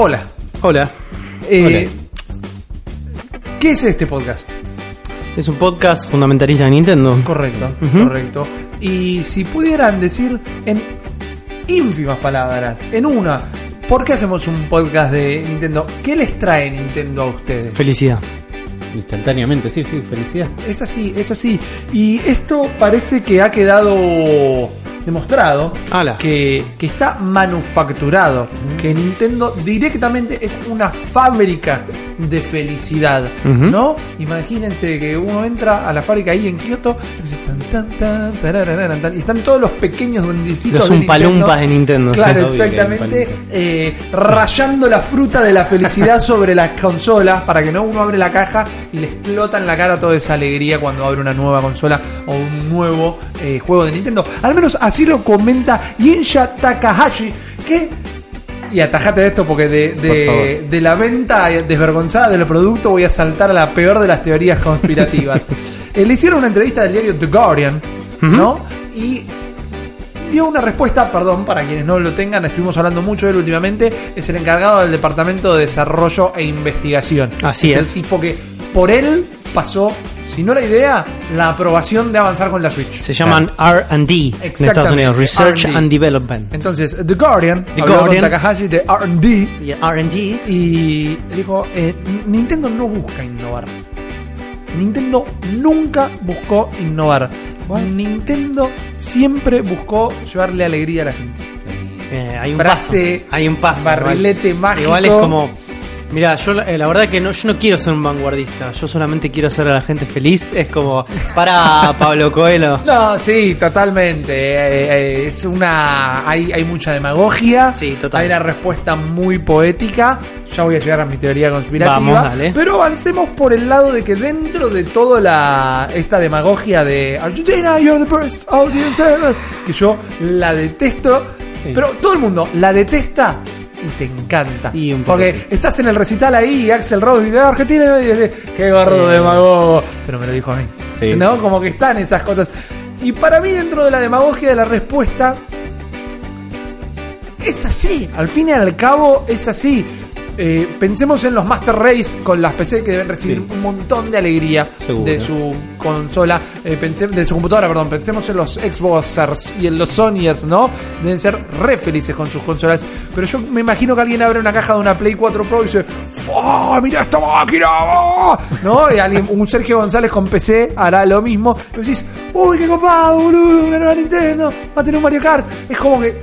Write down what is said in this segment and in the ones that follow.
Hola. Hola. Eh, ¿Qué es este podcast? Es un podcast fundamentalista de Nintendo. Correcto, correcto. Y si pudieran decir en ínfimas palabras, en una, ¿por qué hacemos un podcast de Nintendo? ¿Qué les trae Nintendo a ustedes? Felicidad. Instantáneamente, sí, sí, felicidad. Es así, es así. Y esto parece que ha quedado demostrado que, que está manufacturado, que Nintendo directamente es una fábrica de felicidad, Ujú. ¿no? Imagínense que uno entra a la fábrica ahí en Kioto y, dice, tan, tan, tan, tarararán, tan, y están todos los pequeños duendecitos Los de umpalumpas de Nintendo. Claro, sí. Exactamente. Eh, rayando la fruta de la felicidad sobre las consolas para que no uno abre la caja y le explota en la cara toda esa alegría cuando abre una nueva consola o un nuevo eh, juego de Nintendo. Al menos así lo comenta Yensha Takahashi, que. Y atajate de esto porque de, de, la venta desvergonzada del producto voy a saltar a la peor de las teorías conspirativas. Eh, Le hicieron una entrevista del diario The Guardian, ¿no? Y dio una respuesta, perdón, para quienes no lo tengan, estuvimos hablando mucho de él últimamente, es el encargado del Departamento de Desarrollo e Investigación. Así es. es. el tipo que por él pasó, si no la idea, la aprobación de avanzar con la Switch. Se llaman R&D en Estados Unidos. Research and Development. Entonces, The Guardian, The habló con Guardian. Takahashi de R&D Y R&D. y dijo, eh, Nintendo no busca innovar. Nintendo nunca buscó innovar. Nintendo siempre buscó llevarle alegría a la gente. eh, hay un Frase, paso. Hay un paso. barrilete igual. mágico. Igual es como... Mira, yo la- eh, la verdad que no, yo no quiero ser un vanguardista. Yo solamente quiero hacer a la gente feliz. Es como... Para Pablo Coelho. No, sí, totalmente. Eh, eh, es una. Hay, hay mucha demagogia. Sí, total. Hay una respuesta muy poética. Ya voy a llegar a mi teoría conspirativa. Vamos, dale. Pero avancemos por el lado de que dentro de toda la esta demagogia de Argentina, you're the best audience ever", que yo la detesto. Sí. Pero todo el mundo la detesta. Y te encanta. Y un poco Porque sí. estás en el recital ahí y Axel Rose dice Argentina y dice, qué gordo demagogo. Pero me lo dijo a mí. Sí. ¿No? Como que están esas cosas. Y para mí, dentro de la demagogia de la respuesta, es así. Al fin y al cabo, es así. Eh, pensemos en los Master Race con las PC que deben recibir Sí. un montón de alegría Seguro. de su consola, eh, pense- de su computadora, perdón. Pensemos en los Xboxers y en los Sonyers, ¿no? Deben ser re felices con sus consolas. Pero yo me imagino que alguien abre una caja de una Play 4 Pro y dice: ¡Fua! ¡Mira esta máquina! ¿No? Y alguien, un Sergio González con PC hará lo mismo. Y decís: ¡Uy, qué copado, boludo! Una nueva Nintendo, va a tener un Mario Kart. Es como que.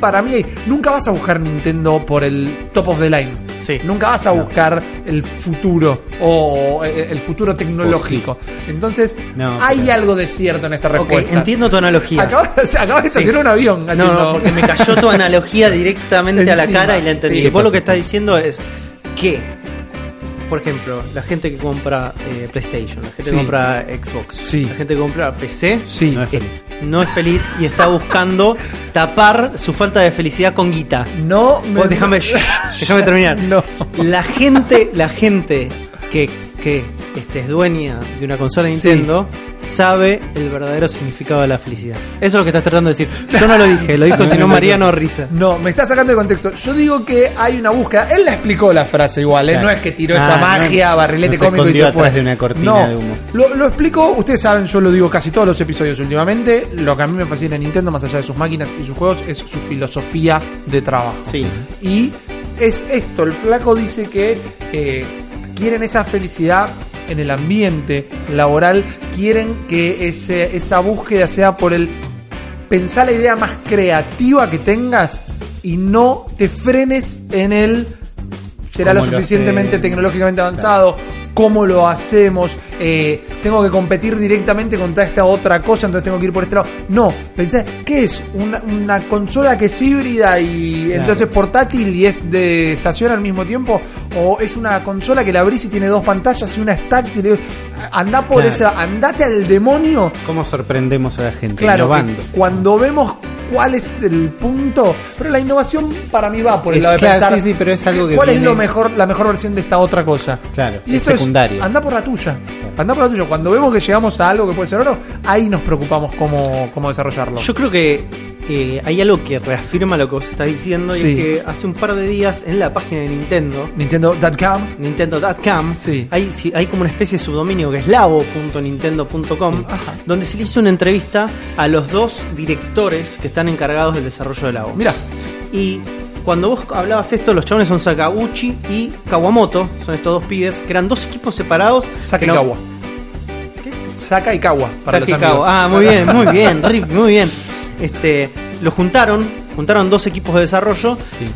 Para mí, nunca vas a buscar Nintendo por el top of the line. Sí. Nunca vas a buscar el futuro o eh, el futuro tecnológico. Entonces, No, hay pero- algo de cierto en esta Ok, respuesta. entiendo tu analogía. Acabas, acabas de estacionar un avión. No, no, porque me cayó tu analogía directamente a la cara y la entendí. sí. Vos lo que estás diciendo es que, por ejemplo, la gente que compra eh, PlayStation, la gente Sí. que compra Xbox, Sí. la gente que compra PC, Sí. No es eh, feliz. no es feliz y está buscando tapar su falta de felicidad con guita. No, me- déjame, shh, déjame terminar. No. La gente, la gente que, que este, es dueña de una consola Sí. Nintendo sabe el verdadero significado de la felicidad. Eso es lo que estás tratando de decir. Yo no lo dije, lo dijo señor Mariano Risa. No, me está sacando de contexto. Yo digo que hay una búsqueda. Él la explicó la frase igual, ¿eh? Claro. no es que tiró Ah, esa no, magia, barrilete no cómico y se fue. de una cortina No, de humo. Lo, lo explico, ustedes saben, yo lo digo casi todos los episodios últimamente. Lo que a mí me fascina en Nintendo, más allá de sus máquinas y sus juegos, es su filosofía de trabajo. Sí. Y es esto, el flaco dice que eh, quieren esa felicidad en el ambiente laboral, quieren que ese, esa búsqueda sea por el pensar la idea más creativa que tengas y no te frenes en el será lo ¿Cómo lo suficientemente tecnológicamente avanzado, cómo lo hacemos, eh, tengo que competir directamente contra esta otra cosa, entonces tengo que ir por este lado. No, pensé, ¿qué es? Una, una consola que es híbrida y Claro. entonces portátil y es de estación al mismo tiempo, o es una consola que la abrís y tiene dos pantallas y una es táctil. Anda por Claro. esa, andate al demonio ¿Cómo sorprendemos a la gente? Claro, cuando vemos cuál es el punto, pero la innovación para mí va por el Es- lado de claro, pensar sí, sí, pero es algo que cuál es lo mejor, la mejor versión de esta otra cosa. Claro, y es esto secundario. anda por la tuya, anda por la tuya. Cuando vemos que llegamos a algo que puede ser oro, ahí nos preocupamos cómo, cómo desarrollarlo. Yo creo que eh, hay algo que reafirma lo que vos estás diciendo y es que hace un par de días en la página de Nintendo, Nintendo.com. Nintendo.com, Sí. hay, sí, hay como una especie de subdominio que es labo.nintendo.com, Ajá. donde se le hizo una entrevista a los dos directores que están encargados del desarrollo del Labo. Mira, Y cuando vos hablabas esto, los chabones son Sakauchi y Kawamoto, son estos dos pibes, que eran dos equipos separados. Saka y no- Kawa. Saka y Kawa. Para Saka y los Kawa. Ah, muy bien, muy bien, Rip, muy bien. Este, lo juntaron, juntaron dos equipos de desarrollo Sí.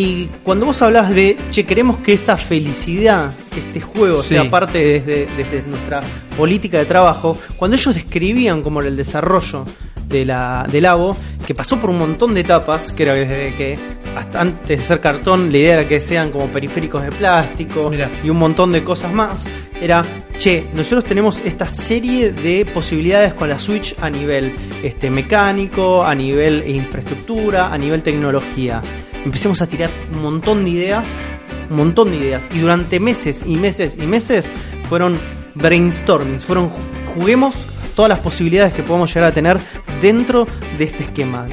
y cuando vos hablabas de, che, queremos que esta felicidad, que este juego Sí. sea parte desde, desde nuestra política de trabajo, cuando ellos describían como el desarrollo de la, del Labo, que pasó por un montón de etapas, que era desde que hasta antes de ser cartón, la idea era que sean como periféricos de plástico Mirá. y un montón de cosas más, era, che, nosotros tenemos esta serie de posibilidades con la Switch a nivel este, mecánico, a nivel infraestructura, a nivel tecnología. Empecemos a tirar un montón de ideas, un montón de ideas, y durante meses y meses y meses fueron brainstormings, fueron ju- juguemos todas las posibilidades que podemos llegar a tener dentro de este esquema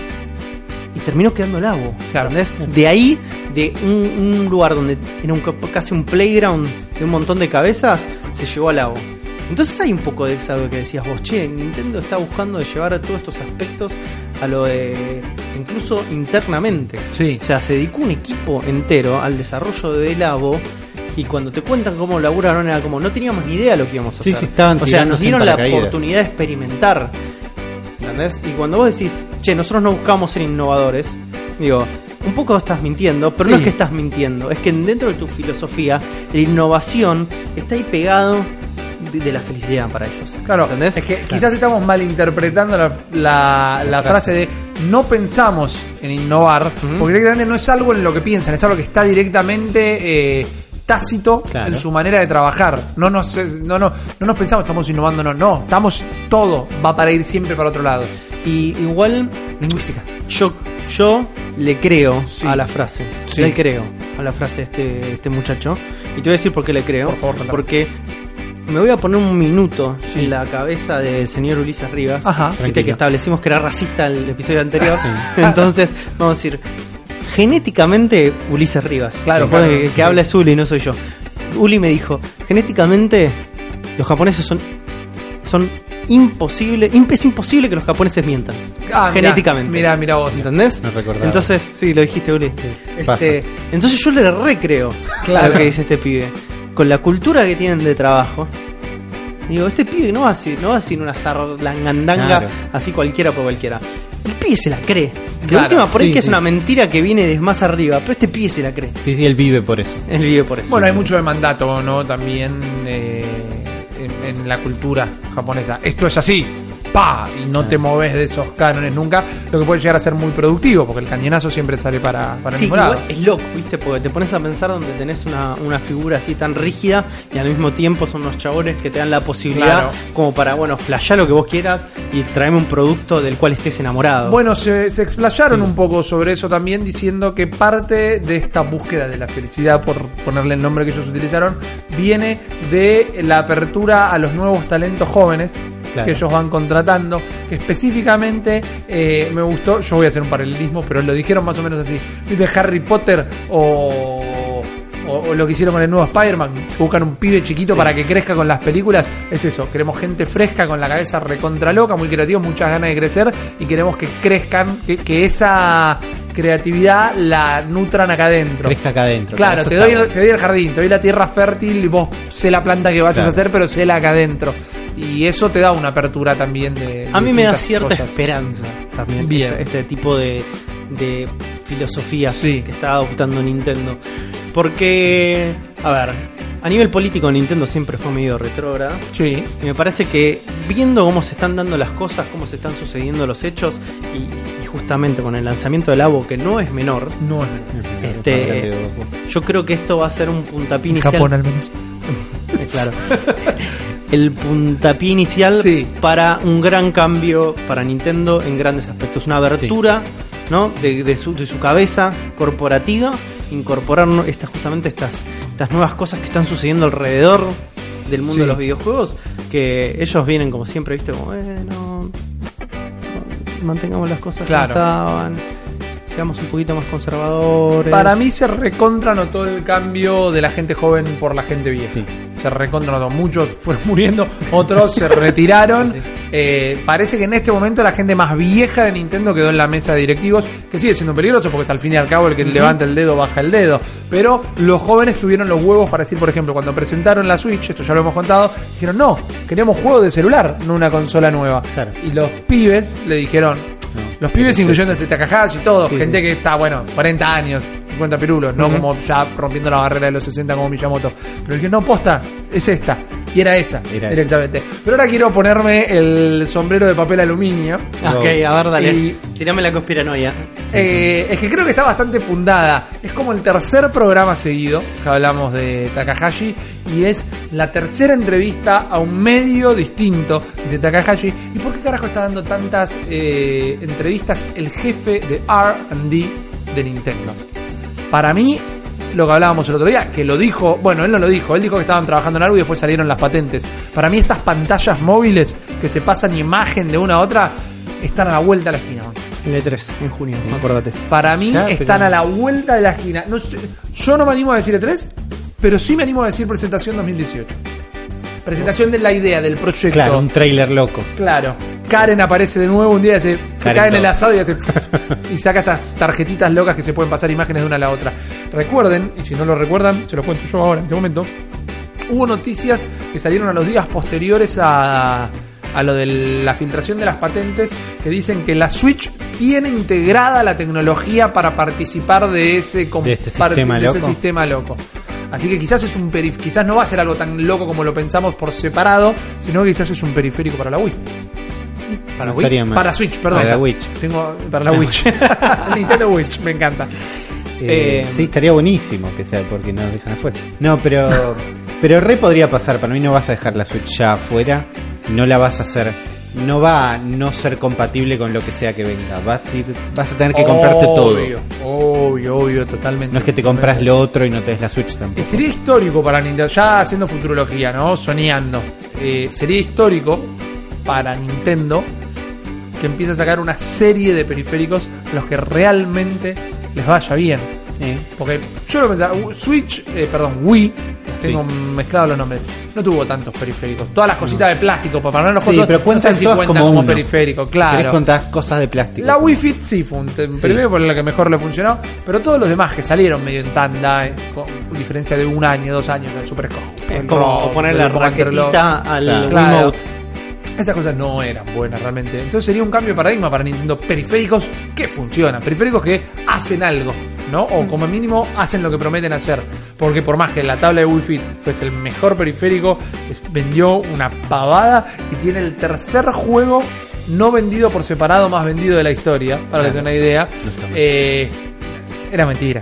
y terminó quedando Labo. Claro. ¿entendés? De ahí, de un, un lugar donde era un, casi un playground de un montón de cabezas, se llegó a Labo. Entonces hay un poco de eso que decías vos, che, Nintendo está buscando de llevar todos estos aspectos a lo de incluso internamente. Sí. O sea, se dedicó un equipo entero al desarrollo de Labo y cuando te cuentan cómo laburaron era como no teníamos ni idea lo que íbamos a Sí, hacer. sí, estaban o sea, nos dieron la oportunidad de experimentar. ¿Entendés? Y cuando vos decís, che, nosotros no buscamos ser innovadores, digo, un poco estás mintiendo, pero no es que estás mintiendo, es que dentro de tu filosofía, la innovación está ahí pegado de, de la felicidad para ellos. Claro, ¿Entendés? es que quizás estamos malinterpretando la, la, la frase de no pensamos en innovar, porque directamente no es algo en lo que piensan, es algo que está directamente eh, tácito Claro. en su manera de trabajar. No nos, no, no, no nos pensamos estamos innovando, no, no, estamos todo va para ir siempre para otro lado. Y igual Lingüística. Yo, yo le creo Sí. a la frase. Sí. Le creo a la frase de este, este muchacho. Y te voy a decir por qué le creo. Por favor. Porque me voy a poner un minuto Sí. en la cabeza del señor Ulises Rivas. Ajá. Viste que establecimos que era racista el episodio anterior. Entonces, vamos a decir, genéticamente Ulises Rivas. Claro, claro. de que, que habla es Uli, no soy yo. Uli me dijo, genéticamente los japoneses son son imposible, imp- es imposible que los japoneses mientan. Ah, mirá, genéticamente. Mira, mira vos. ¿Entendés? No recordaba. Entonces, sí, lo dijiste, Uli. Este, entonces yo le recreo Claro. a lo que dice este pibe. Con la cultura que tienen de trabajo, digo, este pibe no va a decir, no va a decir una zarlangandanga Claro. así cualquiera por cualquiera. El pibe se la cree. De Claro, última, por ahí sí, que es una mentira que viene de más arriba, pero este pibe se la cree. Sí, sí, él vive por eso. Él vive por eso. Bueno, hay mucho de mandato, ¿no? También eh, en, en la cultura japonesa. Esto es así. ¡Pa! Y no te moves de esos cánones nunca, lo que puede llegar a ser muy productivo, porque el cañonazo siempre sale para, para el Sí, igual es loco, ¿viste? Porque te pones a pensar donde tenés una, una figura así tan rígida y al mismo tiempo son unos chabones que te dan la posibilidad Claro. como para, bueno, flashear lo que vos quieras y traerme un producto del cual estés enamorado. Bueno, se, se explayaron un poco sobre eso también, diciendo que parte de esta búsqueda de la felicidad, por ponerle el nombre que ellos utilizaron, viene de la apertura a los nuevos talentos jóvenes Que ellos van contratando, que específicamente eh, me gustó, yo voy a hacer un paralelismo, pero lo dijeron más o menos así, ¿viste Harry Potter o... O, o lo que hicieron con el nuevo Spider-Man, buscan un pibe chiquito para que crezca con las películas, es eso, queremos gente fresca con la cabeza recontra loca, muy creativos, muchas ganas de crecer y queremos que crezcan, que, que esa creatividad la nutran acá adentro. Crezca acá adentro. Claro, te doy, el, bueno. te doy el jardín, te doy la tierra fértil y vos sé la planta que vayas Claro. a hacer, pero sé la acá adentro. Y eso te da una apertura también de. a de mí me da cierta cosas. esperanza también Bien. Este, este tipo de, de filosofías Sí. que está adoptando Nintendo. Porque, a ver, a nivel político Nintendo siempre fue medio retrógrada. Sí. Y me parece que viendo cómo se están dando las cosas, cómo se están sucediendo los hechos, y, y justamente con el lanzamiento del Abo, que no es menor, No Este, yo creo que esto va a ser un puntapié inicial. Japón al menos. Eh, claro. El puntapié inicial Sí. para un gran cambio para Nintendo en grandes aspectos. Una abertura ¿no? de, de su, de su cabeza corporativa, incorporar estas, justamente estas, estas nuevas cosas que están sucediendo alrededor del mundo Sí. de los videojuegos, que ellos vienen como siempre, viste, como, bueno, mantengamos las cosas Claro. como estaban, seamos un poquito más conservadores. Para mí se recontra notó el cambio de la gente joven por la gente vieja. Sí. Se recontra notó. Muchos fueron muriendo, otros se retiraron. Eh, parece que en este momento la gente más vieja de Nintendo quedó en la mesa de directivos, que sigue siendo peligroso porque es al fin y al cabo el que levanta el dedo baja el dedo. Pero los jóvenes tuvieron los huevos para decir, por ejemplo, cuando presentaron la Switch, esto ya lo hemos contado, dijeron, no, queríamos juego de celular, no una consola nueva. Claro. Y los pibes le dijeron, No. los pibes, incluyendo este Takahashi y todo, Sí, gente sí. que está, bueno, 40 años, 50 pirulos, no como ya rompiendo la barrera de los 60 como Miyamoto. Pero el que no posta es esta. Y era esa, Era directamente. Pero ahora quiero ponerme el sombrero de papel aluminio. Ah, Ok, a ver, dale. Y- Tirame la conspiranoia. Eh, es que creo que está bastante fundada. Es como el tercer programa seguido que hablamos de Takahashi y es la tercera entrevista a un medio distinto de Takahashi. ¿Y por qué carajo está dando tantas eh, entrevistas el jefe de RD de Nintendo? Para mí, lo que hablábamos el otro día, que lo dijo, bueno, él no lo dijo, él dijo que estaban trabajando en algo y después salieron las patentes. Para mí estas pantallas móviles que se pasan imagen de una a otra están a la vuelta de la esquina. El E3 en junio, acuérdate. Para mí Ya, están pero- a la vuelta de la esquina. No sé, yo no me animo a decir E3, pero sí me animo a decir presentación 2018. Presentación de la idea, del proyecto. Claro, un trailer loco. Claro. Karen aparece de nuevo un día y se, se cae en el asado y, hace y saca estas tarjetitas locas que se pueden pasar imágenes de una a la otra. Recuerden, y si no lo recuerdan, se lo cuento yo ahora en este momento. Hubo noticias que salieron a los días posteriores a, a lo de la filtración de las patentes que dicen que la Switch tiene integrada la tecnología para participar de ese, De este sistema de ese loco. sistema loco. Así que quizás es un perif quizás no va a ser algo tan loco como lo pensamos por separado, sino que quizás es un periférico para la Wii. Para, No Wii? para Switch, perdón. Para la Witch. Tengo para la Witch. Nintendo Witch, me encanta. Eh, Eh, sí, estaría buenísimo que sea porque nos dejan afuera. No, pero pero re podría pasar. Para mí no vas a dejar la Switch ya afuera. No la vas a hacer. No va a no ser compatible con lo que sea que venga. Vas a, ir- vas a tener que comprarte todo. Obvio, obvio, totalmente. No es que te compras lo otro y no te des la Switch Eh, tampoco. sería histórico para Nintendo, ya haciendo futurología, ¿no? Soñando. Eh, sería histórico para Nintendo que empiece a sacar una serie de periféricos a los que realmente les vaya bien. Porque yo lo pensaba, Switch, eh, perdón, Wii, tengo mezclados los nombres, no tuvo tantos periféricos. Todas las cositas de plástico para poner los Sí, pero no cuentan sé si cuentan como como, periférico, Si claro. contar cosas de plástico. La Wii Fit sí fue un Sí. primero por la que mejor le funcionó, pero todos los demás que salieron medio en tanda, eh, con diferencia de un año, dos años, el Super Scope. Es como poner la raquetita al Claro. Claro. Estas cosas no eran buenas realmente. Entonces sería un cambio de paradigma para Nintendo. Periféricos que funcionan, periféricos que hacen algo, ¿no? O como mínimo hacen lo que prometen hacer. Porque por más que la tabla de Wii Fit fuese el mejor periférico, vendió una pavada y tiene el tercer juego no vendido por separado más vendido de la historia, para que te den una idea. Eh, era mentira.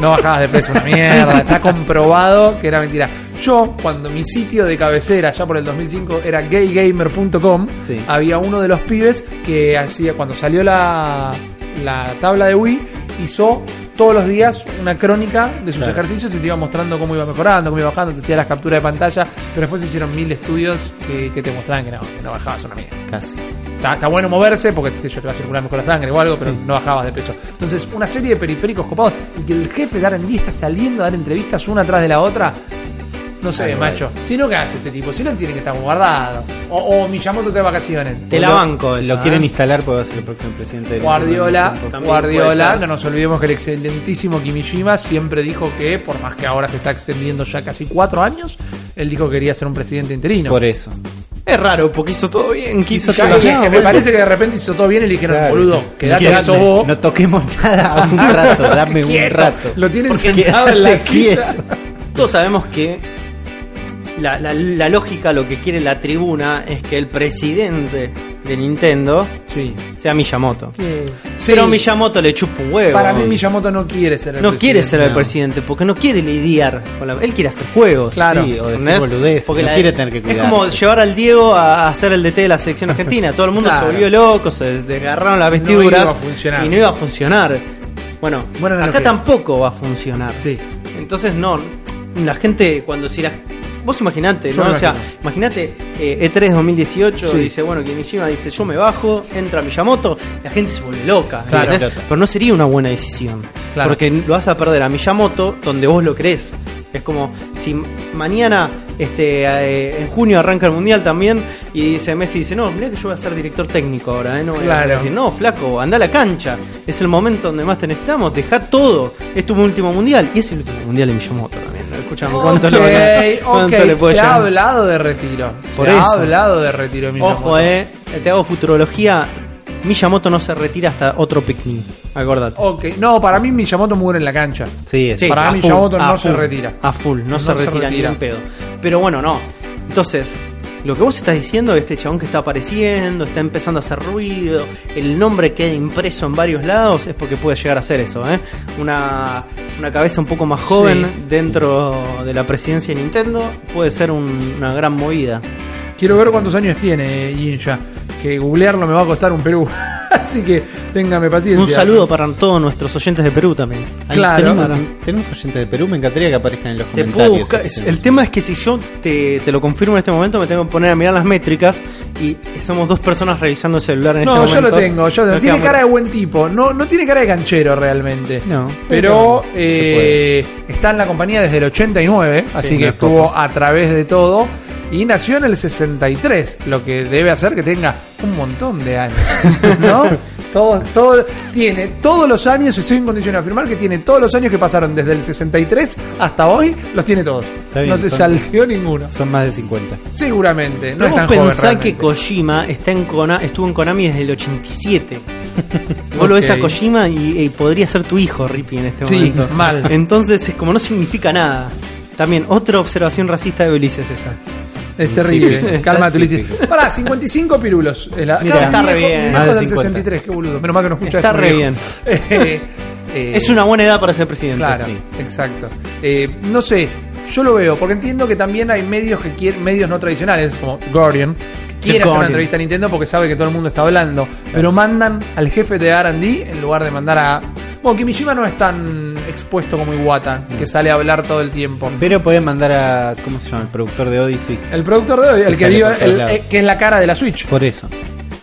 No bajabas de precio, una mierda. Está comprobado que era mentira. Yo, cuando mi sitio de cabecera, ya por el 2005, era gaygamer.com, Sí. había uno de los pibes que hacía, cuando salió la, la tabla de Wii, hizo todos los días una crónica de sus Claro. ejercicios y te iba mostrando cómo iba mejorando, cómo iba bajando, te hacía las capturas de pantalla, pero después se hicieron mil estudios que, que te mostraban que no, que no bajabas una mierda. Casi. Está, está bueno moverse porque yo, te va a circular mejor la sangre o algo, pero Sí. no bajabas de peso. Entonces, una serie de periféricos copados y que el jefe de R&D está saliendo a dar entrevistas una tras de la otra. No sé, Ay, macho. Si no, ¿qué hace este tipo? Si no, tiene que estar guardado. O, o Miyamoto de vacaciones. Te la banco esa, Lo quieren ¿eh? instalar porque va a ser el próximo presidente de Guardiola, Guardiola, no nos olvidemos que el excelentísimo Kimishima siempre dijo que, por más que ahora se está extendiendo ya casi cuatro años, él dijo que quería ser un presidente interino. Por eso. Es raro, porque hizo todo bien. Hizo Hizo todo Y es que No, me parece que de repente hizo todo bien y le dijeron, Claro. boludo, quedate Quédate, que sos vos. No toquemos nada un rato, dame un rato. Lo tienen sentado en la. Todos sabemos que la, la- la lógica, lo que quiere la tribuna, es que el presidente de Nintendo Sí. sea Miyamoto. Sí. Pero Miyamoto le chupa un huevo. Para mí Miyamoto no quiere ser el no quiere ser el no. presidente porque no quiere lidiar con la... Él quiere hacer juegos. Claro. Sí, o decir boludeces, Porque no la- quiere tener que Es cuidarse. como llevar al Diego a hacer el DT de la selección argentina. Todo el mundo Claro. se volvió loco, se desgarraron las No vestiduras iba a funcionar. y no iba a funcionar. Bueno, acá tampoco va a funcionar. Sí. Entonces no, la gente cuando si la vos imaginate, Yo ¿no? O sea, imagino. imagínate eh, E3 2018, Sí. dice, bueno, Kimishima dice, yo me bajo, entra Miyamoto, la gente se vuelve loca. Claro. ¿entendés? Pero no sería una buena decisión. Claro. Porque lo vas a perder a Miyamoto donde vos lo crees. Es como si mañana, este, eh, en junio arranca el mundial también y dice Messi dice no, mirá que yo voy a ser director técnico ahora, ¿eh? no Claro. decir no, flaco, anda a la cancha, es el momento donde más te necesitamos, deja todo, es tu último mundial y es el último mundial de Miyamoto también. ¿No? Escuchame, ¿cuánto, le, cuánto ok, le puede se ha hablado de retiro. Por se eso. ha hablado de retiro de Miyamoto. Ojo, eh, te hago futurología. Miyamoto no se retira hasta otro picnic. Acordate. Ok, no, para mí Miyamoto muere en la cancha. Sí, es- Sí, para mí full, Miyamoto a no se full, retira. A full, no, No se, se retira, retira. ni en pedo. Pero bueno, no. Entonces, lo que vos estás diciendo, este chabón que está apareciendo, está empezando a hacer ruido, el nombre queda impreso en varios lados, es porque puede llegar a ser eso, ¿eh? Una, una cabeza un poco más joven Sí. dentro de la presidencia de Nintendo puede ser un- una gran movida. Quiero ver cuántos años tiene Yinsha. Que googlearlo me va a costar un Perú. Así que téngame paciencia. Un saludo para todos nuestros oyentes de Perú también. Ahí Claro. tenemos, tenemos oyentes de Perú, me encantaría que aparezcan en los Te puedo comentarios. buscar- ese El tema es que si yo te, te lo confirmo en este momento, me tengo que poner a mirar las métricas y somos dos personas revisando el celular en No, este yo momento. lo tengo, yo lo Nos Tiene quedamos- cara de buen tipo. No, no tiene cara de canchero realmente. No, Pero pero eh, está en la compañía desde el 89, así no que es estuvo poco. a través de todo. Y nació en el 63, lo que debe hacer que tenga un montón de años. ¿No? Todo, todo, tiene todos los años, estoy en condición de afirmar que tiene todos los años que pasaron desde el 63 hasta hoy, los tiene todos. Está bien, no se son- salteó ninguno. Son más de 50. Seguramente, no es pensá que. Kojima está en Kona- estuvo en Konami desde el 87. Vos lo ves a Kojima y, y podría ser tu hijo, Rippy, en este Sí, momento. mal. Entonces es como no significa nada. También, otra observación racista de Belice es esa. Es terrible. Sí. Cálmate, Ulises. Pará, 55 pirulos. Es la- Mira, está re bien. Más del 50. 63, qué boludo. Menos mal que no escucha Está re bien. Eh, eh, Es una buena edad para ser presidente. Claro, Sí. exacto. Eh, no sé, yo lo veo, porque entiendo que también hay medios que quieren, medios no tradicionales, como Guardian, que quiere hacer una entrevista a Nintendo porque sabe que todo el mundo está hablando, pero mandan al jefe de R&D en lugar de mandar a... Bueno, Kimishima no es tan expuesto como Iwata, que sale a hablar todo el tiempo. Pero pueden mandar a. ¿Cómo se llama? El productor de Odyssey. El productor de hoy, el Que que, dio- el- eh, que es la cara de la Switch, Por eso.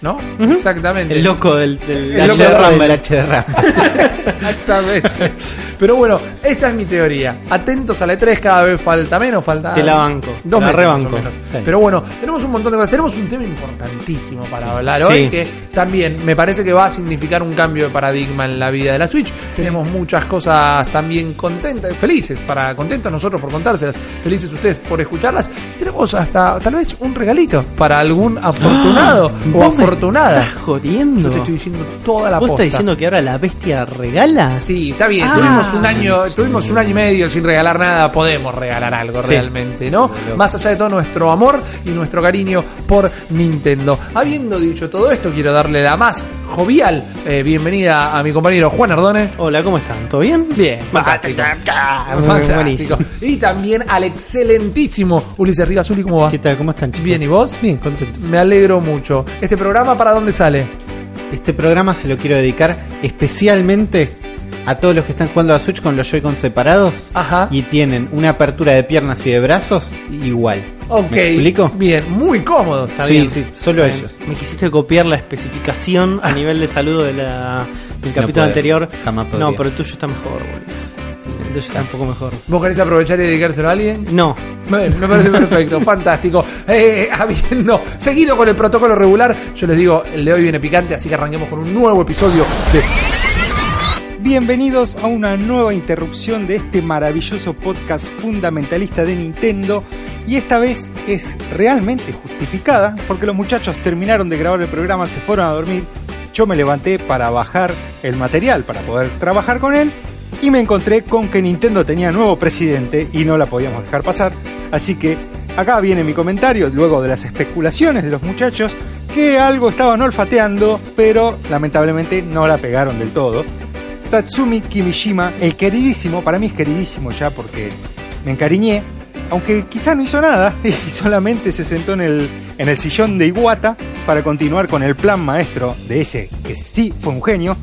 ¿No? Exactamente. El loco del, del El loco H de del. Exactamente. Pero bueno, esa es mi teoría. Atentos a la E3, cada vez falta menos, falta. Te la banco, Dos te la rebanco. más o menos. Sí. Pero bueno, tenemos un montón de cosas. Tenemos un tema importantísimo para hablar Sí. hoy, que también me parece que va a significar un cambio de paradigma en la vida de la Switch. Tenemos muchas cosas también contentas, felices, para contentos nosotros por contárselas, felices ustedes por escucharlas. Tenemos hasta tal vez un regalito para algún afortunado o ¿Vos me afortunada. ¿Estás jodiendo? Yo te estoy diciendo toda la ¿Vos posta. estás diciendo que ahora la bestia regala? Sí, está bien. Ah. tuvimos un año, tuvimos un año y medio sin regalar nada. Podemos regalar algo Sí. realmente, ¿no? Más allá de todo nuestro amor y nuestro cariño por Nintendo. Habiendo dicho todo esto, quiero darle la más jovial eh, bienvenida a mi compañero Juan Ardone. Hola, ¿cómo están? ¿Todo bien? Bien, fantástico. Fantástico. Buenísimo. Y también al excelentísimo Ulises Rivas. Uli, ¿cómo va? ¿Qué tal? ¿Cómo están, chicos? Bien, ¿y vos? Bien, contento. Me alegro mucho. ¿Este programa para dónde sale? Este programa se lo quiero dedicar especialmente a todos los que están jugando a Switch con los Joy-Con separados Ajá. y tienen una apertura de piernas y de brazos igual. Ok. ¿Me explico? Bien, muy cómodo. Está sí, bien. sí, solo bien. ellos. Me quisiste copiar la especificación a nivel de saludo de la, del capítulo anterior. Jamás podría. No, pero el tuyo está mejor, boludo. Tuyo está un poco mejor. ¿Vos querés aprovechar y dedicárselo a alguien? No. Me, me parece perfecto, fantástico. Eh, habiendo seguido con el protocolo regular, yo les digo, el de hoy viene picante, así que arranquemos con un nuevo episodio de Bienvenidos a una nueva interrupción de este maravilloso podcast fundamentalista de Nintendo y esta vez es realmente justificada porque los muchachos terminaron de grabar el programa, se fueron a dormir, yo me levanté para bajar el material para poder trabajar con él y me encontré con que Nintendo tenía nuevo presidente y no la podíamos dejar pasar, así que acá viene mi comentario luego de las especulaciones de los muchachos que algo estaban olfateando pero lamentablemente no la pegaron del todo. Tatsumi Kimishima, el queridísimo, para mí es queridísimo ya porque me encariñé, aunque quizá no hizo nada y solamente se sentó en el, en el sillón de Iwata para continuar con el plan maestro de ese que sí fue un genio.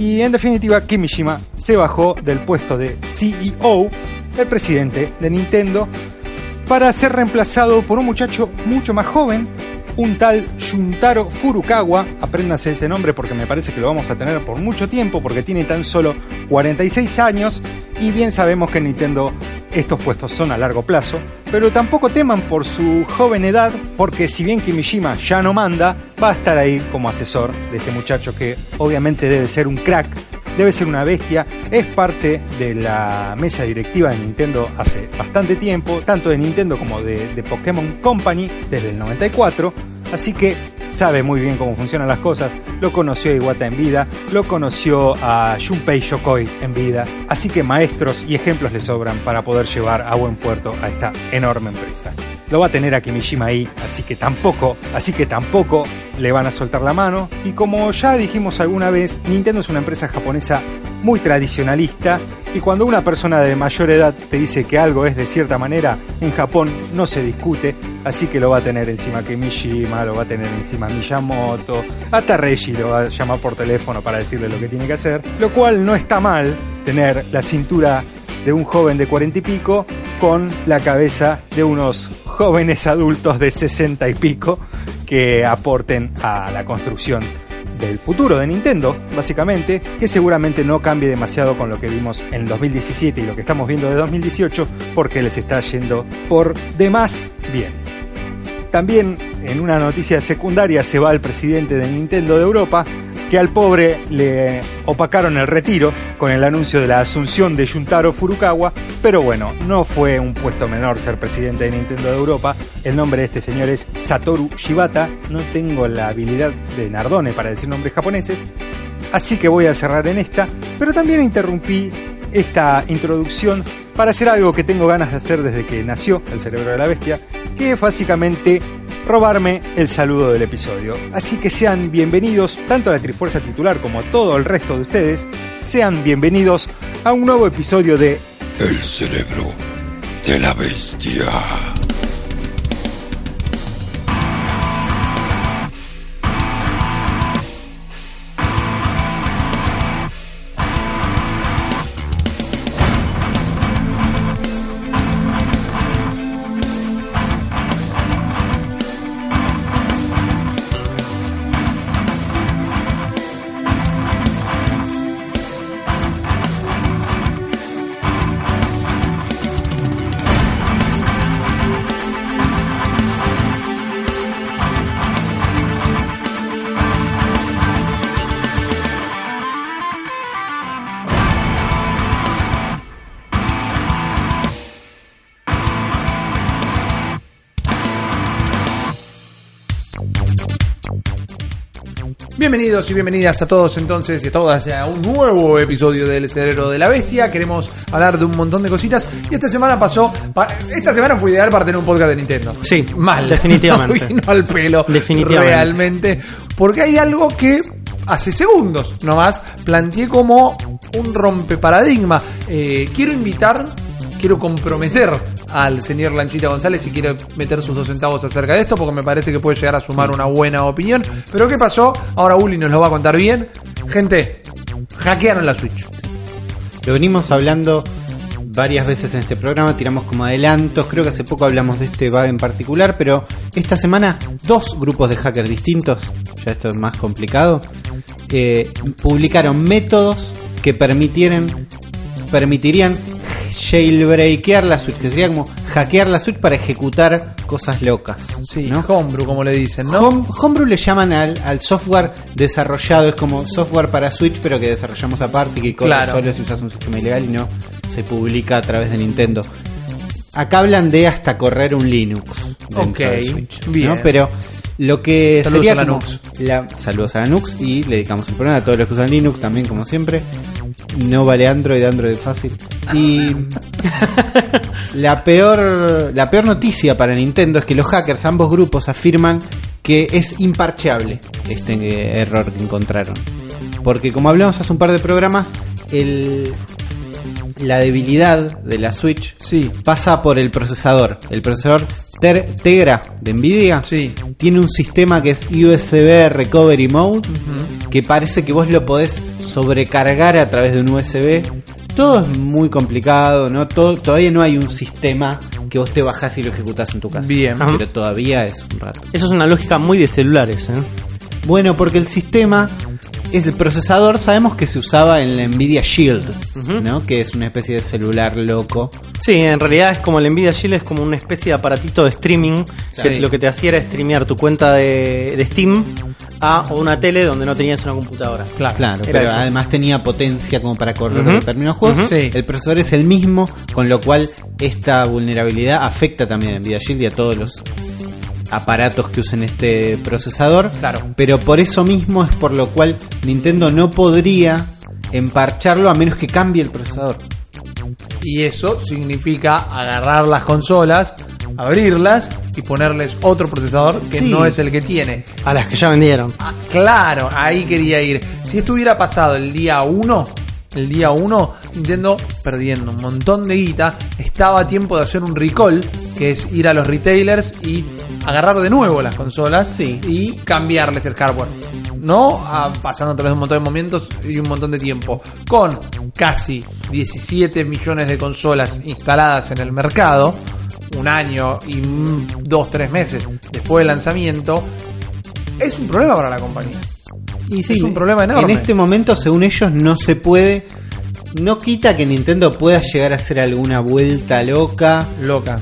Y en definitiva, Kimishima se bajó del puesto de CEO, el presidente de Nintendo, para ser reemplazado por un muchacho mucho más joven, un tal Yuntaro Furukawa. Apréndanse ese nombre porque me parece que lo vamos a tener por mucho tiempo porque tiene tan solo 46 años y bien sabemos que en Nintendo estos puestos son a largo plazo, pero tampoco teman por su joven edad porque si bien Kimishima ya no manda, va a estar ahí como asesor de este muchacho que obviamente debe ser un crack debe ser una bestia, es parte de la mesa directiva de Nintendo hace bastante tiempo, tanto de Nintendo como de, de Pokémon Company desde el 94, así que sabe muy bien cómo funcionan las cosas, lo conoció a Iwata en vida, lo conoció a Junpei Yokoi en vida, así que maestros y ejemplos le sobran para poder llevar a buen puerto a esta enorme empresa. Lo va a tener a Kimishima ahí, así que tampoco, así que tampoco le van a soltar la mano. Y como ya dijimos alguna vez, Nintendo es una empresa japonesa muy tradicionalista. Y cuando una persona de mayor edad te dice que algo es de cierta manera, en Japón no se discute, así que lo va a tener encima Kimishima, lo va a tener encima Miyamoto, hasta Reggie lo va a llamar por teléfono para decirle lo que tiene que hacer, lo cual no está mal tener la cintura de un joven de cuarenta y pico con la cabeza de unos jóvenes adultos de sesenta y pico que aporten a la construcción del futuro de Nintendo, básicamente, que seguramente no cambie demasiado con lo que vimos en 2017 y lo que estamos viendo de 2018, porque les está yendo por demás bien. También en una noticia secundaria se va el presidente de Nintendo de Europa, que al pobre le opacaron el retiro con el anuncio de la asunción de Yuntaro Furukawa, pero bueno, no fue un puesto menor ser presidente de Nintendo de Europa. El nombre de este señor es Satoru Shibata, no tengo la habilidad de Nardone para decir nombres japoneses, así que voy a cerrar en esta, pero también interrumpí esta introducción para hacer algo que tengo ganas de hacer desde que nació el cerebro de la bestia, que es básicamente robarme el saludo del episodio. Así que sean bienvenidos, tanto a la Trifuerza titular como a todo el resto de ustedes, sean bienvenidos a un nuevo episodio de El cerebro de la bestia. Bienvenidos y bienvenidas a todos entonces y a todas a un nuevo episodio del Cerebro de la Bestia. Queremos hablar de un montón de cositas y esta semana pasó, pa- esta semana fue ideal para tener un podcast de Nintendo. Sí, Mal, definitivamente. Vino al pelo, Definitivamente. realmente, porque hay algo que hace segundos nomás planteé como un rompeparadigma. Eh, quiero invitar, quiero comprometer al señor Lanchita González si quiere meter sus dos centavos acerca de esto, porque me parece que puede llegar a sumar una buena opinión. Pero ¿qué pasó? Ahora Uli nos lo va a contar bien. Gente, hackearon la Switch. Lo venimos hablando varias veces en este programa, tiramos como adelantos, creo que hace poco hablamos de este bug en particular, pero esta semana dos grupos de hackers distintos, ya esto es más complicado, eh, publicaron métodos que permitieran, permitirían jailbreakear la Switch, que sería como hackear la Switch para ejecutar cosas locas. Sí, ¿no? homebrew, como le dicen, ¿no? Home- Homebrew le llaman al, al software desarrollado, es como software para Switch, pero que desarrollamos aparte y que corre Claro. solo si usas un sistema ilegal y no se publica a través de Nintendo. Acá hablan de hasta correr un Linux. Ok, de Switch, ¿no? bien. Pero lo que Saludos sería a la como Nux. la- saludos a la Nux y le dedicamos el programa a todos los que usan Linux también como siempre. No vale Android, Android fácil. Y la peor la peor noticia para Nintendo es que los hackers, ambos grupos afirman que es imparcheable este eh, error que encontraron. Porque como hablamos hace un par de programas, el la debilidad de la Switch Sí, pasa por el procesador. El procesador Ter- Tegra de Nvidia sí. tiene un sistema que es USB Recovery Mode, que parece que vos lo podés sobrecargar a través de un USB todo es muy complicado, ¿no? Todo, todavía no hay un sistema que vos te bajás y lo ejecutás en tu casa. Bien. Ajá. Pero todavía es un rato. Eso es una lógica muy de celulares, ¿eh? Bueno, porque el sistema, es el procesador, sabemos que se usaba en la Nvidia Shield. ¿no? Que es una especie de celular loco. Sí, en realidad es como el Nvidia Shield, es como una especie de aparatito de streaming. que lo que te hacía era streamear tu cuenta de, de Steam a una tele donde no tenías una computadora. Claro. Claro, pero eso. además tenía potencia como para correr Ujú. determinados juegos. Sí. El procesador es el mismo, con lo cual esta vulnerabilidad afecta también a Nvidia Shield y a todos los aparatos que usen este procesador. Claro. Pero por eso mismo es por lo cual Nintendo no podría emparcharlo a menos que cambie el procesador. Y eso significa agarrar las consolas, abrirlas y ponerles otro procesador que Sí. no es el que tiene. A las que ya vendieron. Ah, claro, ahí quería ir. Si esto hubiera pasado el día 1, el día 1, Nintendo perdiendo un montón de guita, estaba a tiempo de hacer un recall, que es ir a los retailers y agarrar de nuevo las consolas Sí. y cambiarles el hardware. No Ah, pasando a través de un montón de momentos y un montón de tiempo. Con casi 17 millones de consolas instaladas en el mercado, un año y dos, tres meses después del lanzamiento, es un problema para la compañía. Y Es un problema enorme. En este momento, según ellos, no se puede. No quita que Nintendo pueda llegar a hacer alguna vuelta loca, Loca.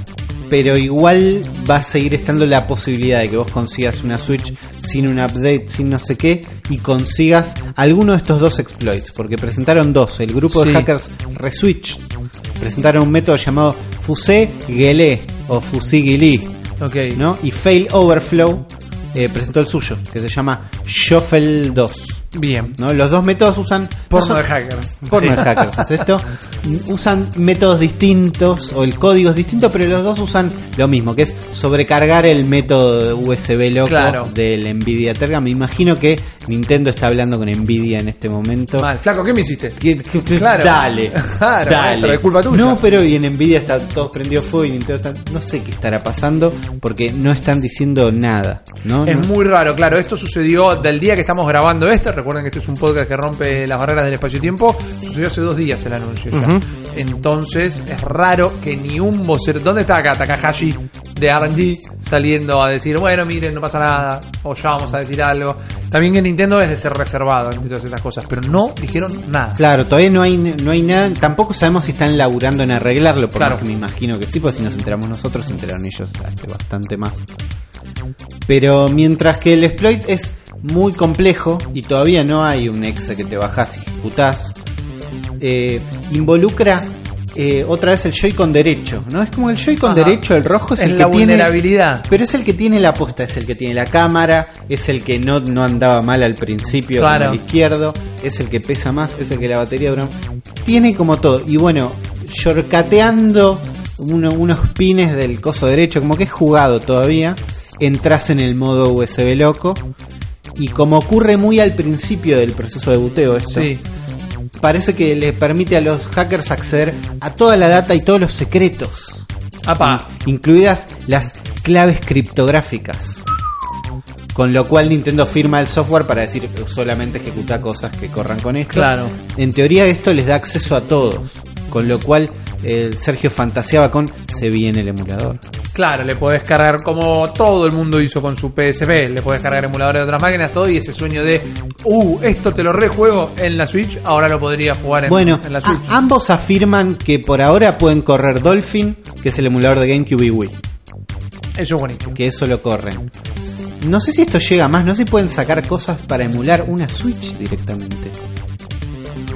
Pero igual va a seguir estando la posibilidad de que vos consigas una Switch sin un update, sin no sé qué, y consigas alguno de estos dos exploits. Porque presentaron dos. El grupo Sí. de hackers Reswitch presentaron un método llamado Fuse Gele o Fusigili, Ok. ¿no? Y Fail Overflow eh, presentó el suyo, que se llama Shuffle 2. Bien. ¿no? Los dos métodos usan. Porno no de hackers. Porno Sí. de hackers, ¿es esto? Usan métodos distintos o el código es distinto, pero los dos usan lo mismo, que es sobrecargar el método USB loco Claro. del Nvidia Terga. Me imagino que Nintendo está hablando con Nvidia en este momento. Mal. Flaco, ¿qué me hiciste? Claro. Dale, Claro, dale. maestro, es culpa tuya. No, pero y en Nvidia está todo prendido fuego y Nintendo está. No sé qué estará pasando porque no están diciendo nada. ¿no? Es No- muy raro, claro. Esto sucedió del día que estamos grabando este. Recuerden que este es un podcast que rompe las barreras del espacio-tiempo. Sucedió hace dos días el anuncio ya. Entonces es raro que ni un vocero. ¿Dónde está acá Takahashi de RG saliendo a decir, bueno, miren, no pasa nada? O ya vamos a decir algo. También que Nintendo es de ser reservado entre todas estas cosas. Pero no dijeron nada. Claro, todavía no hay, no hay nada. Tampoco sabemos si están laburando en arreglarlo, por Claro. me imagino que sí, pues si nos enteramos nosotros, se enteraron ellos hace bastante más. Pero mientras que el exploit es muy complejo y todavía no hay un exe que te bajas y ejecutás, eh, involucra eh, otra vez el Joy-Con derecho, ¿no? Es como el Joy-Con Ajá. derecho, el rojo es, Es el la que tiene. vulnerabilidad. Pero es el que tiene la posta, es el que tiene la cámara, es el que no, no andaba mal al principio Claro. como el izquierdo, es el que pesa más, es el que la batería dura. Tiene como todo. Y bueno, shortcateando uno- unos pines del coso derecho, como que es jugado todavía, entras en el modo USB loco. Y como ocurre muy al principio del proceso de buteo esto, Sí. parece que le permite a los hackers acceder a toda la data y todos los secretos Apa. incluidas las claves criptográficas. Con lo cual Nintendo firma el software para decir solamente ejecuta cosas que corran con esto. Claro. En teoría esto les da acceso a todos. Con lo cual eh, Sergio fantaseaba con se viene el emulador. Claro, le podés cargar como todo el mundo hizo con su PSP, le podés cargar emuladores de otras máquinas, todo, y ese sueño de, uh, esto te lo rejuego en la Switch, ahora lo podría jugar en, bueno, en la a- Switch. ambos afirman que por ahora pueden correr Dolphin, que es el emulador de GameCube y Wii. Eso es buenísimo. Que eso lo corren. No sé si esto llega más, no sé si pueden sacar cosas para emular una Switch directamente.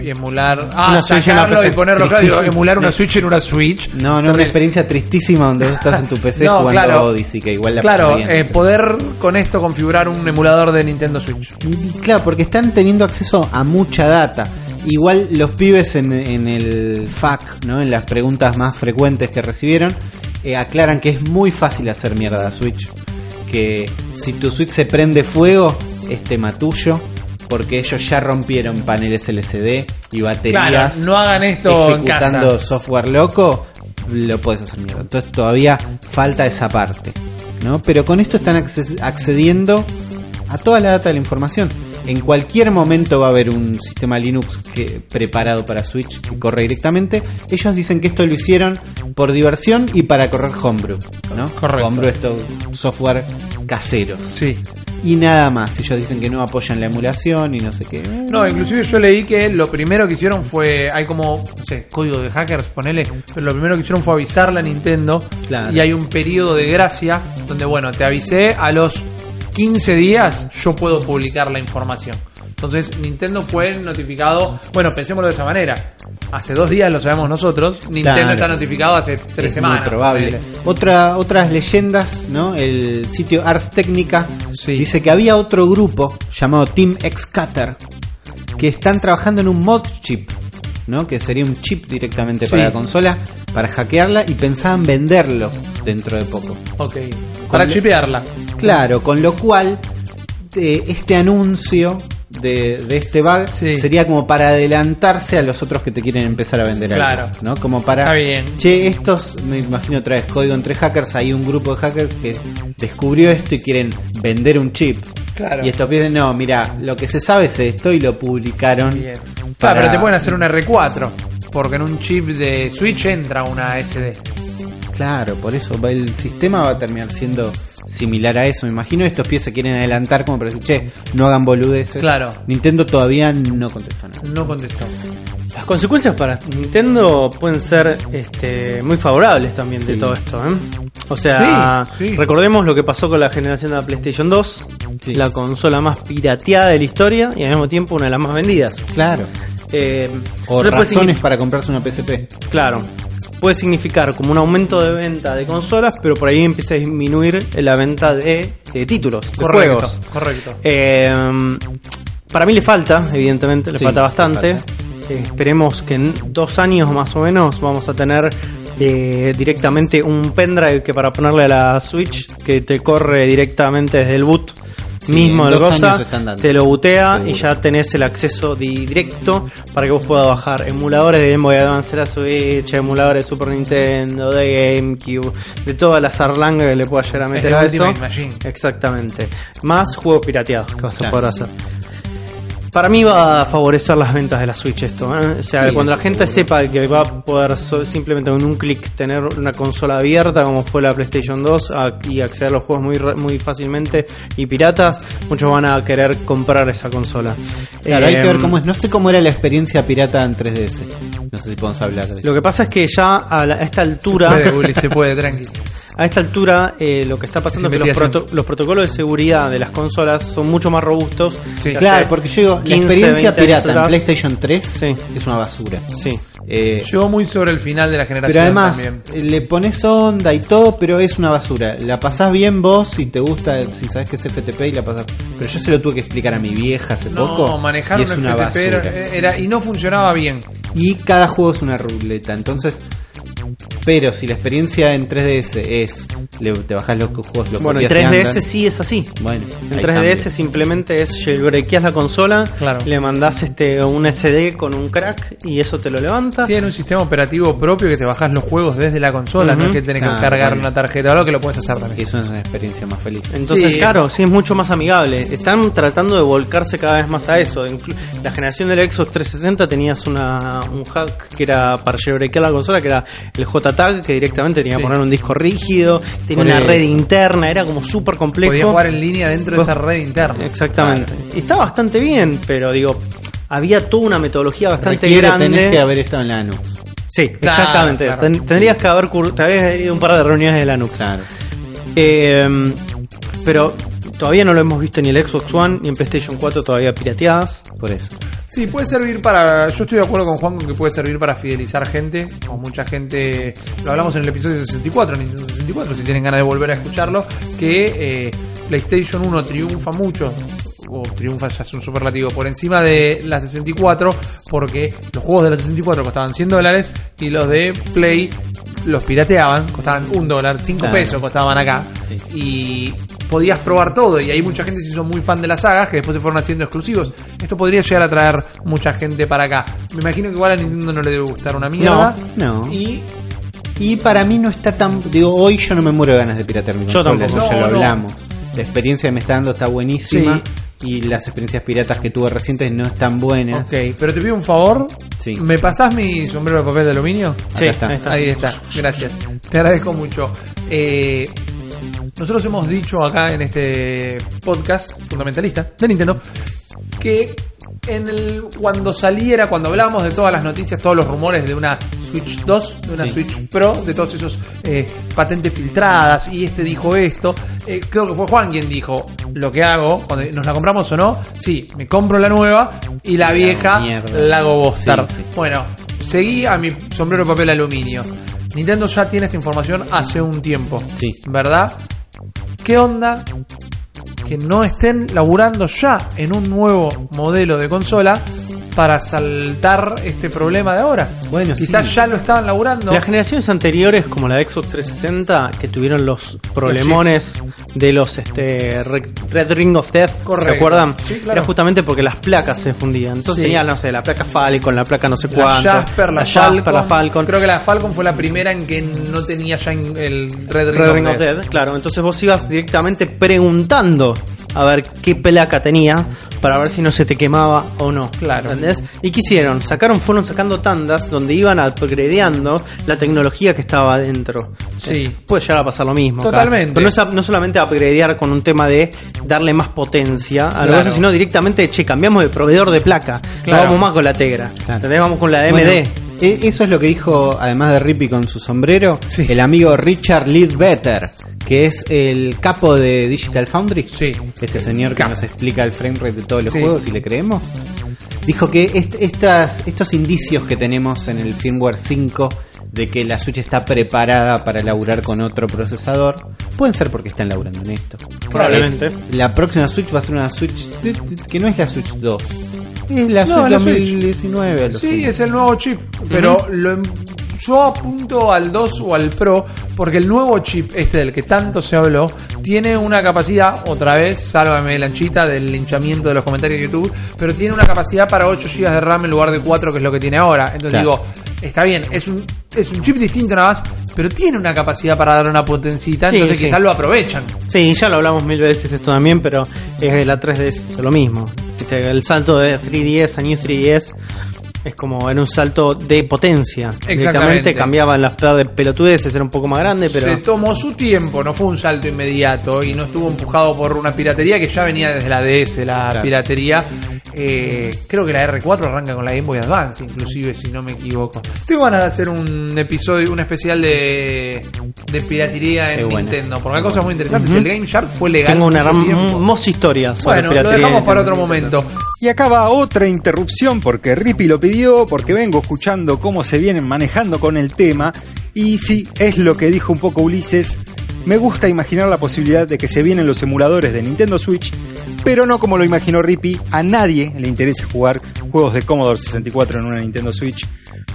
Y emular, ah, Una Switch en y PC. ponerlo, claro, emular una Switch en una Switch. No, no, una Terrible. experiencia tristísima donde vos estás en tu PC No, jugando claro. a Odyssey, que igual la Claro, bien. eh, poder con esto configurar un emulador de Nintendo Switch. Y claro, porque están teniendo acceso a mucha data. Igual los pibes en, en el FAQ, ¿no? en las preguntas más frecuentes que recibieron, eh, aclaran que es muy fácil hacer mierda a Switch. Que si tu Switch se prende fuego, es tema tuyo. Porque ellos ya rompieron paneles LCD y baterías. Claro, no hagan esto en casa. software loco, lo puedes hacer mierda. Entonces todavía falta esa parte. ¿no? Pero con esto están accediendo a toda la data de la información. en cualquier momento va a haber un sistema Linux que, preparado para Switch que corre directamente. Ellos dicen que esto lo hicieron por diversión y para correr Homebrew, ¿no? Correcto. Homebrew es software casero. Sí. Y nada más. Ellos dicen que no apoyan la emulación y no sé qué. No, inclusive yo leí que lo primero que hicieron fue, hay como, no sé, código de hackers, ponele, pero lo primero que hicieron fue avisarle a Nintendo Claro. y hay un periodo de gracia donde, bueno, te avisé, a los 15 días yo puedo publicar la información. Entonces Nintendo fue notificado, bueno, pensémoslo de esa manera. Hace dos días lo sabemos nosotros, Nintendo Claro. está notificado hace tres es semanas. muy probable. Otra, otras leyendas, ¿no? El sitio Ars Technica Sí. dice que había otro grupo llamado Team Xcater que están trabajando en un mod chip, ¿no? Que sería un chip directamente para la consola para hackearla y pensaban venderlo dentro de poco. Ok. Para chipearla. Claro, con lo cual eh, este anuncio de, de este bug Sí. sería como para adelantarse a los otros que te quieren empezar a vender Claro. algo, ¿no? Como para Está bien. Che, estos, me imagino otra vez, código entre hackers, hay un grupo de hackers que descubrió esto y quieren vender un chip. Claro. Y estos piden, no, mira, lo que se sabe es esto y lo publicaron. Bien. Claro, para- pero te pueden hacer una R4. Porque en un chip de Switch entra una SD. Claro, por eso va- el sistema va a terminar siendo similar a eso. Me imagino estos pies se quieren adelantar como para decir, che, no hagan boludeces. Claro. Nintendo todavía no contestó nada. No contestó. Las consecuencias para Nintendo pueden ser este, muy favorables también de todo esto. ¿eh? O sea, Sí, sí. recordemos lo que pasó con la generación de la PlayStation 2, Sí. la consola más pirateada de la historia y al mismo tiempo una de las más vendidas. Claro. Eh, O razones para comprarse una PSP. Claro, puede significar como un aumento de venta de consolas, pero por ahí empieza a disminuir la venta de, de títulos, de Correcto, juegos. correcto. Eh, para mí le falta, evidentemente, le Sí, falta le bastante. falta. Eh, esperemos que en dos años más o menos vamos a tener eh, directamente un pendrive que para ponerle a la Switch que te corre directamente desde el boot Sí, mismo están dando. te lo Seguro. y ya tenés el acceso di- directo para que vos puedas bajar emuladores de Game Boy Advance, de la Switch, emuladores de Super Nintendo, de GameCube, de toda la zarlanga que le pueda llegar a meter el a eso. Machine. Exactamente. Más juegos pirateados que vas a Claro. poder hacer. Para mí va a favorecer las ventas de la Switch esto. ¿eh? O sea, Sí, cuando la gente seguro. sepa que va a poder so- simplemente con un clic tener una consola abierta como fue la PlayStation 2 a- y acceder a los juegos muy, muy fácilmente y piratas, muchos van a querer comprar esa consola. Claro, hay que ver Eh, cómo es. No sé cómo era la experiencia pirata en 3DS. No sé si podemos hablar de eso. Lo que pasa es que ya a, la- a esta altura... Se puede, Uli, se puede, tranqui. A esta altura, eh, lo que está pasando es que los, proto- los protocolos de seguridad de las consolas son mucho más robustos. Sí. Claro, porque yo digo, la 15, experiencia 20 pirata en atrás. PlayStation 3 Sí. es una basura. Sí. Eh, Llegó muy sobre el final de la generación pero además, también. eh, le pones onda y todo, pero es una basura. La pasás bien vos si te gusta, si sabes que es FTP y la pasás. Pero yo se lo tuve que explicar a mi vieja hace No, poco. manejar y un es una FTP era, basura. era- y no funcionaba bien. Y cada juego es una ruleta. Entonces, pero si la experiencia en 3DS es, le- te bajás los juegos, los Bueno, en copias y 3DS andan, sí es así. Bueno, En ahí 3DS cambia. simplemente es jailbreakeas la consola, Claro. le mandás este un SD con un crack y eso te lo levanta. Tiene un sistema operativo propio que te bajás los juegos desde la consola, no es que tenés Ah, que cargar bueno. una tarjeta o algo que lo puedes hacer también. Eso es una experiencia más feliz. Entonces, Sí. claro, sí es mucho más amigable. Están tratando de volcarse cada vez más a eso. La generación del Xbox 360 tenías una, un hack que era para jailbreakear la consola, que era el JTAG, que directamente tenía que Sí. poner un disco rígido, tenía Por una eso. red interna, era como súper complejo. Podías jugar en línea dentro de esa red interna. Exactamente. Y está bastante bien, pero digo, había toda una metodología bastante Requiere, grande. tenés que haber estado en la ANU. Sí, Claro, exactamente. claro. Ten- tendrías que haber te habrías ido a un par de reuniones de Linux. Claro. Eh, pero todavía no lo hemos visto ni en el Xbox One ni en PlayStation 4 todavía pirateadas. Por eso. Sí, puede servir para. Yo estoy de acuerdo con Juan con que puede servir para fidelizar gente. O mucha gente. Lo hablamos en el episodio 64, Nintendo 64, si tienen ganas de volver a escucharlo. Que eh, PlayStation 1 triunfa mucho. O triunfa ya es un superlativo por encima de la 64. Porque los juegos de la 64 costaban 100 dólares. Y los de Play los pirateaban. Costaban un dólar, 5 Claro. pesos costaban acá. Sí. Y podías probar todo. Y hay mucha gente que se hizo muy fan de las sagas que después se fueron haciendo exclusivos. Esto podría llegar a traer mucha gente para acá. Me imagino que igual a Nintendo no le debe gustar una mierda. No, no. Y Y para mí no está tan. Digo, hoy yo no me muero de ganas de piratear mi Yo consola, tampoco. eso ya No, lo no. hablamos. La experiencia que me está dando está buenísima. Sí. y las experiencias piratas que tuve recientes no están buenas. Ok, pero te pido un favor. Sí. ¿Me pasás mi sombrero de papel de aluminio? Ahí está. Ahí está, gracias. Te agradezco mucho. Eh, nosotros hemos dicho acá en este podcast fundamentalista de Nintendo que en el, cuando saliera, cuando hablábamos de todas las noticias, todos los rumores de una Switch 2, de una Sí. Switch Pro, de todos esos eh, patentes filtradas, y este dijo esto, eh, creo que fue Juan quien dijo, lo que hago, cuando nos la compramos o no, sí, me compro la nueva y la vieja mierda. la hago bostar. Sí, sí. Bueno, seguí a mi sombrero papel aluminio. Nintendo ya tiene esta información hace un tiempo. Sí. ¿Verdad? ¿Qué onda? Que no estén laburando ya en un nuevo modelo de consola para saltar este problema de ahora. Bueno, Quizás sí. ya lo estaban laburando. Las generaciones anteriores, como la de Xbox 360, que tuvieron los problemones de los este, Red Ring of Death, Correcto. ¿se acuerdan? Sí, claro. Era justamente porque las placas se fundían. Entonces Sí. tenían, no sé, la placa Falcon, la placa no sé La cuánto. Jasper, la, Jasper, Falcon. la Falcon. Creo que la Falcon fue la primera en que no tenía ya el Red Ring, Red of Ring of Death. Death, claro. Entonces vos ibas directamente preguntando a ver qué placa tenía para ver si no se te quemaba o no. Claro. ¿Entendés? ¿Y qué hicieron? Sacaron, fueron sacando tandas donde iban upgradeando la tecnología que estaba adentro. Sí. Eh, Puede llegar a pasar lo mismo. acá. Totalmente. Pero no, es, a- no solamente upgradear con un tema de darle más potencia a lo Claro. eso, sino directamente, che, cambiamos de proveedor de placa. Claro. No vamos más con la Tegra. Claro. Vamos con la Bueno, MD. e- eso es lo que dijo, además de Rippy con su sombrero, Sí. el amigo Richard Leadbetter, que es el capo de Digital Foundry. Sí. Este señor que nos explica el frame rate de todos los Sí. juegos, si le creemos. Dijo que est- estas, estos indicios que tenemos en el firmware 5 de que la Switch está preparada para laburar con otro procesador, pueden ser porque están laburando en esto. Probablemente. La próxima Switch va a ser una Switch que no es la Switch 2. Es la No, Switch es la Switch. 2019. Sí, es el nuevo chip. Pero lo em- yo apunto al 2 o al Pro porque el nuevo chip, este del que tanto se habló, tiene una capacidad, otra vez, sálvame lanchita del linchamiento de los comentarios de YouTube, pero tiene una capacidad para 8 GB de RAM en lugar de 4 que es lo que tiene ahora. Entonces Claro. digo, está bien, es un, es un chip distinto nada más, pero tiene una capacidad para dar una potencita, Sí, entonces sí. quizás lo aprovechan. Sí, ya lo hablamos mil veces esto también, pero es la 3DS es lo mismo. El salto de 3DS a New 3DS es como en un salto de potencia. Exactamente. Cambiaban las de pelotudeces, era un poco más grande, pero Se tomó su tiempo, no fue un salto inmediato y no estuvo empujado por una piratería que ya venía desde la DS, la Claro. piratería. Eh, creo que la R4 arranca con la Game Boy Advance, inclusive, si no me equivoco. Tengo ganas de hacer un episodio, un especial de, de piratería en buena. Nintendo, porque hay cosas muy interesantes. El Game Shark fue legal. tengo una hermosa historia sobre Bueno, lo piratería. dejamos para otro momento. Y acá va otra interrupción porque Rippy lo pidió, porque vengo escuchando cómo se vienen manejando con el tema. Y sí, es lo que dijo un poco Ulises. Me gusta imaginar la posibilidad de que se vienen los emuladores de Nintendo Switch, pero no como lo imaginó Rippy. A nadie le interesa jugar juegos de Commodore 64 en una Nintendo Switch,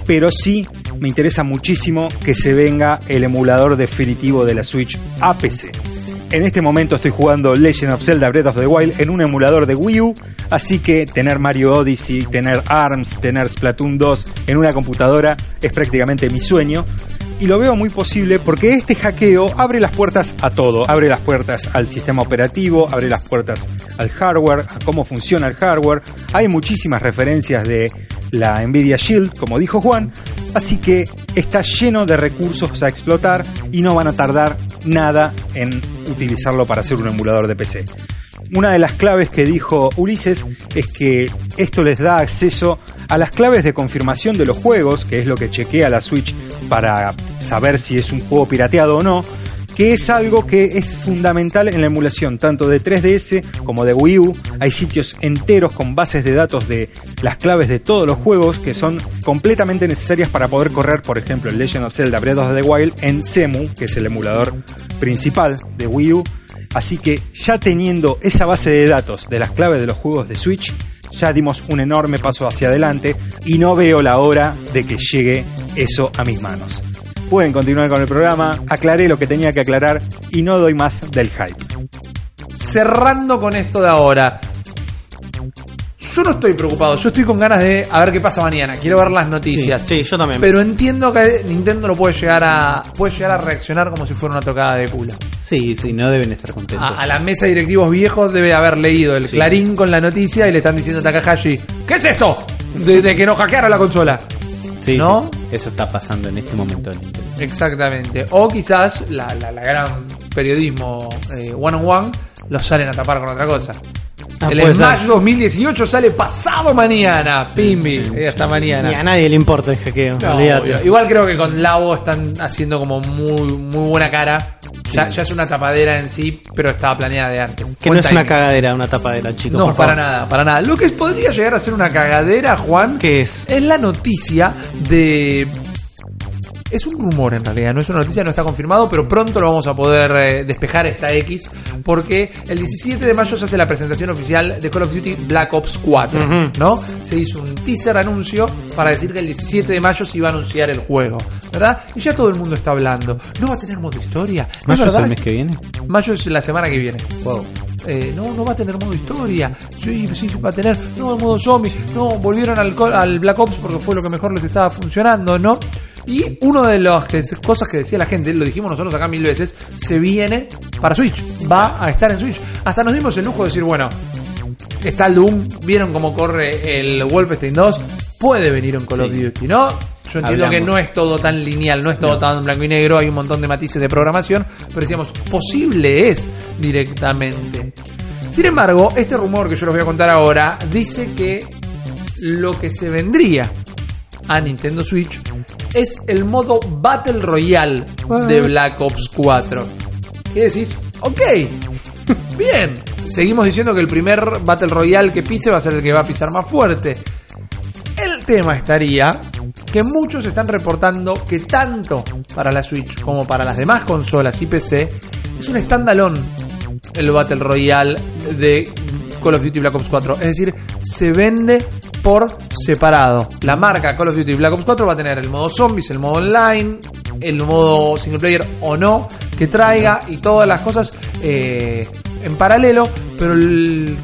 pero sí me interesa muchísimo que se venga el emulador definitivo de la Switch a PC. En este momento estoy jugando Legend of Zelda Breath of the Wild en un emulador de Wii U, así que tener Mario Odyssey, tener ARMS, tener Splatoon 2 en una computadora es prácticamente mi sueño. Y lo veo muy posible porque este hackeo abre las puertas a todo. Abre las puertas al sistema operativo, abre las puertas al hardware, a cómo funciona el hardware. Hay muchísimas referencias de la Nvidia Shield, como dijo Juan. Así que está lleno de recursos a explotar y no van a tardar nada en utilizarlo para hacer un emulador de PC. Una de las claves que dijo Ulises es que esto les da acceso a las claves de confirmación de los juegos, que es lo que chequea la Switch para saber si es un juego pirateado o no, que es algo que es fundamental en la emulación, tanto de 3DS como de Wii U. Hay sitios enteros con bases de datos de las claves de todos los juegos que son completamente necesarias para poder correr, por ejemplo, el Legend of Zelda Breath of the Wild en Cemu, que es el emulador principal de Wii U. Así que ya teniendo esa base de datos de las claves de los juegos de Switch, ya dimos un enorme paso hacia adelante y no veo la hora de que llegue eso a mis manos. Pueden continuar con el programa, aclaré lo que tenía que aclarar y no doy más del hype. cerrando con esto de ahora. yo no estoy preocupado, yo estoy con ganas de a ver qué pasa mañana. Quiero ver las noticias. Sí, yo también. Pero entiendo que Nintendo no puede llegar a puede llegar a reaccionar como si fuera una tocada de culo. Sí, sí, no deben estar contentos. A, a la mesa de directivos viejos debe haber leído el clarín con la noticia y le están diciendo a Takahashi, ¿qué es esto? De, de que nos hackearon la consola. Sí, ¿no? Eso está pasando en este momento. Exactamente. O quizás la, la, la gran periodismo eh, one on one lo salen a tapar con otra cosa. Ah, el Smash ser. 2018 sale pasado mañana. Pimbi. sí, hasta mañana. Ni a nadie le importa el hackeo. No. Igual creo que con Labo están haciendo como muy, muy buena cara. Ya, ya es una tapadera en sí, pero estaba planeada de antes. Que no es una cagadera, una tapadera, chicos. No, por para favor. nada, para nada. Lo que podría llegar a ser una cagadera, Juan, ¿Qué es? es la noticia de. Es un rumor en realidad, no es una noticia, no está confirmado, pero pronto lo vamos a poder eh, despejar esta X, porque el 17 de mayo se hace la presentación oficial de Call of Duty Black Ops 4, Ujú. ¿no? Se hizo un teaser anuncio para decir que el 17 de mayo se iba a anunciar el juego, ¿verdad? Y ya todo el mundo está hablando. ¿No va a tener modo historia? ¿No ¿Mayo es el mes que viene? Mayo es la semana que viene. Wow. Eh, no, no va a tener modo historia. Sí, sí, va a tener. No, modo zombie. No, volvieron al, al Black Ops porque fue lo que mejor les estaba funcionando, ¿no? Y una de las cosas que decía la gente, lo dijimos nosotros acá mil veces, se viene para Switch. Va a estar en Switch. Hasta nos dimos el lujo de decir, bueno, está el Doom, vieron cómo corre el Wolfenstein 2, puede venir un Call of Sí. Duty, ¿no? Yo entiendo Hablamos. que no es todo tan lineal, no es todo tan blanco y negro, hay un montón de matices de programación, pero decíamos, posible es directamente. Sin embargo, este rumor que yo les voy a contar ahora dice que lo que se vendría a Nintendo Switch es el modo Battle Royale de Black Ops 4. ¿Qué decís? Ok, bien. Seguimos diciendo que el primer Battle Royale que pise va a ser el que va a pisar más fuerte. El tema estaría que muchos están reportando que tanto para la Switch como para las demás consolas y PC es un standalone el Battle Royale de Call of Duty Black Ops 4. Es decir, se vende por separado. La marca Call of Duty Black Ops 4 va a tener el modo zombies, el modo online, el modo single player o no que traiga y todas las cosas eh, en paralelo, pero el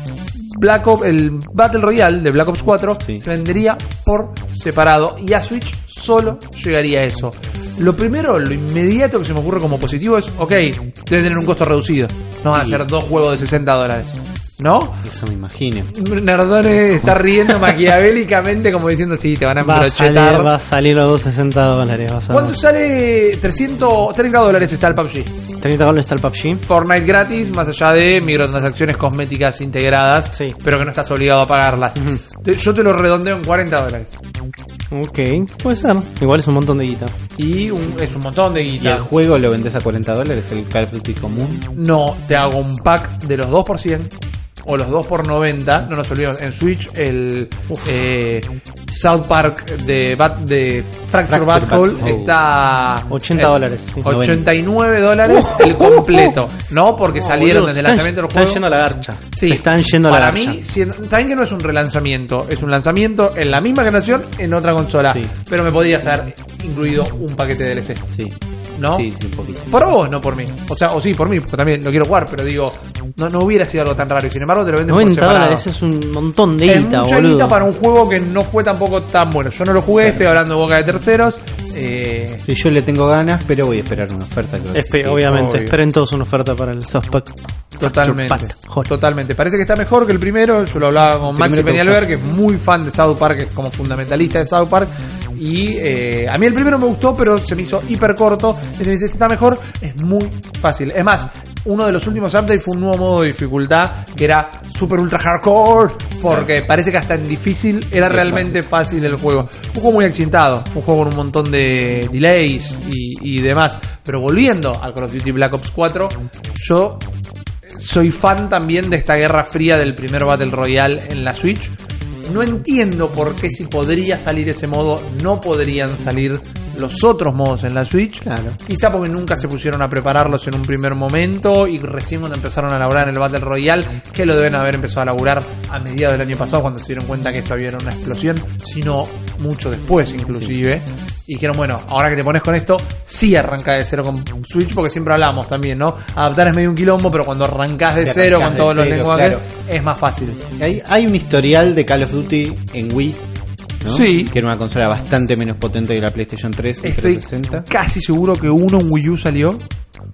Black Ops, el Battle Royale de Black Ops 4 Sí. se vendería por separado y a Switch solo llegaría eso. Lo primero, lo inmediato que se me ocurre como positivo es, ok, debe tener un costo reducido. No van a ser dos juegos de 60 dólares. ¿No? Eso me imagino. Nardone está riendo maquiavélicamente como diciendo, sí, te van a Va a, salir, embrochetar. va a salir los 260 dólares. vas a ver. ¿Cuánto sale? 300, 30 dólares está el PUBG. 30 dólares está el PUBG. Fortnite gratis, más allá de microtransacciones cosméticas integradas, Sí. pero que no estás obligado a pagarlas. Yo te lo redondeo en 40 dólares. Ok, puede ser. Igual es un montón de guita. Y un- es un montón de ¿Y guita. el juego lo vendés a 40 dólares? ¿El Call of Duty común? No, te hago un pack de los 2 por 100 o los 2 por 90. No nos olvidemos, en Switch el eh, South Park de, Bat- de Fracture Bad Hole Hole. está 80 eh, dólares, sí. 89 dólares el completo, ¿no? Porque salieron desde el lanzamiento del juego. Están yendo a la garcha. Sí, Están yendo a la para garcha. mí, siendo- también que no es un relanzamiento, es un lanzamiento en la misma generación en otra consola. Sí. Pero me podría ser incluido un paquete de DLC, Sí. ¿No? Sí, sí, un poquito. Por vos, no por mí. O sea, o sí, por mí, porque también lo quiero jugar, pero digo, no, no hubiera sido algo tan raro. Y sin embargo, te lo venden por 90 separado. dólares es un montón de guita, mucha boludo. guita para un juego que no fue tampoco tan bueno. Yo no lo jugué, estoy hablando de boca de terceros. Eh, Sí, yo le tengo ganas, pero voy a esperar una oferta. creo Espe- sí. obviamente, obvio. esperen todos una oferta para el South Park. Totalmente. Fracture Pack. Joder. Totalmente. Parece que está mejor que el primero. Yo lo hablaba con Maxi Peñalver, que es muy fan de South Park, es como fundamentalista de South Park. Y eh, a mí el primero me gustó, pero se me hizo hiper corto. Dice, este está mejor. Es muy fácil. Es más, uno de los últimos updates fue un nuevo modo de dificultad que era super ultra hardcore. Porque parece que hasta en difícil era realmente fácil el juego. Un juego muy accidentado. Un juego con un montón de delays y, y demás. Pero volviendo al Call of Duty Black Ops 4, yo soy fan también de esta guerra fría del primer Battle Royale en la Switch. No entiendo por qué si podría salir ese modo, no podrían salir los otros modos en la Switch. Claro. Quizá porque nunca se pusieron a prepararlos en un primer momento y recién cuando empezaron a laburar en el Battle Royale, que lo deben haber empezado a laburar a mediados del año pasado cuando se dieron cuenta que esto había una explosión, sino mucho después inclusive. Y dijeron, bueno, ahora que te pones con esto, sí arranca de cero con Switch, porque siempre hablamos también, ¿no? Adaptar es medio un quilombo, pero cuando arrancás de cero arrancás con de todos los lenguajes, claro. es más fácil. Hay, hay un historial de Call of Duty en Wii. ¿no? Sí. Que era una consola bastante menos potente que la PlayStation 3 y Estoy 360. casi seguro que uno en Wii U salió.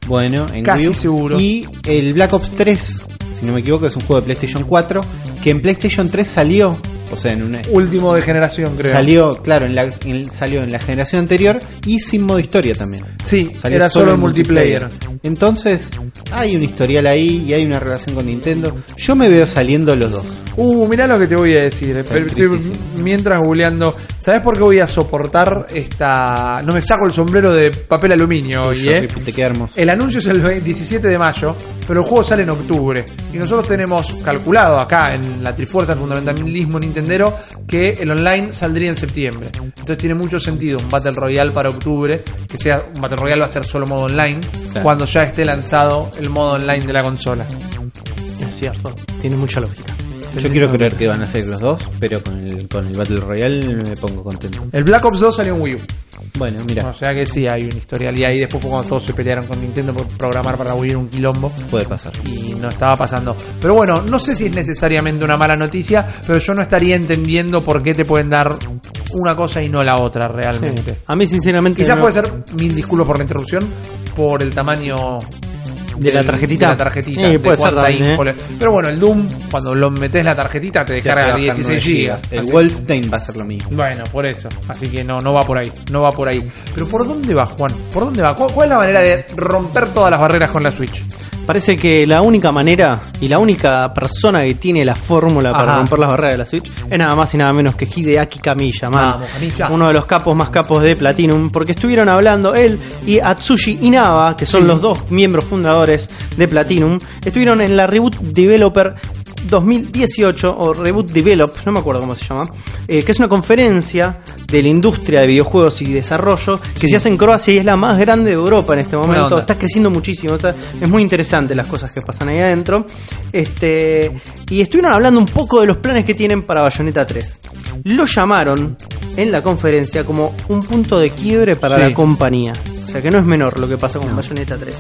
Bueno, en Casi Wii U. seguro. Y el Black Ops 3, si no me equivoco, es un juego de PlayStation 4 que en PlayStation 3 salió, o sea, en una Último de generación, creo. salió, claro, en la, en- salió en la generación anterior y sin modo historia también. Sí, Salió era solo el multiplayer. Entonces, hay un historial ahí y hay una relación con Nintendo. Yo me veo saliendo los dos. Uh, mirá lo que te voy a decir. Estoy mientras googleando. ¿Sabes por qué voy a soportar esta.? No me saco el sombrero de papel aluminio hoy, Yo, ¿eh? Te queda hermoso. El anuncio es el 17 de mayo, pero el juego sale en octubre. Y nosotros tenemos calculado acá en la Trifuerza, el fundamentalismo nintendero, que el online saldría en septiembre. Entonces tiene mucho sentido un Battle Royale para octubre, que sea un Battle Royale va a ser solo modo online, Claro. cuando ya esté lanzado el modo online de la consola. Es cierto, tiene mucha lógica. Yo quiero creer que van a ser los dos, pero con el, con el Battle Royale me pongo contento. El Black Ops 2 salió en Wii U. Bueno, mira, O sea que sí, hay un historial. Y ahí después fue cuando todos se pelearon con Nintendo por programar para Wii U un quilombo. puede pasar. y no estaba pasando. Pero bueno, no sé si es necesariamente una mala noticia, pero yo no estaría entendiendo por qué te pueden dar una cosa y no la otra realmente. A mí, sinceramente, Quizás no- puede ser, mil disculpas por la interrupción, por el tamaño De la tarjetita. de la tarjetita, Sí, de puede ser también, ¿eh? info le- Pero bueno, el Doom, cuando lo metes la tarjetita, te descarga bajar 16 9 gigas. El Así- Wolfenstein va a ser lo mismo. bueno, por eso. Así que no, no va por ahí. No va por ahí. Pero ¿por dónde va, Juan? ¿Por dónde va? ¿Cuál, cuál es la manera de romper todas las barreras con la Switch? Parece que la única manera y la única persona que tiene la fórmula para Ajá. romper las barreras de la Switch es nada más y nada menos que Hideaki Kamiya, man. Vamos, Kamiya. Uno de los capos más capos de Platinum, porque estuvieron hablando él y Atsushi Inaba, que son Sí. los dos miembros fundadores de Platinum, estuvieron en la Reboot Developer 2018 o Reboot Develop, no me acuerdo cómo se llama, eh, que es una conferencia de la industria de videojuegos y desarrollo que se hace en Croacia y es la más grande de Europa en este momento. Está creciendo muchísimo, o sea, es muy interesante las cosas que pasan ahí adentro. Este, y estuvieron hablando un poco de los planes que tienen para Bayonetta 3. Lo llamaron en la conferencia como un punto de quiebre para Sí. la compañía. O sea que no es menor lo que pasa con Bayonetta 3.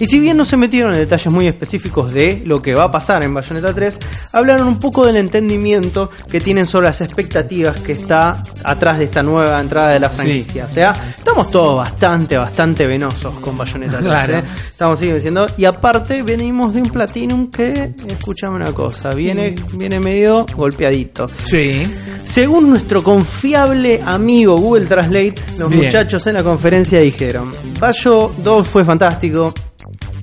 Y si bien no se metieron en detalles muy específicos de lo que va a pasar en Bayonetta 3, hablaron un poco del entendimiento que tienen sobre las expectativas que está atrás de esta nueva entrada de la Sí. franquicia. O sea, estamos todos bastante, bastante venosos con Bayonetta 3. Claro. ¿eh? Estamos siguiendo diciendo. Y aparte, venimos de un Platinum que, escúchame una cosa, viene, viene medio golpeadito. Sí. Según nuestro confiable amigo Google Translate, los Bien. muchachos en la conferencia dijeron: Bayo 2 fue fantástico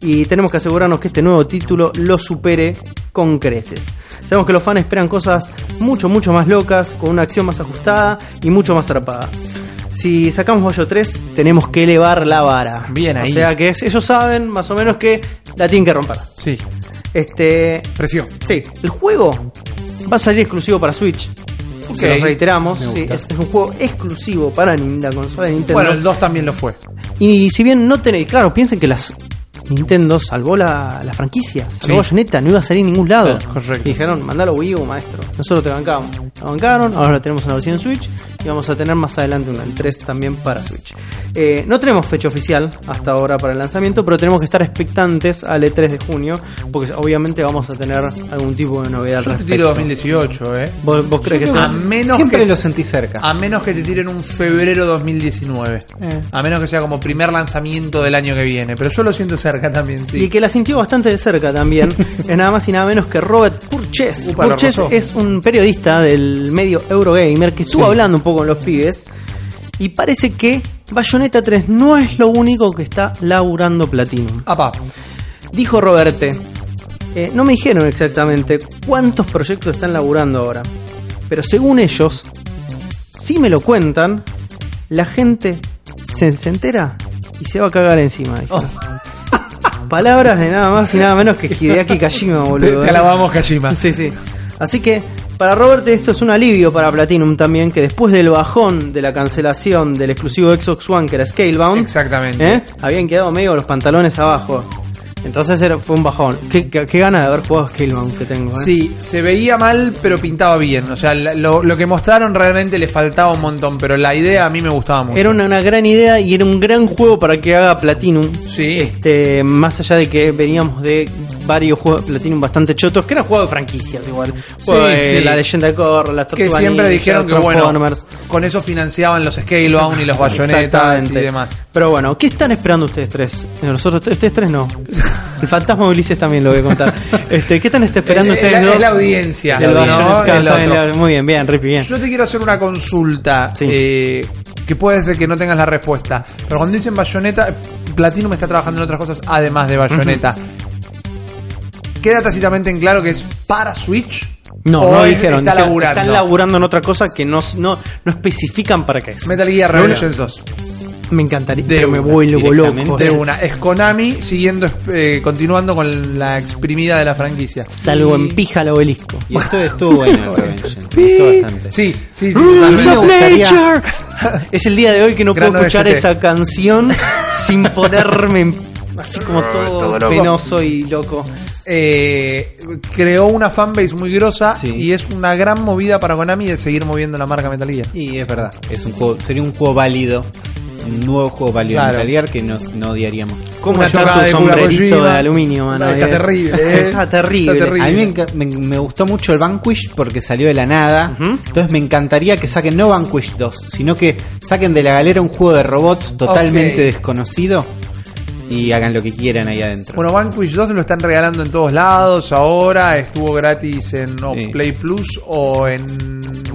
y tenemos que asegurarnos que este nuevo título lo supere con creces. Sabemos que los fans esperan cosas mucho, mucho más locas, con una acción más ajustada y mucho más zarpada. Si sacamos Bayo 3, tenemos que elevar la vara. Bien ahí. O sea que ellos saben más o menos que la tienen que romper. Sí. Este, Presión. Sí, el juego va a salir exclusivo para Switch. Se Ok. lo reiteramos, sí, es, es un juego exclusivo para la consola de Nintendo. Bueno, el 2 también lo fue. Y si bien no tenéis, claro, piensen que las Nintendo salvó la, la franquicia, salvó Sí. Bayonetta, no iba a salir en ningún lado. Claro, correcto. Y dijeron, mandalo a Wii U, maestro. Nosotros te bancamos. La bancaron, ahora tenemos una versión Switch y vamos a tener más adelante una el 3 también para Switch. Eh, no tenemos fecha oficial hasta ahora para el lanzamiento, pero tenemos que estar expectantes al E3 de junio, porque obviamente vamos a tener algún tipo de novedad. Yo te respecto. tiro 2018, ¿eh? ¿Vos, vos crees que sea? a menos Siempre que, lo sentí cerca. a menos que te tiren un febrero 2019. Eh. A menos que sea como primer lanzamiento del año que viene. Pero yo lo siento cerca también, sí. Y que la sintió bastante de cerca también, es nada más y nada menos que Robert Upa, rozó. es un periodista del medio Eurogamer que estuvo Sí. hablando un poco con los pibes y parece que Bayonetta 3 no es lo único que está laburando Platinum. Apa. Dijo Roberte, eh, no me dijeron exactamente cuántos proyectos están laburando ahora, pero según ellos, si me lo cuentan, la gente se, se entera y se va a cagar encima. dijo. Oh, Palabras de nada más y nada menos que Hideaki Kajima, boludo. te ¿eh? alabamos, Kajima. Sí, sí. Así que para Robert esto es un alivio para Platinum también, que después del bajón de la cancelación del exclusivo Xbox One que era Scalebound, Exactamente. ¿eh? habían quedado medio los pantalones abajo. Entonces era, fue un bajón. Qué, qué, qué gana de haber jugado Scalebound que tengo. ¿eh? Sí, se veía mal, pero pintaba bien. O sea, lo, lo que mostraron realmente le faltaba un montón, pero la idea a mí me gustaba mucho. Era una, una gran idea y era un gran juego para que haga Platinum. Sí. Este, más allá de que veníamos de varios juegos de Platinum bastante chotos, que eran juegos de franquicias igual. De sí. La leyenda de Korra, las que Tortugas siempre Ninja, dijeron que bueno, con eso financiaban los Scalebound y los bayonetas y demás. Pero bueno, ¿qué están esperando ustedes tres? Nosotros, ustedes tres no. El fantasma de Ulises también lo voy a contar. Este, ¿Qué están esperando Es- es ustedes la- dos? la audiencia, muy bien, bien, Rippy, bien. Yo te quiero hacer una consulta Sí. eh, que puede ser que no tengas la respuesta. Pero cuando dicen Bayonetta, Platinum está trabajando en otras cosas además de Bayonetta. Queda tácitamente en claro que es para Switch. No, no dijeron. Está dijeron, laburando. Están laburando en otra cosa que no, no, no especifican para qué es. Metal Gear. Revelations 2. Me encantaría, De pero me vuelvo loco. De una. Es Konami siguiendo, eh, continuando con la exprimida de la franquicia. Salgo en pija al obelisco. Y esto estuvo bueno bastante. Sí, sí, sí. Rules of Nature. Es el día de hoy que no Gran puedo escuchar OST. esa canción sin ponerme así como todo, Todo penoso y loco. eh, creó una fanbase muy grosa Sí. y es una gran movida para Konami de seguir moviendo la marca Metal Gear. Y es verdad, es un juego, sería un juego válido, nuevo juego válido Claro. que nos, no odiaríamos. ¿Cómo Una tu de sombrerito aluminio, mano? Está terrible, eh. Está terrible. Está terrible. A mí me, me- me gustó mucho el Vanquish porque salió de la nada. Entonces me encantaría que saquen no Vanquish 2, sino que saquen de la galera un juego de robots totalmente desconocido y hagan lo que quieran ahí adentro. Bueno, Vanquish 2 lo están regalando en todos lados ahora. Estuvo gratis en Sí. Play Plus o en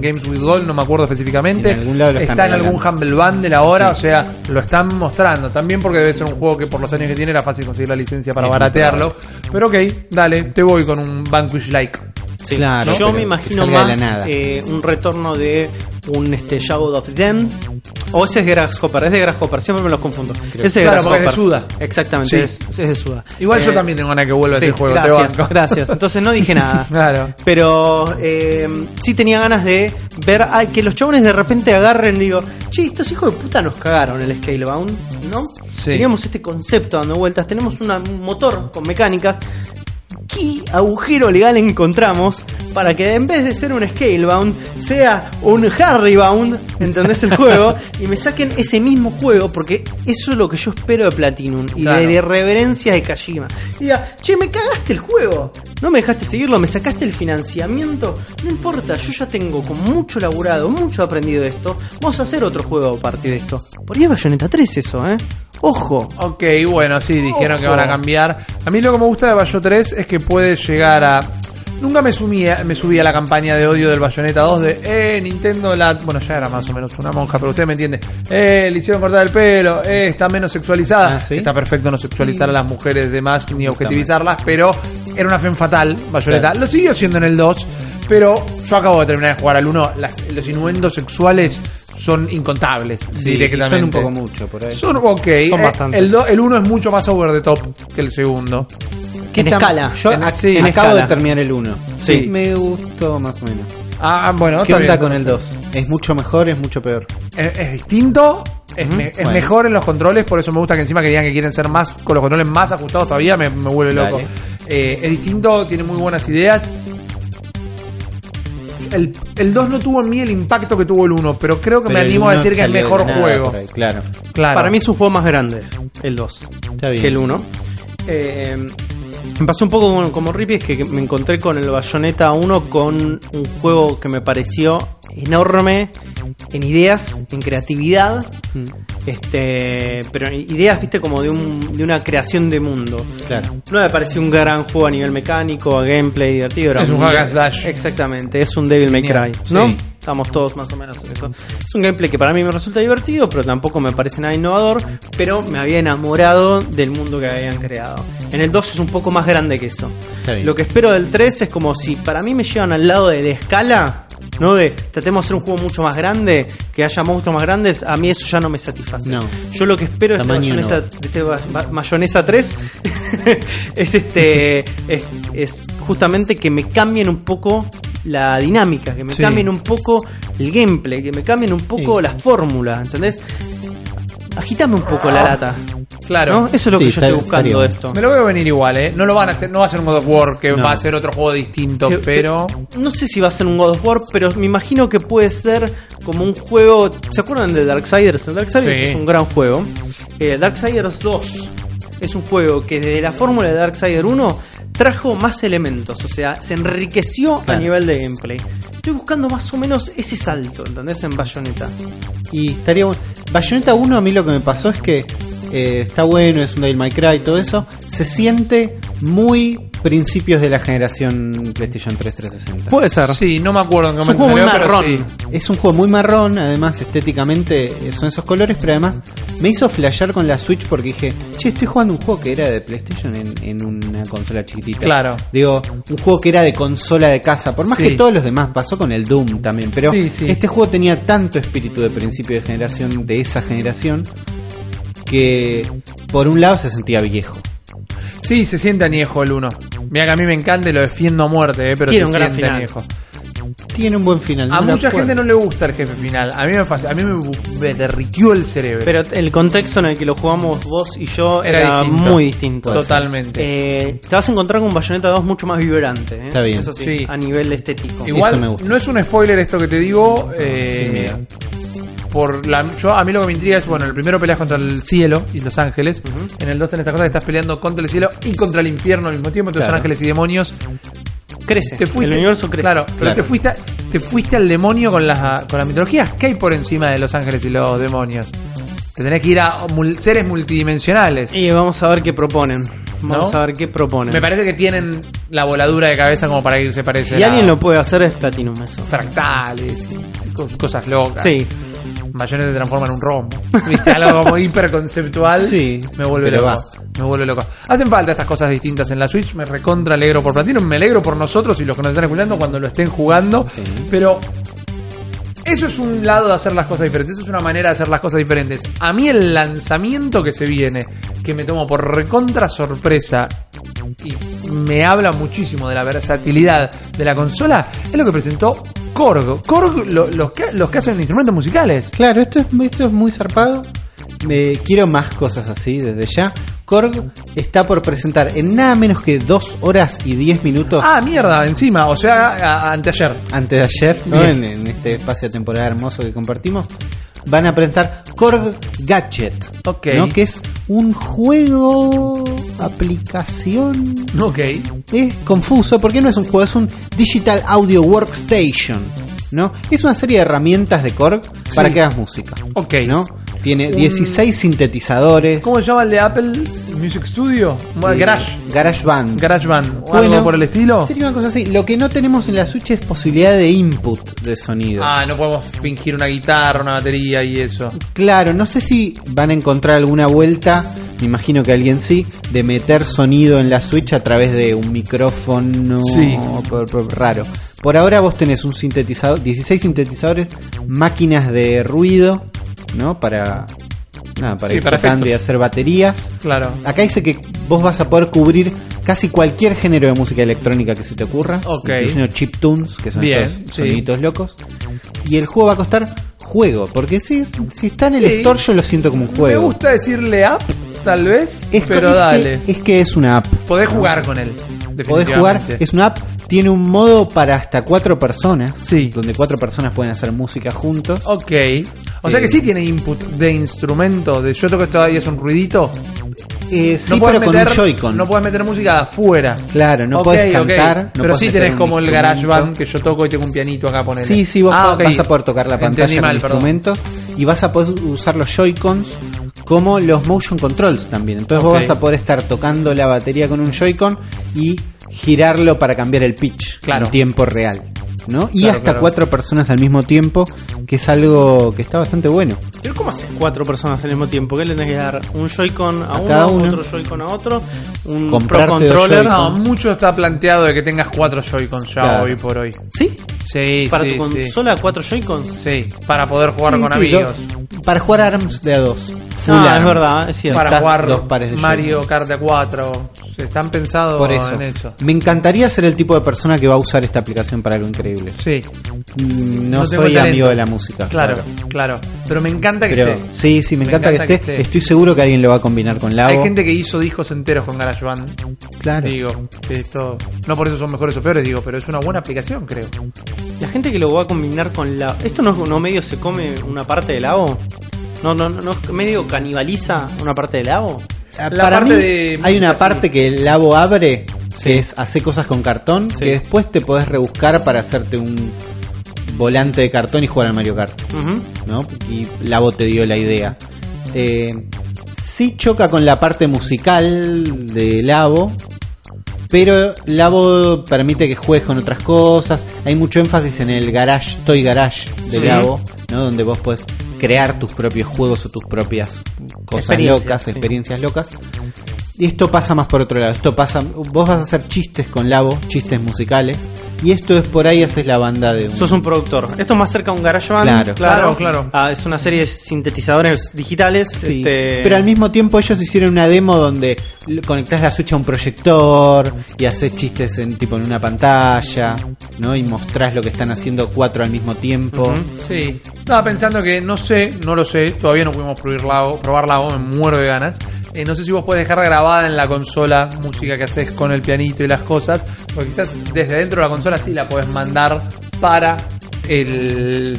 Games with Gold, no me acuerdo específicamente. En algún lado lo Está en algún. Humble Bundle ahora, Sí. o sea, lo están mostrando. También porque debe ser un juego que por los años que tiene era fácil conseguir la licencia para Es baratearlo. Pero ok, dale, te voy con un Vanquish like. Claro, Yo me imagino más la nada. eh, un retorno de un este, Shadow of the Dam. O ese es Grasshopper, es de Grasshopper, siempre me los confundo. Ese es Claro, porque es de Suda. Exactamente, Sí. es, es de Suda. Igual yo Eh, también tengo ganas que vuelva sí, ese juego, te gracias, banco. gracias. Entonces no dije nada. Claro. Pero eh, sí tenía ganas de ver ay, que los chabones de repente agarren y digo, che, estos hijos de puta nos cagaron el Scalebound, ¿no? Sí. Teníamos este concepto dando vueltas, tenemos una- un motor con mecánicas. ¿Qué agujero legal encontramos para que en vez de ser un Scalebound sea un Harrybound, ¿entendés el juego? y me saquen ese mismo juego, porque eso es lo que yo espero de Platinum y Claro. de, de reverencia de Kajima. Y diga, che, me cagaste el juego, no me dejaste seguirlo, me sacaste el financiamiento, no importa, yo ya tengo con mucho laburado, mucho aprendido de esto, vamos a hacer otro juego a partir de esto. Por ahí es Bayonetta 3 eso, ¿eh? Ojo. Ok, bueno, sí, dijeron que van a cambiar. A mí lo que me gusta de Bayo 3 es que puede llegar a. Nunca me subía, me subía a la campaña de odio del Bayonetta 2 de, eh, Nintendo la... Bueno, ya era más o menos una monja, pero usted me entiende. Eh, le hicieron cortar el pelo, eh, está menos sexualizada. Ah, ¿sí? Está perfecto no sexualizar a las mujeres de más ni objetivizarlas, pero era una fe fatal, Bayonetta. Claro. Lo siguió siendo en el 2, pero yo acabo de terminar de jugar al 1. Las, los innuendos sexuales son incontables, Sí, directamente. son un poco mucho por ahí. Son ok. Son eh, bastantes. El, do- el uno es mucho más over the top que el segundo. En Está- escala. Yo En- ac- sí, en acabo escala. de terminar el 1. Sí. Me gustó más o menos. Ah, bueno, ¿Qué está onda bien. con el 2? ¿Es mucho mejor? ¿Es mucho peor? Es, es distinto. Es, me- es Bueno. mejor en los controles, por eso me gusta que encima que digan que quieren ser más con los controles más ajustados todavía, me, me vuelve loco. Dale. Eh, es distinto, tiene muy buenas ideas. El, el 2 no tuvo en mí el impacto que tuvo el 1, pero creo que Pero me animo a decir que es mejor nada juego. ahí, claro. Claro. Para mí es un juego más grande, el 2, Está bien. que el 1. Eh, me pasó un poco como, como Rippy, es que me encontré con el Bayonetta 1 con un juego que me pareció enorme en ideas, en creatividad, Mm, este pero ideas, viste, como de, un, de una creación de mundo. Claro. No me pareció un gran juego a nivel mecánico, a gameplay divertido. era Es un hack and slash. Exactamente, es un Devil May Cry, ¿no? sí. Estamos todos más o menos en eso. Es un gameplay que para mí me resulta divertido, pero tampoco me parece nada innovador. Pero me había enamorado del mundo que habían creado. En el 2 es un poco más grande que eso. Lo que espero del 3 es como si para mí me llevan al lado de la escala. ¿No? De tratemos de hacer un juego mucho más grande, que haya monstruos más grandes, a mí eso ya no me satisface. No. Yo lo que espero de este mayonesa, este mayonesa 3 es este es, es justamente que me cambien un poco la dinámica, que me Sí. cambien un poco el gameplay, que me cambien un poco Sí. la fórmula, ¿entendés? Agitame un poco la lata. Claro. ¿no? Eso es lo Sí, que yo estoy buscando estaría de bueno. esto. Me lo veo venir igual, ¿eh? No lo van a hacer, no va a ser un God of War que No. va a ser otro juego distinto, Te- te- pero. no sé si va a ser un God of War, pero me imagino que puede ser como un juego. ¿Se acuerdan de Darksiders? Darksiders Sí. es un gran juego. Eh, Darksiders 2 es un juego que desde la fórmula de Darksiders 1 trajo más elementos, o sea, se enriqueció a nivel de gameplay. Estoy buscando más o menos ese salto, ¿entendés? En Bayonetta. Y estaría bueno. Bayonetta 1 a mí lo que me pasó es que eh, está bueno, es un Devil May Cry y todo eso. Se siente muy principios de la generación PlayStation 3 360. Puede ser. Sí, no me acuerdo en qué Es un juego muy salió, marrón. sí. Es un juego muy marrón, además estéticamente eh, son esos colores, pero además me hizo flashear con la Switch porque dije, che, estoy jugando un juego que era de PlayStation en, en una consola chiquitita. Claro. Digo, un juego que era de consola de casa, por más Sí. que todos los demás, pasó con el Doom también, pero Sí, sí. este juego tenía tanto espíritu de principio de generación, de esa generación, que por un lado se sentía viejo. Sí, se siente añejo el 1. Mira que a mí me encanta y lo defiendo a muerte, eh, pero Tiene se un gran siente final. añejo. Tiene un buen final. A no mucha gente no le gusta el jefe final. A mí me, a mí me, derritió el cerebro. Pero el contexto en el que lo jugamos vos y yo Era era, distinto. muy distinto. Totalmente. Eh, te vas a encontrar con un Bayonetta 2 mucho más vibrante. ¿eh? Está bien. Eso sí, Sí. a nivel estético. Eso me Igual, gusta. no es un spoiler esto que te digo. eh. Por la, yo, a mí lo que me intriga es, bueno, el primero peleas contra el cielo y los ángeles. En el 2 tenés esta cosa que estás peleando contra el cielo y contra el infierno al mismo tiempo. Entonces Claro. ángeles y demonios. Crece. Te fuiste, el universo crece. Claro, pero Claro. te fuiste, te fuiste al demonio con las con la mitología. ¿Qué hay por encima de los ángeles y los demonios? Te tenés que ir a mul- seres multidimensionales. Y vamos a ver qué proponen. Vamos ¿No? a ver qué proponen. Me parece que tienen la voladura de cabeza como para irse parece si alguien lo puede hacer es Platinum eso. fractales cosas locas. Sí. Mayonesa se transforma en un rombo. ¿Viste? Algo como hiper conceptual. Sí, Me vuelve loco. va. Me vuelve loco. Hacen falta estas cosas distintas en la Switch. Me recontra alegro por Platinum. Me alegro por nosotros y los que nos están escuchando cuando lo estén jugando. Sí. Pero eso es un lado de hacer las cosas diferentes. Eso es una manera de hacer las cosas diferentes. A mí el lanzamiento que se viene, que me tomo por recontra sorpresa y me habla muchísimo de la versatilidad de la consola, es lo que presentó Korg. Korg, lo- los, que, hacen instrumentos musicales. Claro, esto es, esto es muy zarpado. Me quiero más cosas así desde ya. Korg está por presentar en nada menos que 2 horas y 10 minutos Ah, mierda, encima. O sea, anteayer. antes de ayer, ¿no? En, en este espacio temporal hermoso que compartimos. Van a presentar Korg Gadget, Ok. ¿no? que es un juego, aplicación. Ok. Es confuso porque no es un juego, es un Digital Audio Workstation. ¿no? Es una serie de herramientas de Korg para que hagas música. Ok. ¿no? Tiene 16 sintetizadores. ¿Cómo se llama el de Apple Music Studio? Bueno, Eh, Garage. GarageBand. GarageBand. ¿O Bueno, algo por el estilo? Sería una cosa así. Lo que no tenemos en la Switch es posibilidad de input de sonido. Ah, no podemos fingir una guitarra, una batería y eso. Claro, no sé si van a encontrar alguna vuelta, me imagino que alguien sí, de meter sonido en la Switch a través de un micrófono Sí. raro. Por ahora vos tenés un sintetizador, 16 sintetizadores, máquinas de ruido, ¿no? Para, nada, para Sí, ir para tocando y hacer baterías. Claro. Acá dice que vos vas a poder cubrir casi cualquier género de música electrónica que se te ocurra, Ok. incluyendo chiptunes, que son Bien, estos sí. soniditos locos. Y el juego va a costar juego, porque si, si está en el Sí. store yo lo siento como un Me juego. gusta decirle app, tal vez, Es, pero es que- dale. es que es una app. Podés jugar con él. Podés jugar, es una app, tiene un modo para hasta cuatro personas, Sí. donde cuatro personas pueden hacer música juntos. Ok. O sea Eh. que sí tiene input de instrumento. De yo toco esto ahí es un ruidito. Eh, sí, no pero puedes con meter, un Joy-Con. No puedes meter música de afuera. Claro, no Ok, podés ok. cantar. no pero sí meter tenés como el. GarageBand que yo toco y tengo un pianito acá ponele. Sí, sí, vos Ah, vas a poder tocar la pantalla Entendí con mal, instrumentos y vas a poder usar los Joy-Cons como los motion controls también. Entonces vos vas a poder estar tocando la batería con un Joy-Con y girarlo para cambiar el pitch Claro. en tiempo real. ¿no? Y Claro, hasta claro. cuatro personas al mismo tiempo, que es algo que está bastante bueno. Pero ¿cómo haces cuatro personas al mismo tiempo? ¿Qué le tenés que dar? ¿Un Joy-Con a, A uno, cada uno. otro Joy-Con a otro? ¿Un Comprarte Pro dos Controller? Joy-Con. No, mucho está planteado de que tengas cuatro Joy-Con ya Claro. hoy por hoy. ¿Sí? Sí, ¿Para sí, tu sí. consola cuatro Joy-Cons? Sí, para poder jugar Sí, con sí, amigos. do- para jugar ARMS de a dos. Full Ah, es verdad, es cierto. para jugar dos pares de Mario Kart de 4. Están pensados Por eso. en eso. Me encantaría ser el tipo de persona que va a usar esta aplicación para algo increíble. Sí, Mm, No, No soy talento. amigo de la música. claro, claro. Pero me encanta que Pero esté. sí, sí, me, Me encanta, encanta que, que esté. esté. Estoy seguro que alguien lo va a combinar con Labo. Hay gente que hizo discos enteros con GarageBand. Claro. Digo, que esto. No por eso son mejores o peores, digo, pero es una buena aplicación, creo. La gente que lo va a combinar con la. ¿Esto no, no medio se come una parte del lago? ¿No, no, no, no medio canibaliza una parte del lago? Ah, La Para parte mí, de hay una parte que el Labo abre, que es hacer cosas con cartón, que después te podés rebuscar para hacerte un volante de cartón y jugar al Mario Kart. ¿no? Y Labo te dio la idea. Eh, sí choca con la parte musical de Labo, pero Labo permite que juegues con otras cosas. Hay mucho énfasis en el garage, Toy Garage de Sí. Labo, ¿no? Donde vos puedes crear tus propios juegos o tus propias cosas Experiencias, locas, sí. experiencias locas. Y esto pasa más por otro lado. Esto pasa, vos vas a hacer chistes con Labo, chistes musicales. Y esto es por ahí haces la banda de un, Sos un productor. Esto es más cerca a un GarageBand. Claro. Claro, claro. Ah, es una serie de sintetizadores digitales. Sí, este, Pero al mismo tiempo ellos hicieron una demo donde conectás la Switch a un proyector y haces chistes en tipo en una pantalla, ¿no? Y mostrás lo que están haciendo cuatro al mismo tiempo. Ujú. Sí. Estaba pensando que no sé, no lo sé, todavía no pudimos probar Lago, probar Lago, me muero de ganas. Eh, no sé si vos podés dejar grabada en la consola música que haces con el pianito y las cosas, porque quizás desde dentro de la consola sí la podés mandar para el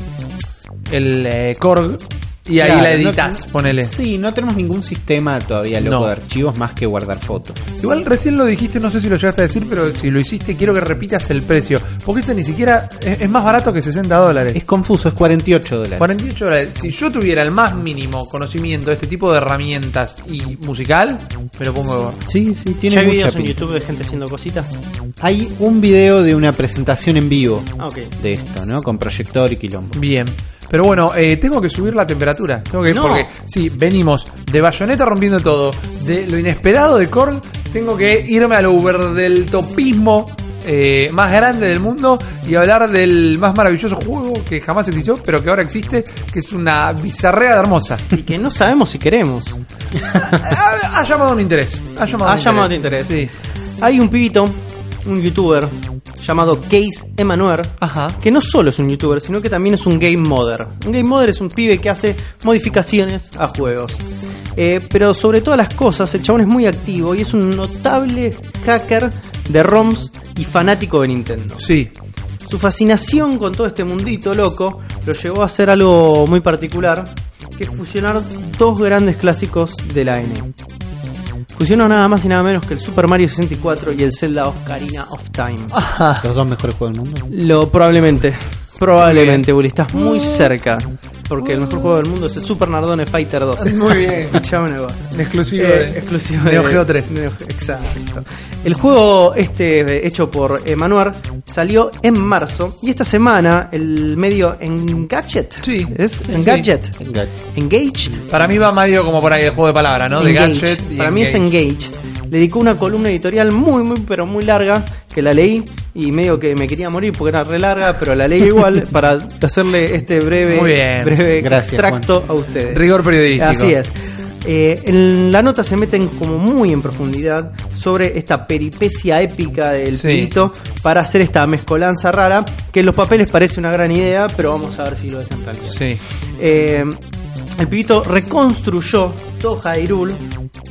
el eh, Korg y ahí la no- editas, ponele. Sí, no tenemos ningún sistema todavía loco No. de archivos más que guardar fotos. Igual recién lo dijiste, no sé si lo llegaste a decir, pero si lo hiciste quiero que repitas el precio, porque esto ni siquiera es, es más barato que 60 dólares. Es confuso, es 48 dólares. 48 dólares. Si yo tuviera el más mínimo conocimiento de este tipo de herramientas y musical, me lo pongo. Sí, sí, ¿Ya tiene hay mucha videos en. YouTube de gente haciendo cositas? Hay un video de una presentación en vivo Ah, de esto, ¿no? Con proyector y quilombo. Bien. Pero bueno, eh, tengo que subir la temperatura. Tengo que, No. Porque, sí, venimos de bayoneta rompiendo todo. De lo inesperado de Korg, tengo que irme al Uber del topismo eh, más grande del mundo y hablar del más maravilloso juego que jamás existió, pero que ahora existe, que es una bizarrea de hermosa. Y que no sabemos si queremos. ha, ha llamado mi interés. Ha llamado, Ha mi llamado tu interés. Sí. Hay un pibito, un youtuber, llamado Case Emanuel, Ajá. que no solo es un youtuber, sino que también es un game modder. Un game modder es un pibe que hace modificaciones a juegos. Eh, pero sobre todas las cosas, el chabón es muy activo y es un notable hacker de ROMs y fanático de Nintendo. Sí. Su fascinación con todo este mundito loco lo llevó a hacer algo muy particular, que es fusionar dos grandes clásicos de la N. Fusionó nada más y nada menos que el Super Mario 64 y el Zelda Ocarina of Time. Los dos mejores juegos del mundo. Lo probablemente, probablemente, Bully, estás muy cerca, porque el mejor juego del mundo es el Super Nardone Fighter 2. Muy bien. Exclusivo Eh, de exclusivo Neo de- Geo 3. Neo Geo- exacto. El juego este hecho por Emanuel salió en marzo y esta semana el medio Engadget Sí. es Sí, Engadget Enganche. Engaged Para mí va medio como por ahí el juego de palabras, ¿no? De Engaged. gadget. y Para mí es engage. Engaged. Le dedicó una columna editorial muy, muy, pero muy larga que la leí y medio que me quería morir porque era re larga, pero la leí igual para hacerle este breve, breve Gracias, extracto a ustedes. Rigor periodístico. Así es. Eh, en la nota se meten como muy en profundidad sobre esta peripecia épica del Sí. pibito para hacer esta mezcolanza rara que en los papeles parece una gran idea, pero vamos a ver si lo es en realidad. Sí. Eh, el pibito reconstruyó todo Hyrule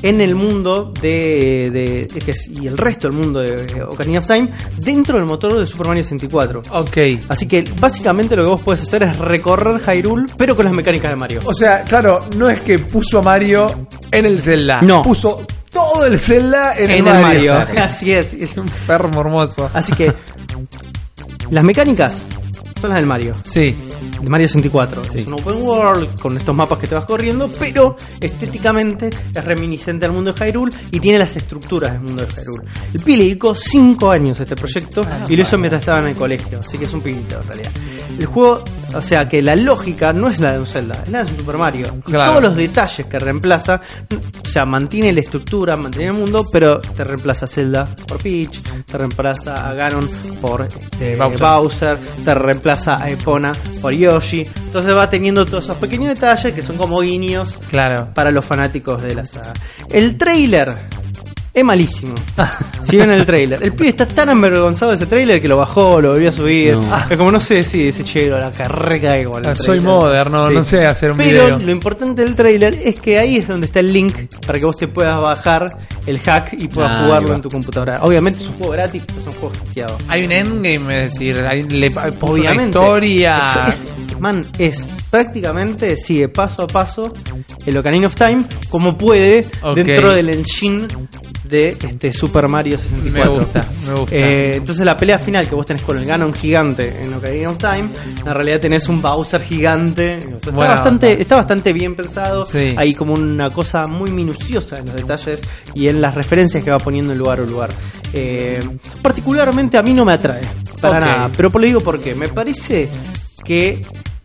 en el mundo de, de- de que es- y el resto del mundo de Ocarina of Time dentro del motor de Super Mario 64. Ok. Así que básicamente lo que vos podés hacer es recorrer Hyrule, pero con las mecánicas de Mario. O sea, claro, no es que puso a Mario en el Zelda. No. Puso todo el Zelda en, en el Mario. Así es. es- Es un perro hermoso. Así que las mecánicas son las del Mario. Sí. De Mario 64. Es un open world con estos mapas que te vas corriendo, pero estéticamente es reminiscente al mundo de Hyrule y tiene las estructuras del mundo de Hyrule. El pibe le dedicó 5 años a este proyecto y lo hizo mientras estaba en el colegio, así que es un pibito en realidad. el juego, o sea, que la lógica no es la de un Zelda, es la de un Super Mario. Y Claro. todos los detalles que reemplaza, o sea, mantiene la estructura, mantiene el mundo, pero te reemplaza a Zelda por Peach, te reemplaza a Ganon por este, Bowser. Bowser. te reemplaza a Epona por Yoshi. Entonces va teniendo todos esos pequeños detalles que son como guiños Claro. para los fanáticos de la saga. El trailer es malísimo. si ven el trailer, el pibe está tan avergonzado de ese trailer que lo bajó, lo volvió a subir. No. Es como no se decide, dice che, la carrega igual. Ah, soy trailer". moderno, no sé hacer un Pero video. lo importante del trailer es que ahí es donde está el link para que vos te puedas bajar el hack y puedas Ah, jugarlo en tu computadora. Obviamente es un juego gratis, pero es un juego hackeado. Hay un endgame, es decir, hay, le puso una Obviamente. historia. Es, es- man, es prácticamente sigue paso a paso el Ocarina of Time como puede dentro del engine de este Super Mario 64. Me gusta, me gusta. Eh, entonces la pelea final que vos tenés con el Ganon gigante en Ocarina of Time, en realidad tenés un Bowser gigante. O sea, está, bastante, está bastante bien pensado. Sí. Hay como una cosa muy minuciosa en los detalles y en las referencias que va poniendo en lugar a lugar. Eh, particularmente a mí no me atrae. Para nada. Pero por lo digo porque me parece que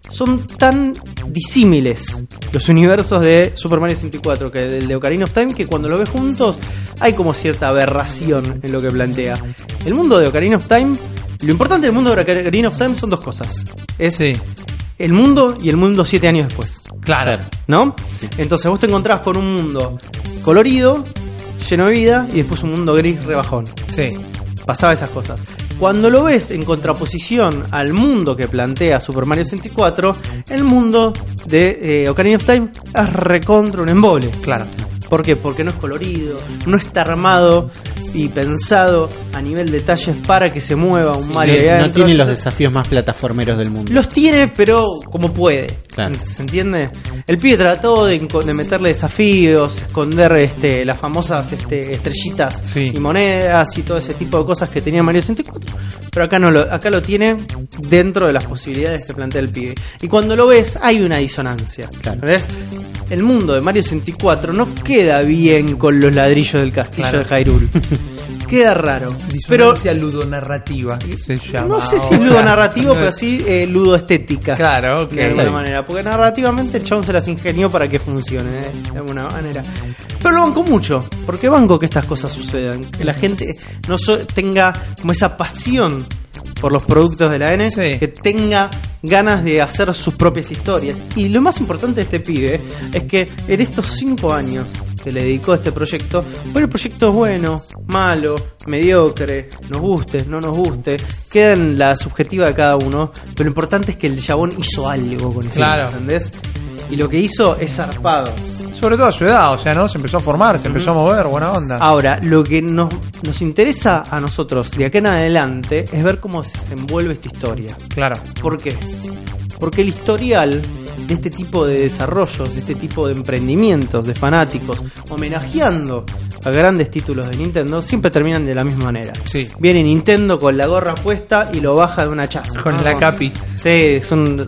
son tan disímiles los universos de Super Mario 64 que del de Ocarina of Time que cuando lo ves juntos hay como cierta aberración en lo que plantea. El mundo de Ocarina of Time, lo importante del mundo de Ocarina of Time son dos cosas. Es Sí, el mundo y el mundo siete años después. claro. ¿No? Entonces vos te encontrás con un mundo colorido, lleno de vida, y después un mundo gris rebajón. Sí. Pasaba esas cosas. Cuando lo ves en contraposición al mundo que plantea Super Mario 64, el mundo de eh, Ocarina of Time es recontra un embole. Claro. ¿Por qué? Porque no es colorido, no está armado y pensado a nivel detalles para que se mueva un Mario. no adentro. tiene los desafíos más plataformeros del mundo. Los tiene, pero como puede. Claro. ¿Se entiende? El pibe trató de, meterle desafíos, esconder este, las famosas este, estrellitas Sí. y monedas y todo ese tipo de cosas que tenía Mario 64. Pero acá no lo, acá lo tiene dentro de las posibilidades que plantea el pibe. Y cuando lo ves, hay una disonancia. Claro. ¿Ves? El mundo de Mario 64 no queda bien con los ladrillos del castillo Claro. de Hyrule. queda raro. Pero Disonancia ludonarrativa se llama. no sé si es ahora. ludo narrativo, pero sí eh, ludo estética. Claro, ok. De alguna manera. Porque narrativamente el chabón se las ingenió para que funcione, eh, de alguna manera. Pero lo banco mucho, porque banco que estas cosas sucedan. Que la gente no so- tenga como esa pasión por los productos de la N, Sí. que tenga ganas de hacer sus propias historias. Y lo más importante de este pibe es que en estos cinco años que le dedicó a este proyecto, bueno, el proyecto es bueno, malo, mediocre, nos guste, no nos guste, queda en la subjetiva de cada uno, pero lo importante es que el chabón hizo algo con eso, Claro. ¿entendés? Y lo que hizo es zarpado. Sobre todo a su edad, o sea, ¿no? Se empezó a formar, se empezó a mover, buena onda. Ahora, lo que nos, nos interesa a nosotros de acá en adelante es ver cómo se envuelve esta historia. Claro. ¿Por qué? Porque el historial de este tipo de desarrollos, de este tipo de emprendimientos, de fanáticos, homenajeando a grandes títulos de Nintendo, siempre terminan de la misma manera. Sí. Viene Nintendo con la gorra puesta y lo baja de una chaza. Con la capi. Sí, son,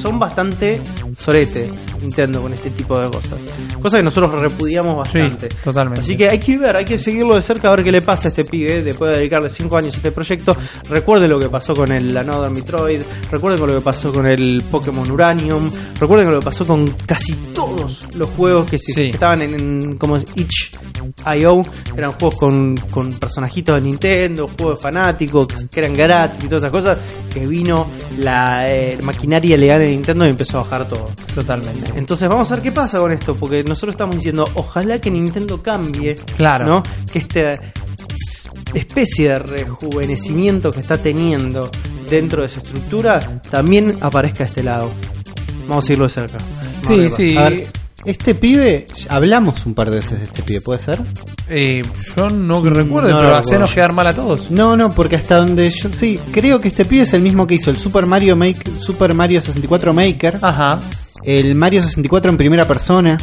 son bastante sorete Nintendo con este tipo de cosas. Cosa que nosotros repudiamos bastante. Sí, totalmente. Así que hay que ver, hay que seguirlo de cerca a ver qué le pasa a este pibe después de dedicarle 5 años a este proyecto. Recuerden lo que pasó con el Another Metroid, recuerden lo que pasó con el Pokémon Uranium, recuerden lo que pasó con casi todos los juegos que, Sí. estaban en, en como itch.io, eran juegos con, con personajitos de Nintendo, juegos fanáticos que eran gratis y todas esas cosas, que vino la eh, maquinaria legal de Nintendo y empezó a bajar todo. Totalmente. Entonces vamos a ver qué pasa con esto, porque nosotros estamos diciendo, ojalá que Nintendo cambie, Claro. ¿no? Que esta especie de rejuvenecimiento que está teniendo dentro de su estructura también aparezca a este lado. Vamos a irlo de cerca. Vamos Sí, sí. A ver, este pibe, hablamos un par de veces de este pibe, ¿puede ser? Eh, yo no que recuerdo, No lo pero recuerdo. hacernos quedar mal a todos. No, no, porque hasta donde yo sí, creo que este pibe es el mismo que hizo el Super Mario Make, Super Mario 64 Maker, Ajá. el Mario 64 en primera persona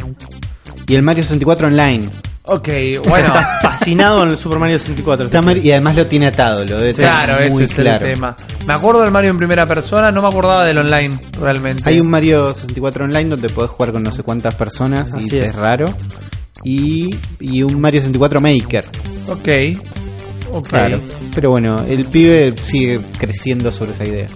y el Mario 64 Online. Ok, bueno. Está fascinado en el Super Mario 64. Está Mar- y además lo tiene atado, lo debe tener claro, muy ese es claro. el tema. Me acuerdo del Mario en primera persona, no me acordaba del online, realmente. Hay un Mario 64 Online donde podés jugar con no sé cuántas personas Así y es. es raro. Y, y un Mario 64 Maker. Ok. Ok. Claro. Pero bueno, el pibe sigue creciendo sobre esa idea.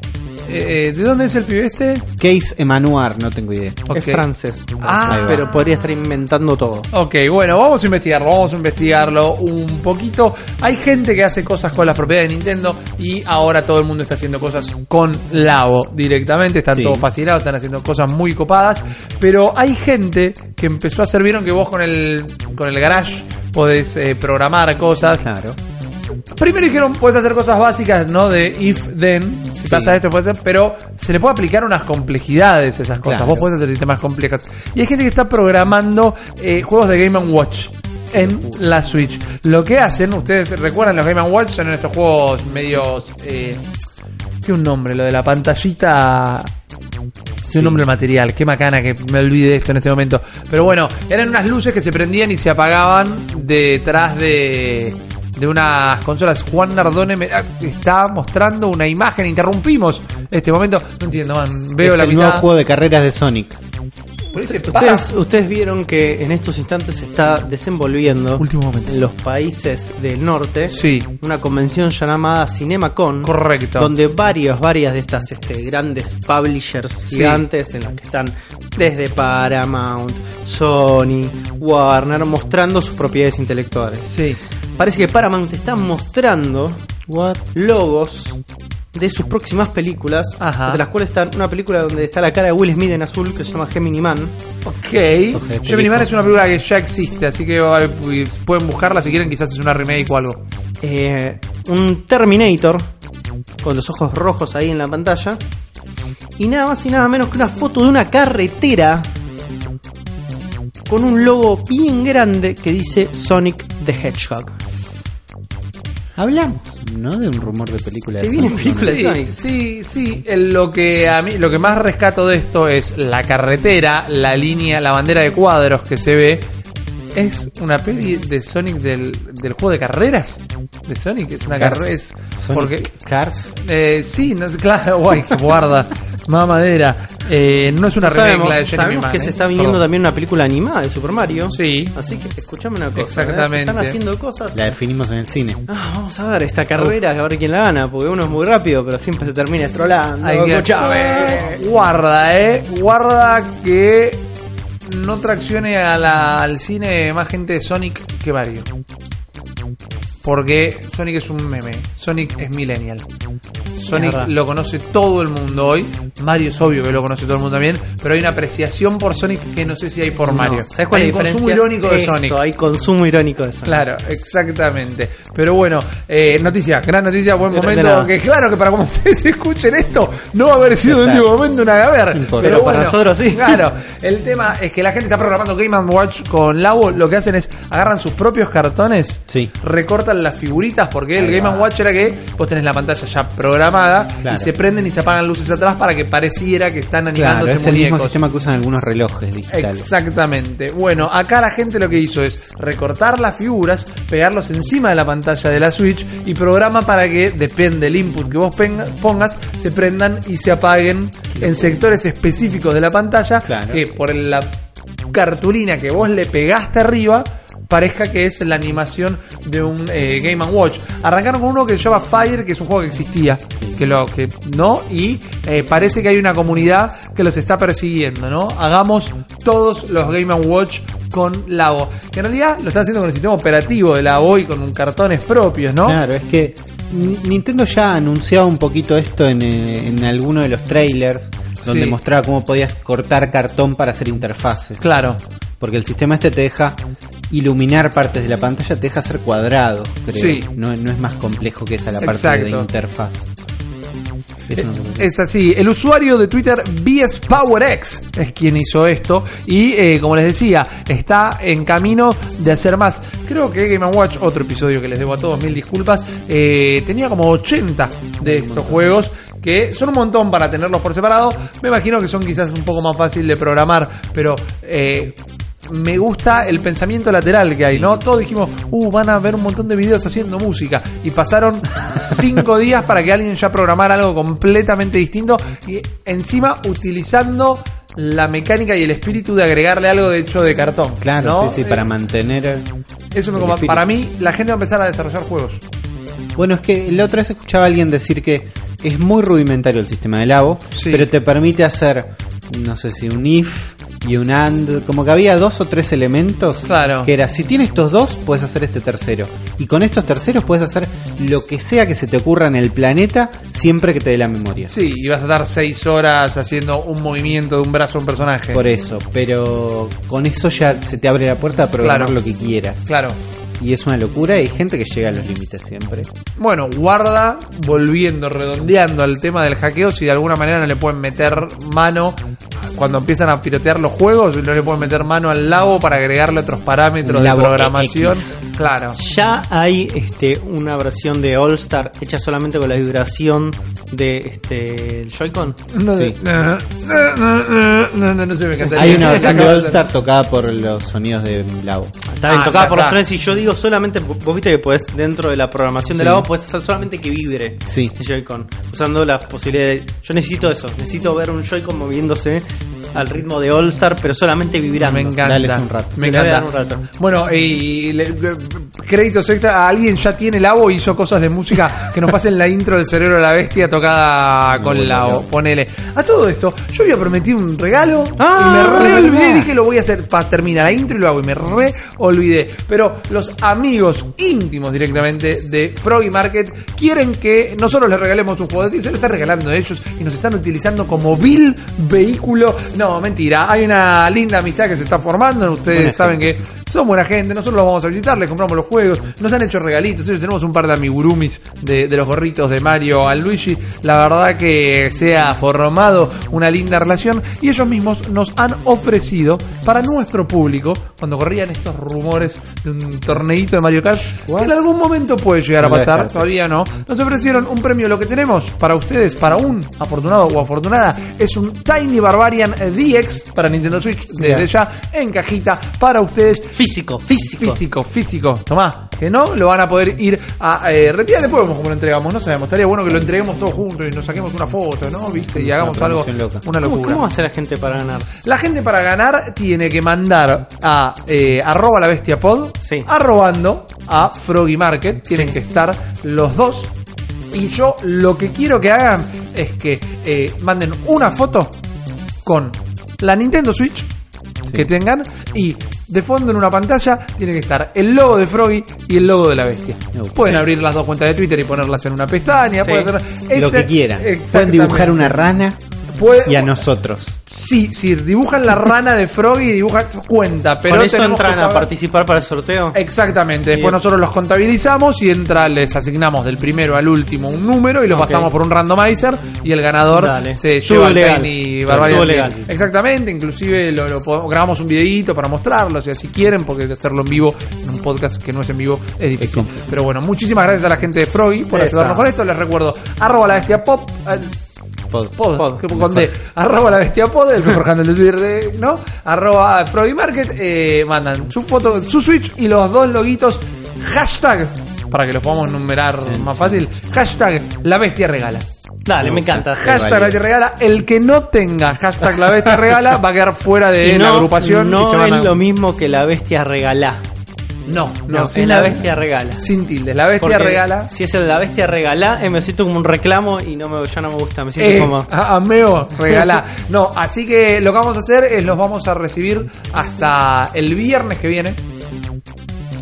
Eh, ¿de dónde es el pibe este? Case Emmanuel, no tengo idea. Ok. Es francés. Ah. Pero podría estar inventando todo. Ok, bueno, vamos a investigarlo, vamos a investigarlo un poquito. Hay gente que hace cosas con las propiedades de Nintendo y ahora todo el mundo está haciendo cosas con Labo directamente, están Sí. todos fascinados, están haciendo cosas muy copadas, pero hay gente que empezó a hacer, vieron que vos con el, con el garage podés eh, programar cosas. Claro. Primero dijeron, puedes hacer cosas básicas, ¿no? De if, then, si Sí. pasa esto, puede ser, pero se le puede aplicar unas complejidades a esas cosas. Claro. Vos podés hacer sistemas complejos. Y hay gente que está programando eh, juegos de Game Watch en la Switch. Lo que hacen, ustedes recuerdan los Game Watch, son estos juegos medios... Eh, un nombre, lo de la pantallita... Tiene un nombre el material, qué macana que me olvide de esto en este momento. Pero bueno, eran unas luces que se prendían y se apagaban detrás de, de unas consolas. Juan Nardone me ah, está mostrando una imagen, interrumpimos este momento. No entiendo, man. Veo es la el nuevo mitad. juego de carreras de Sonic. Ustedes, vieron que en estos instantes se está desenvolviendo Último momento. en los países del norte Sí. una convención llamada CinemaCon. Correcto. Donde varias, varias de estas este, grandes publishers Sí. gigantes en las que están desde Paramount, Sony, Warner, mostrando sus propiedades intelectuales. Sí. Parece que Paramount está mostrando What? logos de sus próximas películas, Ajá. entre las cuales está una película donde está la cara de Will Smith en azul que se llama Gemini Man. Ok. Ojete, Gemini Man es una película que ya existe, así que pueden buscarla si quieren, quizás es una remake o algo. eh, un Terminator con los ojos rojos ahí en la pantalla y nada más y nada menos que una foto de una carretera con un logo bien grande que dice Sonic the Hedgehog. Hablamos, ¿no? De un rumor de película de Sonic. película de Sí, Sonic. sí, sí. El- Lo que a mí, lo que más rescato de esto es la carretera, la línea, la bandera de cuadros que se ve. Es una peli de Sonic del, del juego de carreras de Sonic. Es una Cars. carrera. Es Sonic porque Cars. eh, sí, no, es- claro, guay, guarda, mamadera. Eh, no es una sabemos de Jeremy sabemos que eh. se está viniendo Perdón. también una película animada de Super Mario. Sí. Así que escuchame una cosa. ¿eh? Exactamente. Se están haciendo cosas. La definimos en el cine. Ah, vamos a ver esta carrera, a ver quién la gana, porque uno es muy rápido, pero siempre se termina estrolando. Hay que- Escuchame. Guarda, eh. Guarda que no traccione a la- al cine más gente de Sonic que Mario. Porque Sonic es un meme. Sonic es millennial. Sonic lo conoce todo el mundo hoy. Mario es obvio que lo conoce todo el mundo también. Pero hay una apreciación por Sonic que no sé si hay por Mario. ¿Sabes cuál hay es la consumo irónico de Eso, Sonic. hay consumo irónico de Sonic. Claro, exactamente. Pero bueno, eh, noticia, gran noticia, buen momento. Que claro que para como ustedes escuchen esto, no va a haber sido el Exacto. último momento una gaber. importa. Pero para nosotros sí. Claro, el tema es que la gente está programando Game Watch con Labo. Lo que hacen es agarran sus propios cartones, Sí. recortan las figuritas, porque el Game. Watch era que vos tenés la pantalla ya programada Claro. y se prenden y se apagan luces atrás para que pareciera que están Claro, animándose es el mismo muñecos. sistema que usan algunos relojes digitales. Exactamente. Bueno, acá la gente lo que hizo es recortar las figuras, pegarlos encima de la pantalla de la Switch y programa para que, depende del input que vos pongas, se prendan y se apaguen en sectores específicos de la pantalla Claro. que por la cartulina que vos le pegaste arriba parezca que es la animación de un eh, Game Watch. Arrancaron con uno que se llama Fire, que es un juego que existía, que lo que no y eh, parece que hay una comunidad que los está persiguiendo, ¿no? Hagamos todos los Game Watch con Labo. Que en realidad lo están haciendo con el sistema operativo de Labo y con cartones propios, ¿no? Claro, es que Ni- Nintendo ya anunciaba un poquito esto en, eh, en alguno de los trailers, donde Sí. mostraba cómo podías cortar cartón para hacer interfaces. Claro. Porque el sistema este te deja iluminar partes de la pantalla, te deja hacer cuadrados, creo. Sí. No, no es más complejo que esa la parte Exacto. de interfaz. Es cosa. Es así, el usuario de Twitter BSPowerX es quien hizo esto y eh, como les decía, está en camino de hacer más. Creo que Game Watch, otro episodio que les debo a todos, mil disculpas, eh, tenía como 80 de estos juegos que son un montón para tenerlos por separado. Me imagino que son quizás un poco más fácil de programar, pero... eh, me gusta el pensamiento lateral que hay, ¿no? Todos dijimos, uh, van a ver un montón de videos haciendo música. Y pasaron cinco días para que alguien ya programara algo completamente distinto. Y encima utilizando la mecánica y el espíritu de agregarle algo de hecho de cartón. Claro, ¿no? sí, sí, para Eh, mantener. Eso me como- para mí, la gente va a empezar a desarrollar juegos. Bueno, es que la otra vez escuchaba a alguien decir que es muy rudimentario el sistema de Labo, Sí. pero te permite hacer, no sé si un if y un and, como que había dos o tres elementos. Claro. Que era, si tienes estos dos, puedes hacer este tercero. Y con estos terceros puedes hacer lo que sea que se te ocurra en el planeta, siempre que te dé la memoria. Sí, y vas a estar seis horas haciendo un movimiento de un brazo a un personaje. Por eso, pero con eso ya se te abre la puerta a programar Claro. lo que quieras. Claro. Y es una locura y hay gente que llega a los límites siempre. Bueno, guarda, volviendo, redondeando al tema del hackeo, si de alguna manera no le pueden meter mano cuando empiezan a pirotear los juegos, no le pueden meter mano al labo para agregarle otros parámetros de programación. X. Claro. Ya hay este una versión de All Star hecha solamente con la vibración de este el Joy-Con. No, Sí. no, no, no, no, no, no sé, me encantaría. Hay una versión de All Star tocada por los sonidos de Labo. Está bien, Ah, tocada por los sones y yo digo solamente, vos viste que podés, dentro de la programación de la voz, podés hacer solamente que vibre Sí. el Joy-Con, usando las posibilidades. Yo necesito eso, necesito ver un Joy-Con moviéndose al ritmo de All Star, pero solamente vibrando. Me encanta. Dales un rato. Me encanta. un rato. Bueno, y le- le- créditos extra. Alguien ya tiene Labo y hizo cosas de música que nos pasen la intro del cerebro de la bestia tocada con Labo. no. Ponele. A todo esto, yo había prometido un regalo Ah, y me re es olvidé. Dije lo voy a hacer para terminar la intro y lo hago y me re olvidé. Pero los amigos íntimos directamente de Froggy Market quieren que nosotros les regalemos un juego. Es decir, se lo está regalando a ellos y nos están utilizando como vil vehículo. No, mentira. Hay una linda amistad que se está formando. Ustedes saben que son buena gente. Nosotros los vamos a visitar, les compramos los juegos. Nos han hecho regalitos. Ellos tenemos un par de amigurumis de, de los gorritos de Mario al Luigi. La verdad que se ha formado una linda relación. Y ellos mismos nos han ofrecido para nuestro público, cuando corrían estos rumores de un torneito de Mario Kart, que en algún momento puede llegar a pasar. Todavía no. Nos ofrecieron un premio. Lo que tenemos para ustedes, para un afortunado o afortunada, es un Tiny Barbarian DX para Nintendo Switch. Desde Bien. ya en cajita para ustedes. Físico, físico. Físico, físico. Tomá, que no lo van a poder ir a eh, retirar. Después vemos cómo lo entregamos. No sabemos. Estaría bueno que lo entreguemos todos juntos y nos saquemos una foto, ¿no? ¿Viste? Y hagamos Una algo. promoción loca. Una ¿Cómo, locura. ¿Cómo hace la gente para ganar? La gente para ganar tiene que mandar a eh, arroba la bestia pod, Sí. arrobando a Froggy Market. Tienen que estar los dos. Y yo lo que quiero que hagan es que eh, manden una foto con la Nintendo Switch que tengan y de fondo en una pantalla tiene que estar el logo de Froggy y el logo de la bestia. Pueden Sí. abrir las dos cuentas de Twitter y ponerlas en una pestaña. Sí. pueden hacer- Lo ese- que quieran. Pueden dibujar una rana Puede- y a nosotros. Sí, sí, dibujan la rana de Froggy y dibujan cuenta, pero ¿Con eso entran a participar para el sorteo? Exactamente, después Y- nosotros los contabilizamos y entra, les asignamos del primero al último un número y lo pasamos por un randomizer y el ganador Dale. se lleva el legal. Barbarian legal. Exactamente, inclusive lo, grabamos un videito para mostrarlo, si así quieren, porque hacerlo en vivo en un podcast que no es en vivo es difícil. Pero bueno, muchísimas gracias a la gente de Froggy por Esa. ayudarnos con esto. Les recuerdo, arroba la bestia pop. eh, Pod. Pod, Pod. que con D. Arroba la bestia pod, el mejor handle de Twitter de, ¿no? Arroba Froggy Market, eh, mandan su foto, su Switch y los dos loguitos. Hashtag, para que los podamos numerar más fácil. Hashtag la bestia regala. Dale, me encanta. Hashtag la bestia regala. El que no tenga hashtag la bestia regala va a quedar fuera de la no, agrupación. y no se van a- es lo mismo que la bestia regalá. No, no, es la bestia regala. Sin tildes. La bestia Porque regala. Si es el de la bestia regalá, eh, me siento como un reclamo y no me, ya no me gusta. Me siento Eh, como. a- Ameo, regala. No, así que lo que vamos a hacer es los vamos a recibir hasta el viernes que viene.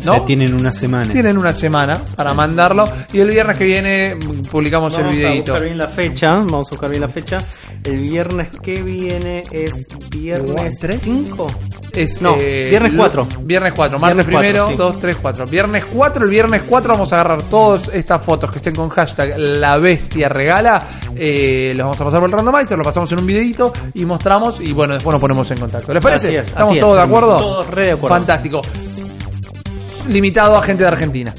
O ¿No? sea, tienen una semana. Tienen una semana para mandarlo y el viernes que viene publicamos Vamos el a videito. buscar bien la fecha. Vamos a buscar bien la fecha. El viernes que viene es viernes ¿Tres? 5. Es, No, eh, viernes lo- 4. Viernes 4, martes Viernes cuatro, primero, sí. 2, 3, 4. Viernes 4, el viernes 4 vamos a agarrar todas estas fotos que estén con hashtag La Bestia Regala. eh, los vamos a pasar por el randomizer, lo pasamos en un videito y mostramos y bueno, después nos ponemos en contacto. ¿Les parece? Es, ¿Estamos es. todos de acuerdo? Todos re de acuerdo. Fantástico. Limitado a gente de Argentina.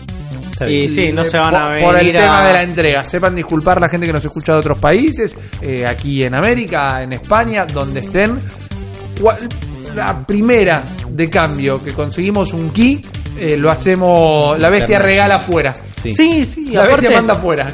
Y sí, no se van a por, venir por el tema a- de la entrega. Sepan disculpar la gente que nos escucha de otros países, eh, aquí en América, en España, donde estén. La primera de cambio que conseguimos un key, eh, lo hacemos. La bestia regala afuera. Sí. Sí, sí, La aparte, bestia manda afuera.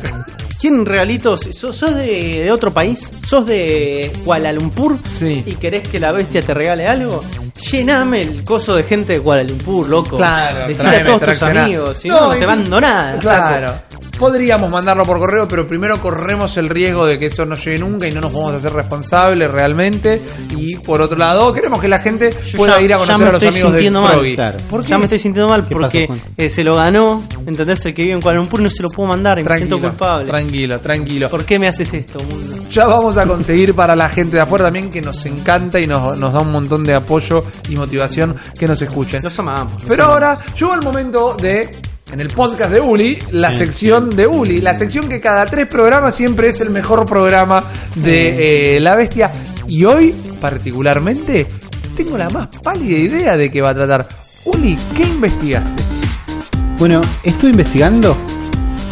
¿Quién regalitos? ¿Sos, sos de, de otro país? ¿Sos de Kuala Lumpur? Sí. ¿Y querés que la bestia te regale algo? Llename el coso de gente de Kuala Lumpur, loco. Claro, Decirle a todos tus amigos, si no, no te nada. Claro. Podríamos mandarlo por correo, pero primero corremos el riesgo de que eso no llegue nunca y no nos vamos a hacer responsables realmente. Y por otro lado, queremos que la gente Yo pueda ya- ir a conocer a los amigos de mal. Froggy. Claro. ¿Por qué? Ya me estoy sintiendo mal ¿Qué porque pasó, eh, se lo ganó, ¿entendés? El que vive en Kuala Lumpur y no se lo puedo mandar y me Tranquilo, siento culpable. tranquilo, tranquilo. ¿Por qué me haces esto, mundo? Ya vamos a conseguir para la gente de afuera también que nos encanta y nos, nos da un montón de apoyo y motivación que nos escuchen. Los amamos. los Pero amamos. ahora llegó el momento de, en el podcast de Uli, la sección de Uli, la sección que cada tres programas siempre es el mejor programa de eh, La Bestia. Y hoy, particularmente, tengo la más pálida idea de qué va a tratar. Uli, ¿qué investigaste? Bueno, estuve investigando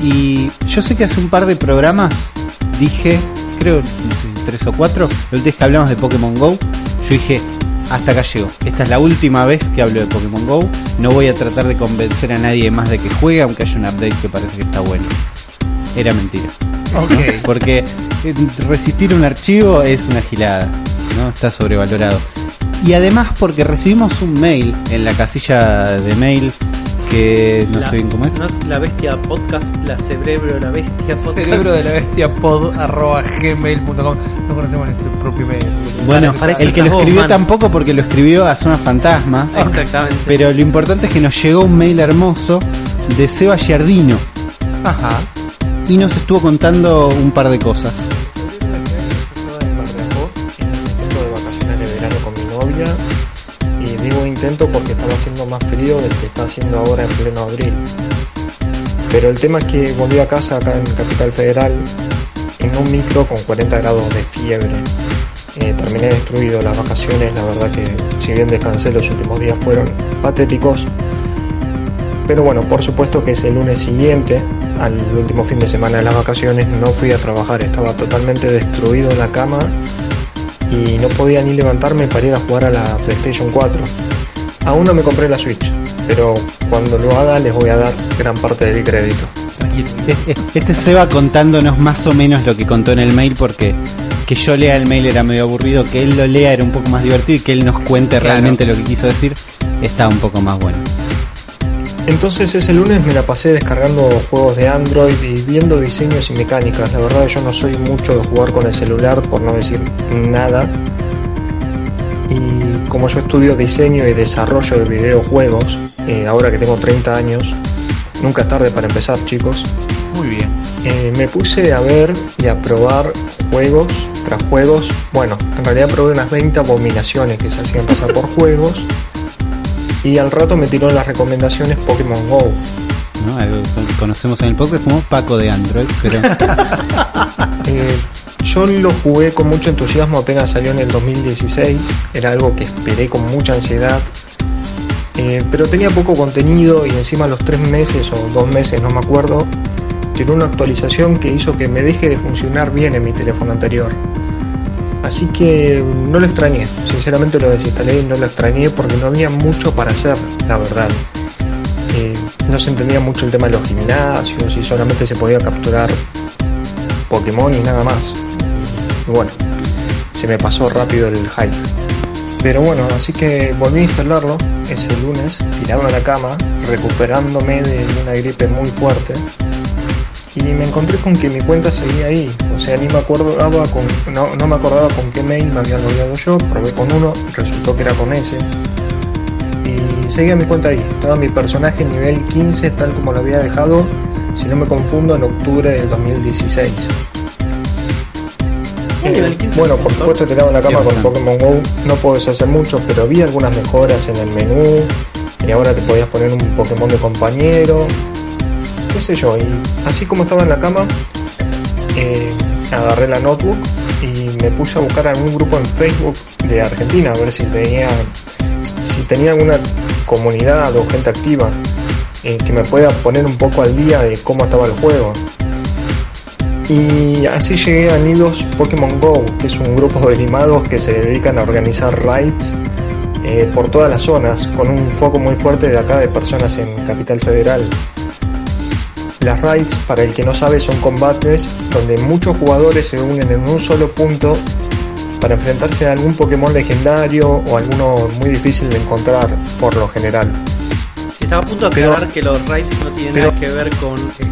y yo sé que hace un par de programas dije, creo, no sé si tres o cuatro, la última vez que hablamos de Pokémon Go, yo dije, hasta acá llego. Esta es la última vez que hablo de Pokémon Go. No voy a tratar de convencer a nadie más de que juegue, aunque haya un update que parece que está bueno. Era mentira. Porque eh, resistir un archivo es una gilada, ¿no? Está sobrevalorado. Y además porque recibimos un mail en la casilla de mail que no La- sé bien cómo es. No es la bestia podcast, la cerebro de la bestia podcast. Cerebro de la bestia pod arroba gmail.com. No conocemos nuestro propio mail. Bueno, el que que lo vos, escribió man. tampoco porque lo escribió a Zona Fantasma. Exactamente. Pero lo importante es que nos llegó un mail hermoso de Seba Giardino Ajá. y nos estuvo contando un par de cosas. Intento porque estaba haciendo más frío del que está haciendo ahora en pleno abril. Pero el tema es que volví a casa acá en Capital Federal en un micro con 40 grados de fiebre. Eh, terminé destruido las vacaciones, la verdad que si bien descansé los últimos días fueron patéticos. Pero bueno, por supuesto que ese lunes siguiente, al último fin de semana de las vacaciones, no fui a trabajar, estaba totalmente destruido en la cama y no podía ni levantarme para ir a jugar a la PlayStation 4. Aún no me compré la Switch, pero cuando lo haga les voy a dar gran parte del crédito. Este Seba contándonos más o menos lo que contó en el mail porque que yo lea el mail era medio aburrido, que él lo lea era un poco más divertido y que él nos cuente Claro. realmente lo que quiso decir está un poco más bueno. Entonces ese lunes me la pasé descargando juegos de Android y viendo diseños y mecánicas. La verdad yo no soy mucho de jugar con el celular, por no decir nada. Y como yo estudio diseño y desarrollo de videojuegos, eh, ahora que tengo 30 años, nunca es tarde para empezar chicos, Muy bien. eh, me puse a ver y a probar juegos tras juegos. Bueno, en realidad probé unas 20 abominaciones que se hacían pasar por juegos. Y al rato me tiró las recomendaciones Pokémon Go. que conocemos en el podcast como Paco de Android, pero Eh, yo lo jugué con mucho entusiasmo apenas salió en el 2016. Era algo que esperé con mucha ansiedad. Eh, pero tenía poco contenido y encima los tres meses o dos meses, no me acuerdo, tiró una actualización que hizo que me deje de funcionar bien en mi teléfono anterior. Así que no lo extrañé, sinceramente lo desinstalé y no lo extrañé porque no había mucho para hacer, la verdad. Eh, no se entendía mucho el tema de los gimnasios y solamente se podía capturar Pokémon y nada más. Y bueno, se me pasó rápido el hype. Pero bueno, así que volví a instalarlo ese lunes, tirado en la cama, recuperándome de una gripe muy fuerte. Y me encontré con que mi cuenta seguía ahí. O sea, ni me acordaba con. No, no me acordaba con qué mail me había logueado yo. Probé con uno, resultó que era con ese. Y seguía mi cuenta ahí. Estaba mi personaje nivel 15, tal como lo había dejado, si no me confundo, en octubre del 2016. ¿Qué nivel 15 bueno, por supuesto tirado en la cama con. Pokémon GO no puedes hacer mucho, pero vi algunas mejoras en el menú y ahora te podías poner un Pokémon de compañero, qué sé yo, y así como estaba en la cama, eh, agarré la notebook y me puse a buscar algún grupo en Facebook de Argentina a ver si tenía si tenía alguna comunidad o gente activa eh, que me pueda poner un poco al día de cómo estaba el juego. Y así llegué a Nidos Pokémon Go, que es un grupo de limados que se dedican a organizar raids eh, por todas las zonas, con un foco muy fuerte de acá de personas en Capital Federal. Las raids, para el que no sabe, son combates donde muchos jugadores se unen en un solo punto para enfrentarse a algún Pokémon legendario o alguno muy difícil de encontrar por lo general. Si estaba a punto de Pero- aclarar que los raids no tienen pero- nada que ver con este,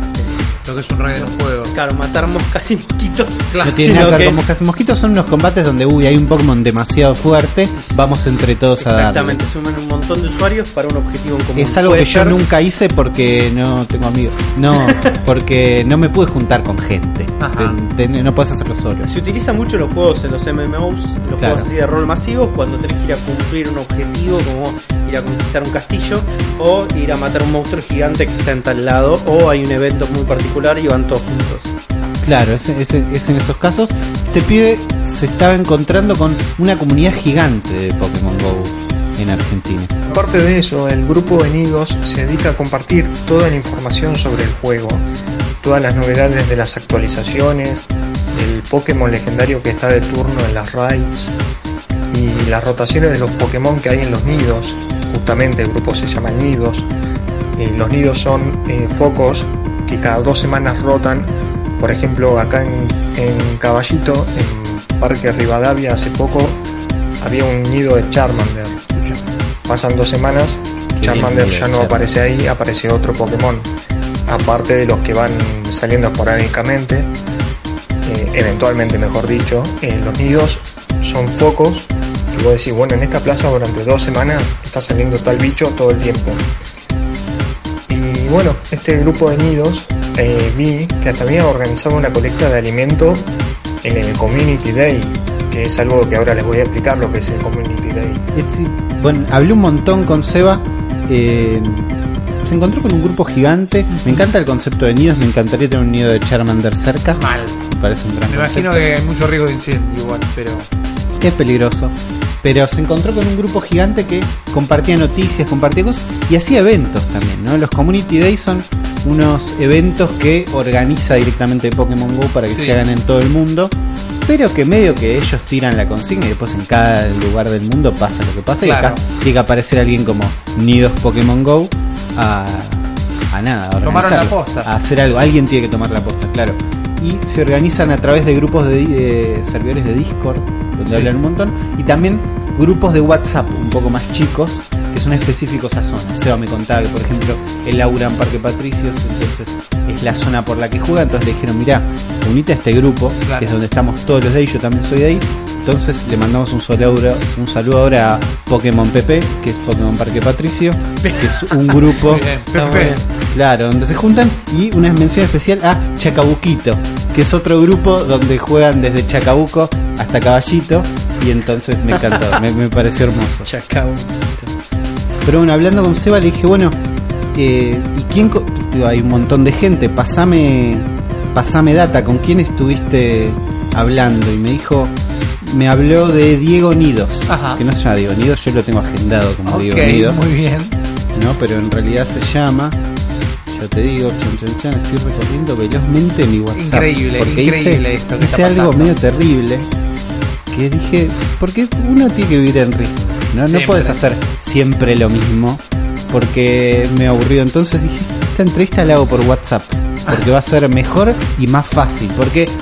Lo que es un en un juego. Claro, matar moscas y mosquitos. No tiene nada que ver con moscas y mosquitos, son unos combates donde uy, hay un Pokémon demasiado fuerte, vamos entre todos a darle. Exactamente, suman un montón de usuarios para un objetivo en común. Es algo que yo ser- nunca hice porque no tengo amigos. No, porque no me pude juntar con gente. Ajá. No puedes hacerlo solo. Se utiliza mucho en los juegos, en los MMOs, los Claro. juegos así de rol masivos, cuando tenés que ir a cumplir un objetivo, como ir a conquistar un castillo, o ir a matar un monstruo gigante que está en tal lado, o hay un evento muy particular y van todos juntos. Claro, es, es- es en esos casos. Este pibe se estaba encontrando con una comunidad gigante de Pokémon Go en Argentina. Aparte de eso, el grupo de Nidos se dedica a compartir toda la información sobre el juego, todas las novedades de las actualizaciones, el Pokémon legendario que está de turno en las raids y las rotaciones de los Pokémon que hay en los nidos. Justamente el grupo se llama Nidos. Eh, los nidos son eh, focos que cada dos semanas rotan. Por ejemplo, acá en, en Caballito, en Parque Rivadavia, hace poco había un nido de Charmander. Pasan dos semanas, Qué Charmander ya no Charmander. aparece ahí, aparece otro Pokémon. Aparte de los que van saliendo esporádicamente, eh, eventualmente mejor dicho, eh, los nidos son focos que vos decís, bueno, en esta plaza durante dos semanas está saliendo tal bicho todo el tiempo. Y bueno, este grupo de nidos eh, vi que hasta había organizado una colecta de alimento en el Community Day, que es algo que ahora les voy a explicar lo que es el Community Day. Bueno, hablé un montón con Seba. eh, se encontró con un grupo gigante. Me encanta el concepto de nidos. Me encantaría tener un nido de Charmander cerca. Mal. Me parece un gran Me imagino concepto. que hay mucho riesgo de incendio igual, pero. Es peligroso. Pero se encontró con un grupo gigante que compartía noticias, compartía cosas y hacía eventos también, ¿no? Los Community Days son unos eventos que organiza directamente Pokémon Go para que Sí. se hagan en todo el mundo, pero que medio que ellos tiran la consigna y después en cada lugar del mundo pasa lo que pasa y acá tiene que aparecer alguien como Nidos Pokémon Go a, a nada, a Tomaron la posta. a hacer algo. Alguien tiene que tomar la posta, claro. Y se organizan a través de grupos de servidores de Discord, donde Sí. hablan un montón, y también grupos de WhatsApp un poco más chicos, que son específicos a zonas. Seba me contaba que, por ejemplo, el Aura en Parque Patricios, entonces es la zona por la que juega, entonces le dijeron, mira, unite a este grupo, Claro. que es donde estamos todos los de ahí, yo también soy de ahí. Entonces le mandamos un saludo, un saludo ahora a Pokémon PP, que es Pokémon Parque Patricio, que es un grupo bien, bien. Claro, donde se juntan y una mención especial a Chacabuquito, que es otro grupo donde juegan desde Chacabuco hasta Caballito y entonces me encantó, me, me pareció hermoso. Chacao. Pero bueno, hablando con Seba le dije, bueno, eh, ¿y quién? hay un montón de gente, pasame, pasame data, ¿con quién estuviste hablando? Y me dijo, me habló de Diego Nidos, Ajá. que no se llama Diego Nidos, yo lo tengo agendado como Diego Nidos. muy bien. ¿no? Pero en realidad se llama. Yo te digo, chan, chan, chan, estoy recorriendo velozmente mi WhatsApp. Increíble, porque increíble hice, esto que hice está algo medio terrible. Que dije, porque uno tiene que vivir en ritmo. No, no puedes hacer siempre lo mismo. Porque me aburrió. Entonces dije, esta entrevista la hago por WhatsApp. Porque va a ser mejor y más fácil. Porque yo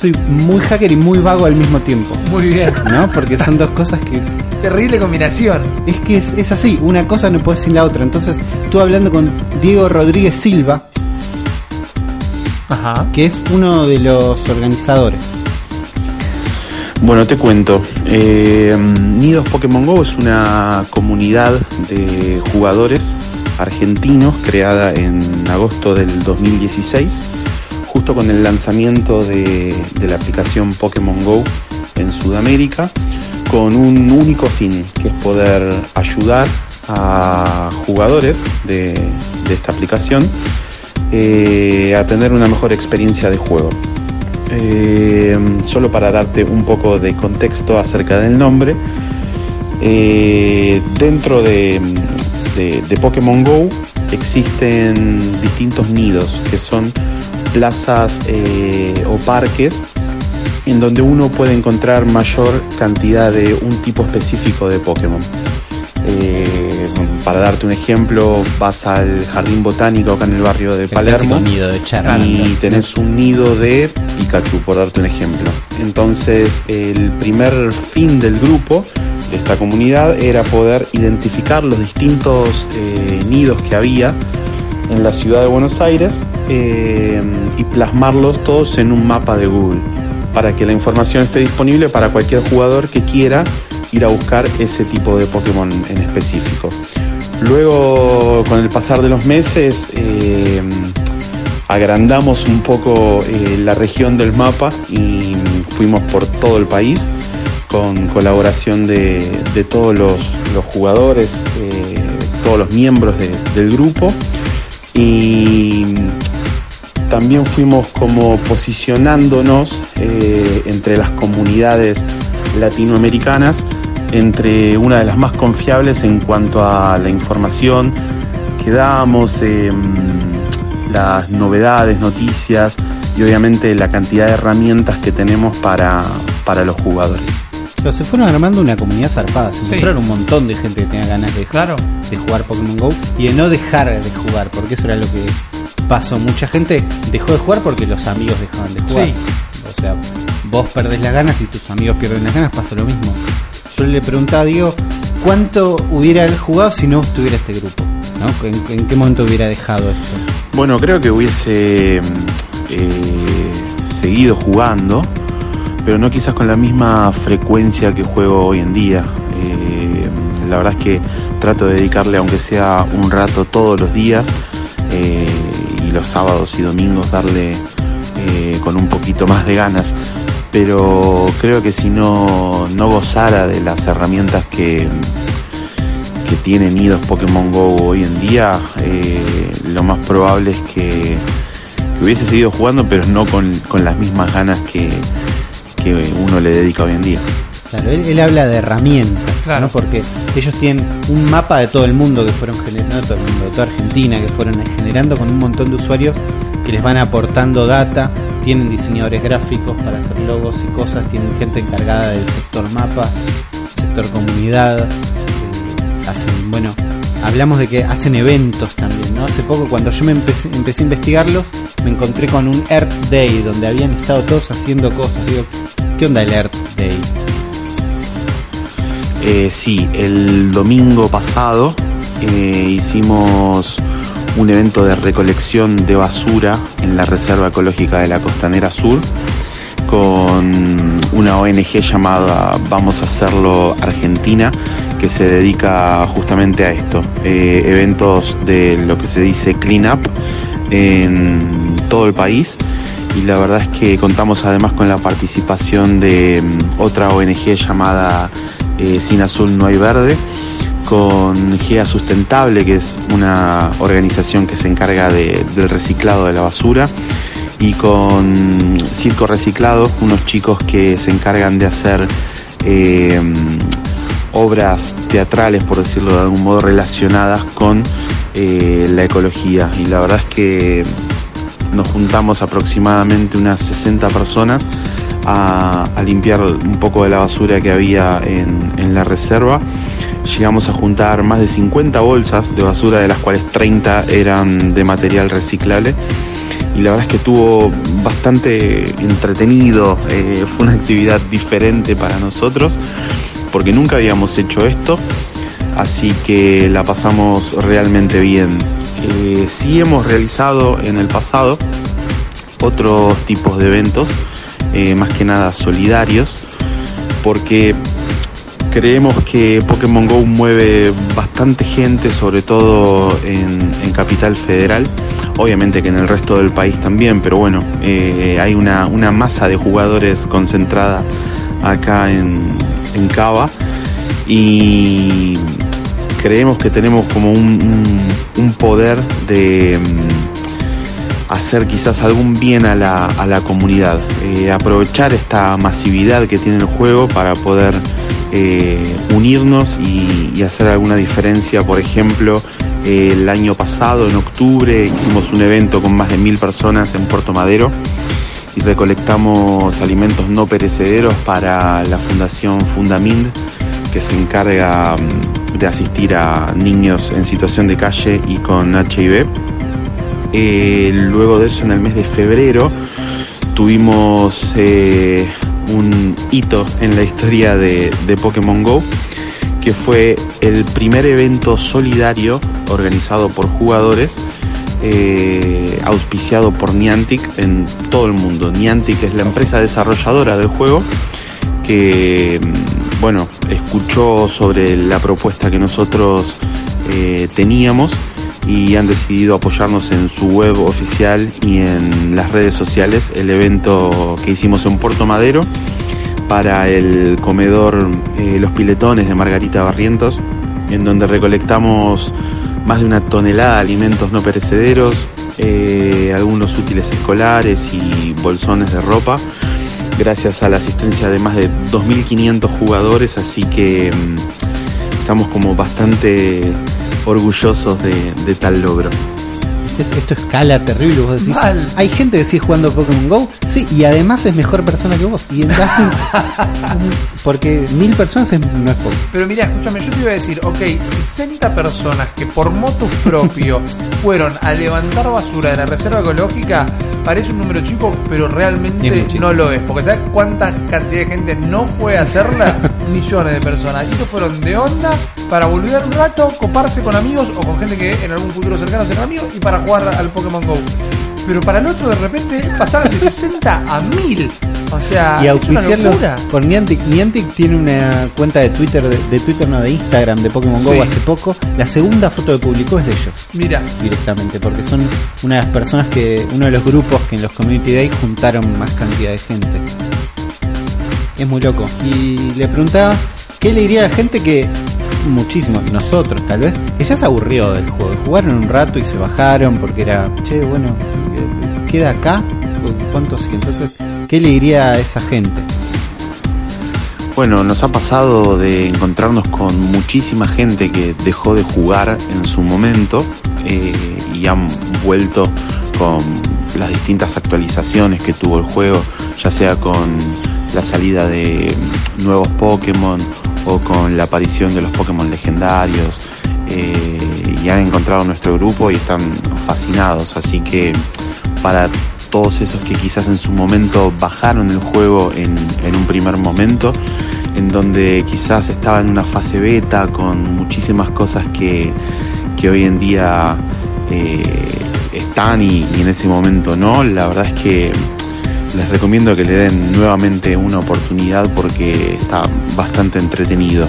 soy muy hacker y muy vago al mismo tiempo. Muy bien. ¿No? Porque son dos cosas que Terrible combinación. es que es, es así, una cosa no puede sin la otra. Entonces, estuve hablando con Diego Rodríguez Silva, Ajá. que es uno de los organizadores. Bueno, te cuento. Eh, Nidos Pokémon Go es una comunidad de jugadores argentinos creada en agosto del 2016, justo con el lanzamiento de, la aplicación Pokémon Go en Sudamérica, con un único fin, que es poder ayudar a jugadores de, de esta aplicación eh, a tener una mejor experiencia de juego. Eh, solo para darte un poco de contexto acerca del nombre, eh, dentro de, de- Pokémon Go existen distintos nidos, que son plazas eh, o parques en donde uno puede encontrar mayor cantidad de un tipo específico de Pokémon. Para darte un ejemplo, vas al jardín botánico acá en el barrio de El Palermo nido de y tenés un nido de Pikachu, por darte un ejemplo. Entonces, el primer fin del grupo, de esta comunidad, era poder identificar los distintos eh, nidos que había en la ciudad de Buenos Aires eh, y plasmarlos todos en un mapa de Google para que la información esté disponible para cualquier jugador que quiera ir a buscar ese tipo de Pokémon en específico. Luego, con el pasar de los meses, eh, agrandamos un poco eh, la región del mapa y fuimos por todo el país con colaboración de, todos los, jugadores, eh, todos los miembros de- del grupo. Y también fuimos como posicionándonos entre las comunidades latinoamericanas entre una de las más confiables en cuanto a la información que damos, em, las novedades, noticias y obviamente la cantidad de herramientas que tenemos para, para los jugadores. Pero se fueron armando una comunidad zarpada. Se Sí. encontraron un montón de gente que tenía ganas de, Claro. de jugar Pokémon Go y de no dejar de jugar, porque eso era lo que pasó. Mucha gente dejó de jugar porque los amigos dejaban de jugar. Sí. O sea, vos perdés las ganas y tus amigos pierden las ganas, pasa lo mismo. Yo le preguntaba a Diego cuánto hubiera él jugado si no estuviera este grupo. ¿no? ¿En, qué momento hubiera dejado esto? Bueno, creo que hubiese eh, seguido jugando, pero no quizás con la misma frecuencia que juego hoy en día. Eh, la verdad es que trato de dedicarle, aunque sea un rato todos los días, eh, y los sábados y domingos darle con un poquito más de ganas. Pero creo que si no, no gozara de las herramientas que, que tiene Nidos Pokémon Go hoy en día, eh, lo más probable es que, que hubiese seguido jugando, pero no con, con las mismas ganas que, que uno le dedica hoy en día. Claro, él, él habla de herramientas, Claro. ¿no? Porque ellos tienen un mapa de todo el mundo que fueron generando, no todo el mundo, de toda Argentina, que fueron generando con un montón de usuarios que les van aportando data, tienen diseñadores gráficos para hacer logos y cosas, tienen gente encargada del sector mapas, sector comunidad, eh, hacen, bueno, hablamos de que hacen eventos también, ¿no? Hace poco cuando yo me empecé, empecé a investigarlos, me encontré con un Earth Day donde habían estado todos haciendo cosas, digo, ¿qué onda el Earth Day? Eh, sí, el domingo pasado eh, hicimos un evento de recolección de basura en la Reserva Ecológica de la Costanera Sur con una ONG llamada Vamos a Hacerlo Argentina que se dedica justamente a esto, eh, eventos de lo que se dice clean up en todo el país. Y la verdad es que contamos además con la participación de mm, otra ONG llamada eh, Sin Azul No Hay Verde con GEA Sustentable, que es una organización que se encarga de- del reciclado de la basura, y con Circo Reciclado, unos chicos que se encargan de hacer eh, obras teatrales, por decirlo de algún modo, relacionadas con eh, la ecología. Y la verdad es que nos juntamos aproximadamente unas 60 personas a, limpiar un poco de la basura que había en, en la reserva. Llegamos a juntar más de 50 bolsas de basura, de las cuales 30 eran de material reciclable. Y la verdad es que estuvo bastante entretenido, eh, fue una actividad diferente para nosotros, porque nunca habíamos hecho esto, así que la pasamos realmente bien. Eh, sí hemos realizado en el pasado otros tipos de eventos, eh, más que nada solidarios, porque creemos que Pokémon Go mueve bastante gente, sobre todo en, en Capital Federal. Obviamente que en el resto del país también, pero bueno, eh, hay una, una masa de jugadores concentrada acá en, en Cava y creemos que tenemos como un, un- poder de hacer quizás algún bien a la, a la comunidad, Eh, aprovechar esta masividad que tiene el juego para poder eh, unirnos y, hacer alguna diferencia. Por ejemplo, el año pasado, en octubre, hicimos un evento con más de mil personas en Puerto Madero y recolectamos alimentos no perecederos para la Fundación Fundamind, que se encarga mm, de asistir a niños en situación de calle y con HIV. Eh, luego de eso, en el mes de febrero, tuvimos eh, un hito en la historia de, Pokémon Go, que fue el primer evento solidario organizado por jugadores eh, auspiciado por Niantic en todo el mundo. Niantic es la empresa desarrolladora del juego que, mm, bueno, escuchó sobre la propuesta que nosotros teníamos y han decidido apoyarnos en su web oficial y en las redes sociales el evento que hicimos en Puerto Madero para el comedor eh, Los Piletones de Margarita Barrientos, en donde recolectamos más de una tonelada de alimentos no perecederos, eh, algunos útiles escolares y bolsones de ropa, gracias a la asistencia de más de 2.500 jugadores, así que mm, estamos como bastante orgullosos de, de tal logro. Esto, escala terrible, vos decís. Mal. Hay gente que sigue jugando Pokémon Go, sí, y además es mejor persona que vos. Y hacen- porque mil personas es- no es poco. Pero mira, escúchame, yo te iba a decir, ok, 60 personas que por motus propio fueron a levantar basura de la reserva ecológica, parece un número chico, pero realmente no lo es. Porque ¿sabes cuánta cantidad de gente no fue a hacerla? Millones de personas. Y ellos fueron de onda para volver un rato, coparse con amigos o con gente que en algún futuro cercano será amigos y para jugar al Pokémon Go. Pero para el otro de repente pasaron de 60 a 1000. O sea, y es una locura. por Niantic. Niantic tiene una cuenta de Twitter, de, de Twitter no, de Instagram de Pokémon Go hace poco. La segunda foto que publicó es de ellos. Mira, directamente, porque son una de las personas que, uno de los grupos que en los Community Day juntaron más cantidad de gente. Es muy loco. Y le preguntaba, ¿qué le diría a la gente que, muchísimo, nosotros tal vez, que ya se aburrió del juego? Jugaron un rato y se bajaron porque era, che, bueno, eh, queda acá, ¿cuánto sigue? Entonces, ¿qué le diría a esa gente? Bueno, nos ha pasado de encontrarnos con muchísima gente que dejó de jugar en su momento eh, y han vuelto con las distintas actualizaciones que tuvo el juego, ya sea con la salida de nuevos Pokémon o con la aparición de los Pokémon legendarios. eh, y han encontrado nuestro grupo y están fascinados, así que para todos esos que quizás en su momento bajaron el juego en, un primer momento, en donde quizás estaba en una fase beta con muchísimas cosas que, que hoy en día eh, están y en ese momento no, la verdad es que les recomiendo que le den nuevamente una oportunidad porque está bastante entretenido.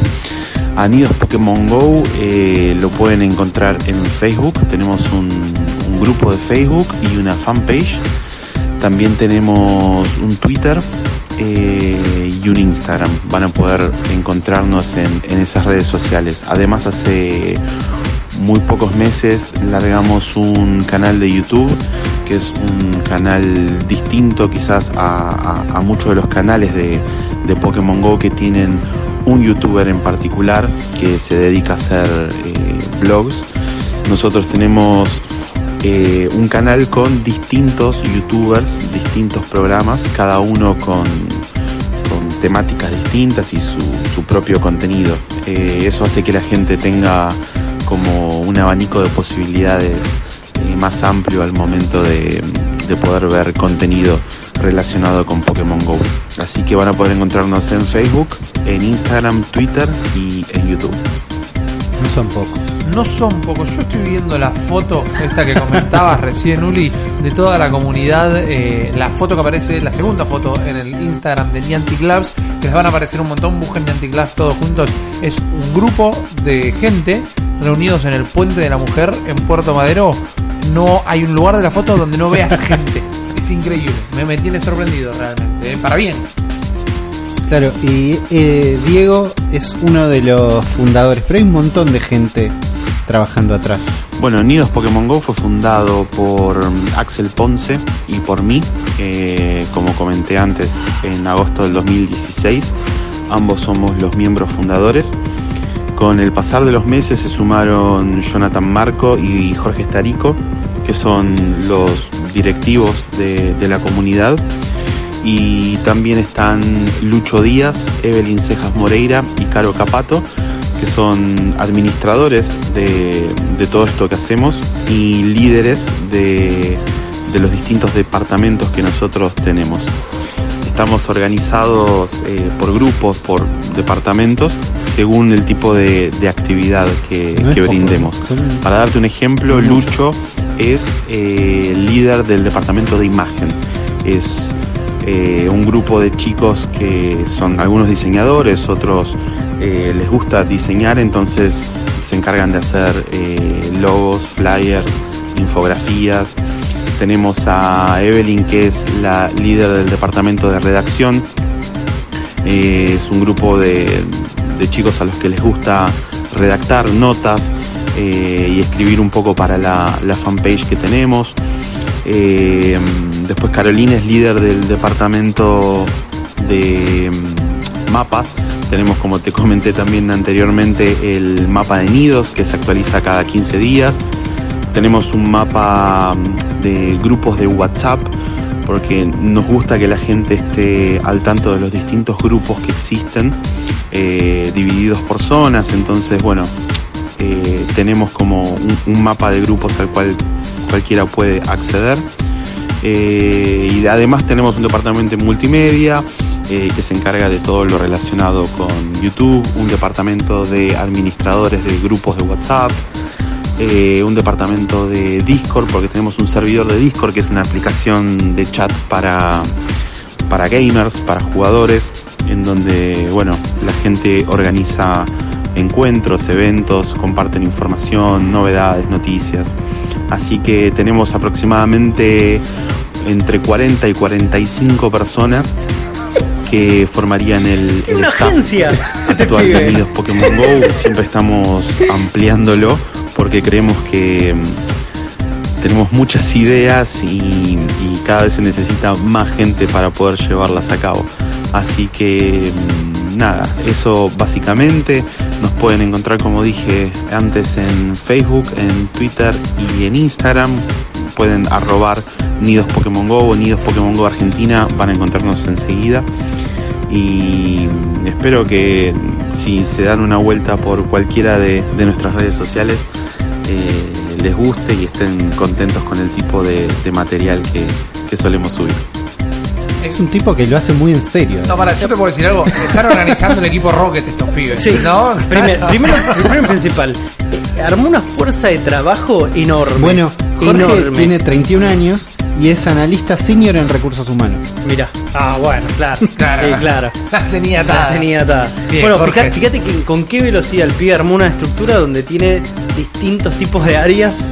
A Nidos Pokémon Go eh, lo pueden encontrar en Facebook, tenemos un, grupo de Facebook y una fanpage. También tenemos un Twitter eh, y un Instagram. Van a poder encontrarnos en, en esas redes sociales. Además, hace muy pocos meses largamos un canal de YouTube que es un canal distinto quizás a, muchos de los canales de, Pokémon Go que tienen un youtuber en particular que se dedica a hacer eh, vlogs. Nosotros tenemos eh, un canal con distintos youtubers, distintos programas, cada uno con, temáticas distintas y su, su propio contenido. Eh, eso hace que la gente tenga como un abanico de posibilidades eh, más amplio al momento de, de poder ver contenido relacionado con Pokémon Go. Así que van a poder encontrarnos en Facebook, en Instagram, Twitter y en YouTube. No son pocos. No son pocos. Yo estoy viendo la foto, esta que comentabas recién, Uli, de toda la comunidad. eh, la foto que aparece, la segunda foto en el Instagram de Niantic Labs, que les van a aparecer un montón. Busquen Niantic Labs todos juntos. Es un grupo de gente reunidos en el Puente de la Mujer en Puerto Madero. No hay un lugar de la foto donde no veas gente. Es increíble. Me, me tiene sorprendido realmente. eh, Para bien. Claro, y eh, Diego es uno de los fundadores, pero hay un montón de gente trabajando atrás. Bueno, Nidos Pokémon Go fue fundado por Axel Ponce y por mí, eh, como comenté antes, en agosto del 2016. Ambos somos los miembros fundadores. Con el pasar de los meses se sumaron Jonathan Marco y Jorge Starico, que son los directivos de, la comunidad. Y también están Lucho Díaz, Evelyn Cejas Moreira y Caro Capato, que son administradores de, todo esto que hacemos y líderes de, de los distintos departamentos que nosotros tenemos. Estamos organizados eh, por grupos, por departamentos, según el tipo de, de actividad que, No brindemos. Para darte un ejemplo, Lucho es eh, líder del departamento de imagen. Es eh, un grupo de chicos que son algunos diseñadores, otros eh, les gusta diseñar, entonces se encargan de hacer eh, logos, flyers, infografías. Tenemos a Evelyn, que es la líder del departamento de redacción. Eh, es un grupo de, chicos a los que les gusta redactar notas eh, y escribir un poco para la, la fanpage que tenemos. Eh, después Carolina es líder del departamento de mm, mapas. Tenemos, como te comenté también anteriormente, el mapa de nidos que se actualiza cada 15 días. Tenemos un mapa de grupos de WhatsApp porque nos gusta que la gente esté al tanto de los distintos grupos que existen, eh, divididos por zonas. Entonces, bueno, eh, tenemos como un, mapa de grupos al cual cualquiera puede acceder. Eh, y además tenemos un departamento de multimedia que se encarga de todo lo relacionado con YouTube, un departamento de administradores de grupos de WhatsApp, eh, un departamento de Discord, porque tenemos un servidor de Discord que es una aplicación de chat para, para gamers, para jugadores, en donde bueno, la gente organiza encuentros, eventos, comparten información, novedades, noticias. Así que tenemos aproximadamente entre 40 y 45 personas que formarían el, ¡Qué el una staff agencia! Este actual de pibe. Unidos Pokémon Go. Siempre estamos ampliándolo porque creemos que mm, tenemos muchas ideas y, cada vez se necesita más gente para poder llevarlas a cabo. Así que mm, nada, eso básicamente nos pueden encontrar como dije antes en Facebook, en Twitter y en Instagram. Pueden arrobar Nidos Pokémon Go o Nidos Pokémon Go Argentina, van a encontrarnos enseguida. Y espero que si se dan una vuelta por cualquiera de nuestras redes sociales, eh, les guste y estén contentos con el tipo de, de material que, que solemos subir. Es un tipo que lo hace muy en serio. No, para, yo te puedo decir algo. Están organizando el equipo Rocket estos pibes. Sí, ¿No? Primer- primero, primero principal, eh, armó una fuerza de trabajo enorme. Bueno, Jorge enorme. tiene 31 años y es analista senior en recursos humanos. Mira, ah, bueno, claro, Claro. Claro. La tenía La atada. tenía atada. Bien, bueno, fíjate, fíjate que con qué velocidad el pibe armó una estructura donde tiene distintos tipos de áreas,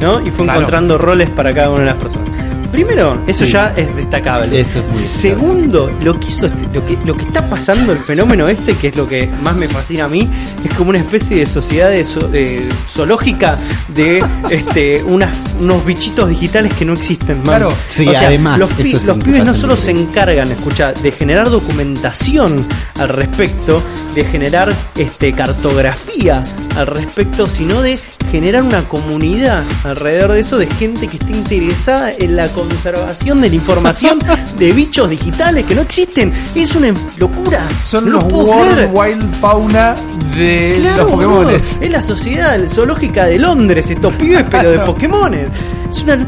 ¿no? Y fue Claro. encontrando roles para cada una de las personas. Primero, eso Sí. ya es destacable. Eso es muy Segundo, lo que hizo este- lo que lo que está pasando, el fenómeno este, que es lo que más me fascina a mí, es como una especie de sociedad de de zoológica de este unas, unos bichitos digitales que no existen. man. Claro. Sí, O sea, además, los, pi- pibes no solo se encargan, escucha, de generar documentación al respecto, de generar este cartografía al respecto, sino de generar una comunidad alrededor de eso de gente que esté interesada en la conservación de la información de bichos digitales que no existen. Es una locura. Son No los World. Wild Fauna de Claro, los boludo. Pokémones. Es la sociedad zoológica de Londres, estos pibes, pero de Pokémones. Es una.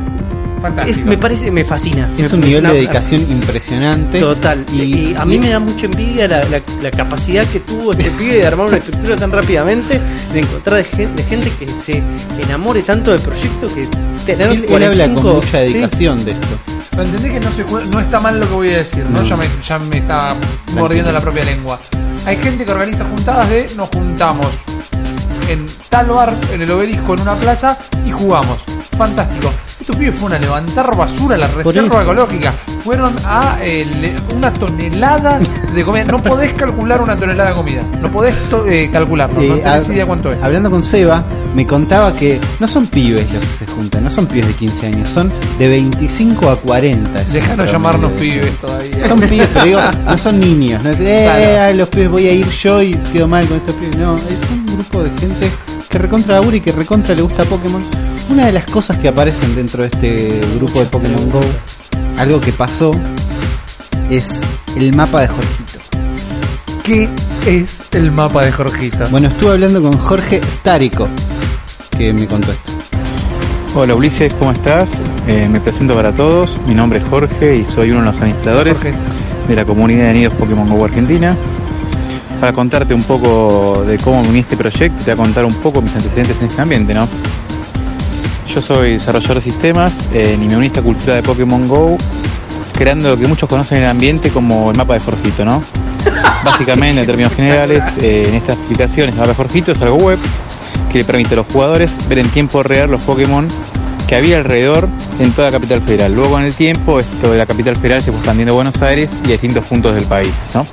Es- Fantástico. me parece, me fascina. Es Me- un nivel de dedicación impresionante. Total. Y, Y, a mí me da mucha envidia la, la- la capacidad que tuvo este pibe de armar una estructura tan rápidamente, de encontrar de gen- de gente, que se enamore tanto del proyecto que tener él, él habla con 45 mucha sí. dedicación de esto. Pero entendés que no, se jue- no está mal lo que voy a decir, ¿no? No. Ya, me, ya me está mordiendo la propia lengua. Hay gente que organiza juntadas de nos juntamos en tal bar, en el obelisco, en una plaza y jugamos. Fantástico. Estos pibes fueron a levantar basura a la reserva ecológica. Fueron a eh, le- una tonelada de comida. No podés calcular una tonelada de comida. No podés to- eh, calcularlo. no Eh, tenés hab- idea cuánto es. Hablando con Seba, me contaba que no son pibes los que se juntan, no son pibes de 15 años, son de 25 a 40. es Dejanos llamarnos de- pibes todavía. Son pibes, pero digo, no son niños. No es, eh, Claro. ay, los pibes voy a ir yo y quedo mal con estos pibes. No, es un grupo de gente que recontra labura y que recontra le gusta Pokémon. Una de las cosas que aparecen dentro de este grupo de Pokémon Go, algo que pasó, es el mapa de Jorgito. ¿Qué es el mapa de Jorgito? Bueno, estuve hablando con Jorge Starico, que me contó esto. Hola Ulises, ¿cómo estás? Eh, me presento para todos, mi nombre es Jorge y soy uno de los administradores Jorge. de la comunidad de Nidos Pokémon Go Argentina. Para contarte un poco de cómo me uní a este proyecto, te voy a contar un poco mis antecedentes en este ambiente, ¿no? Yo soy desarrollador de sistemas eh, y me uní a esta cultura de Pokémon Go, creando lo que muchos conocen en el ambiente como el mapa de Jorgito, ¿no? Básicamente, en términos generales, eh, en estas aplicaciones, el mapa de Jorgito es algo web que le permite a los jugadores ver en tiempo real los Pokémon que había alrededor en toda la capital federal. Luego, con el tiempo, esto de la capital federal se fue expandiendo a Buenos Aires y a distintos puntos del país, ¿no?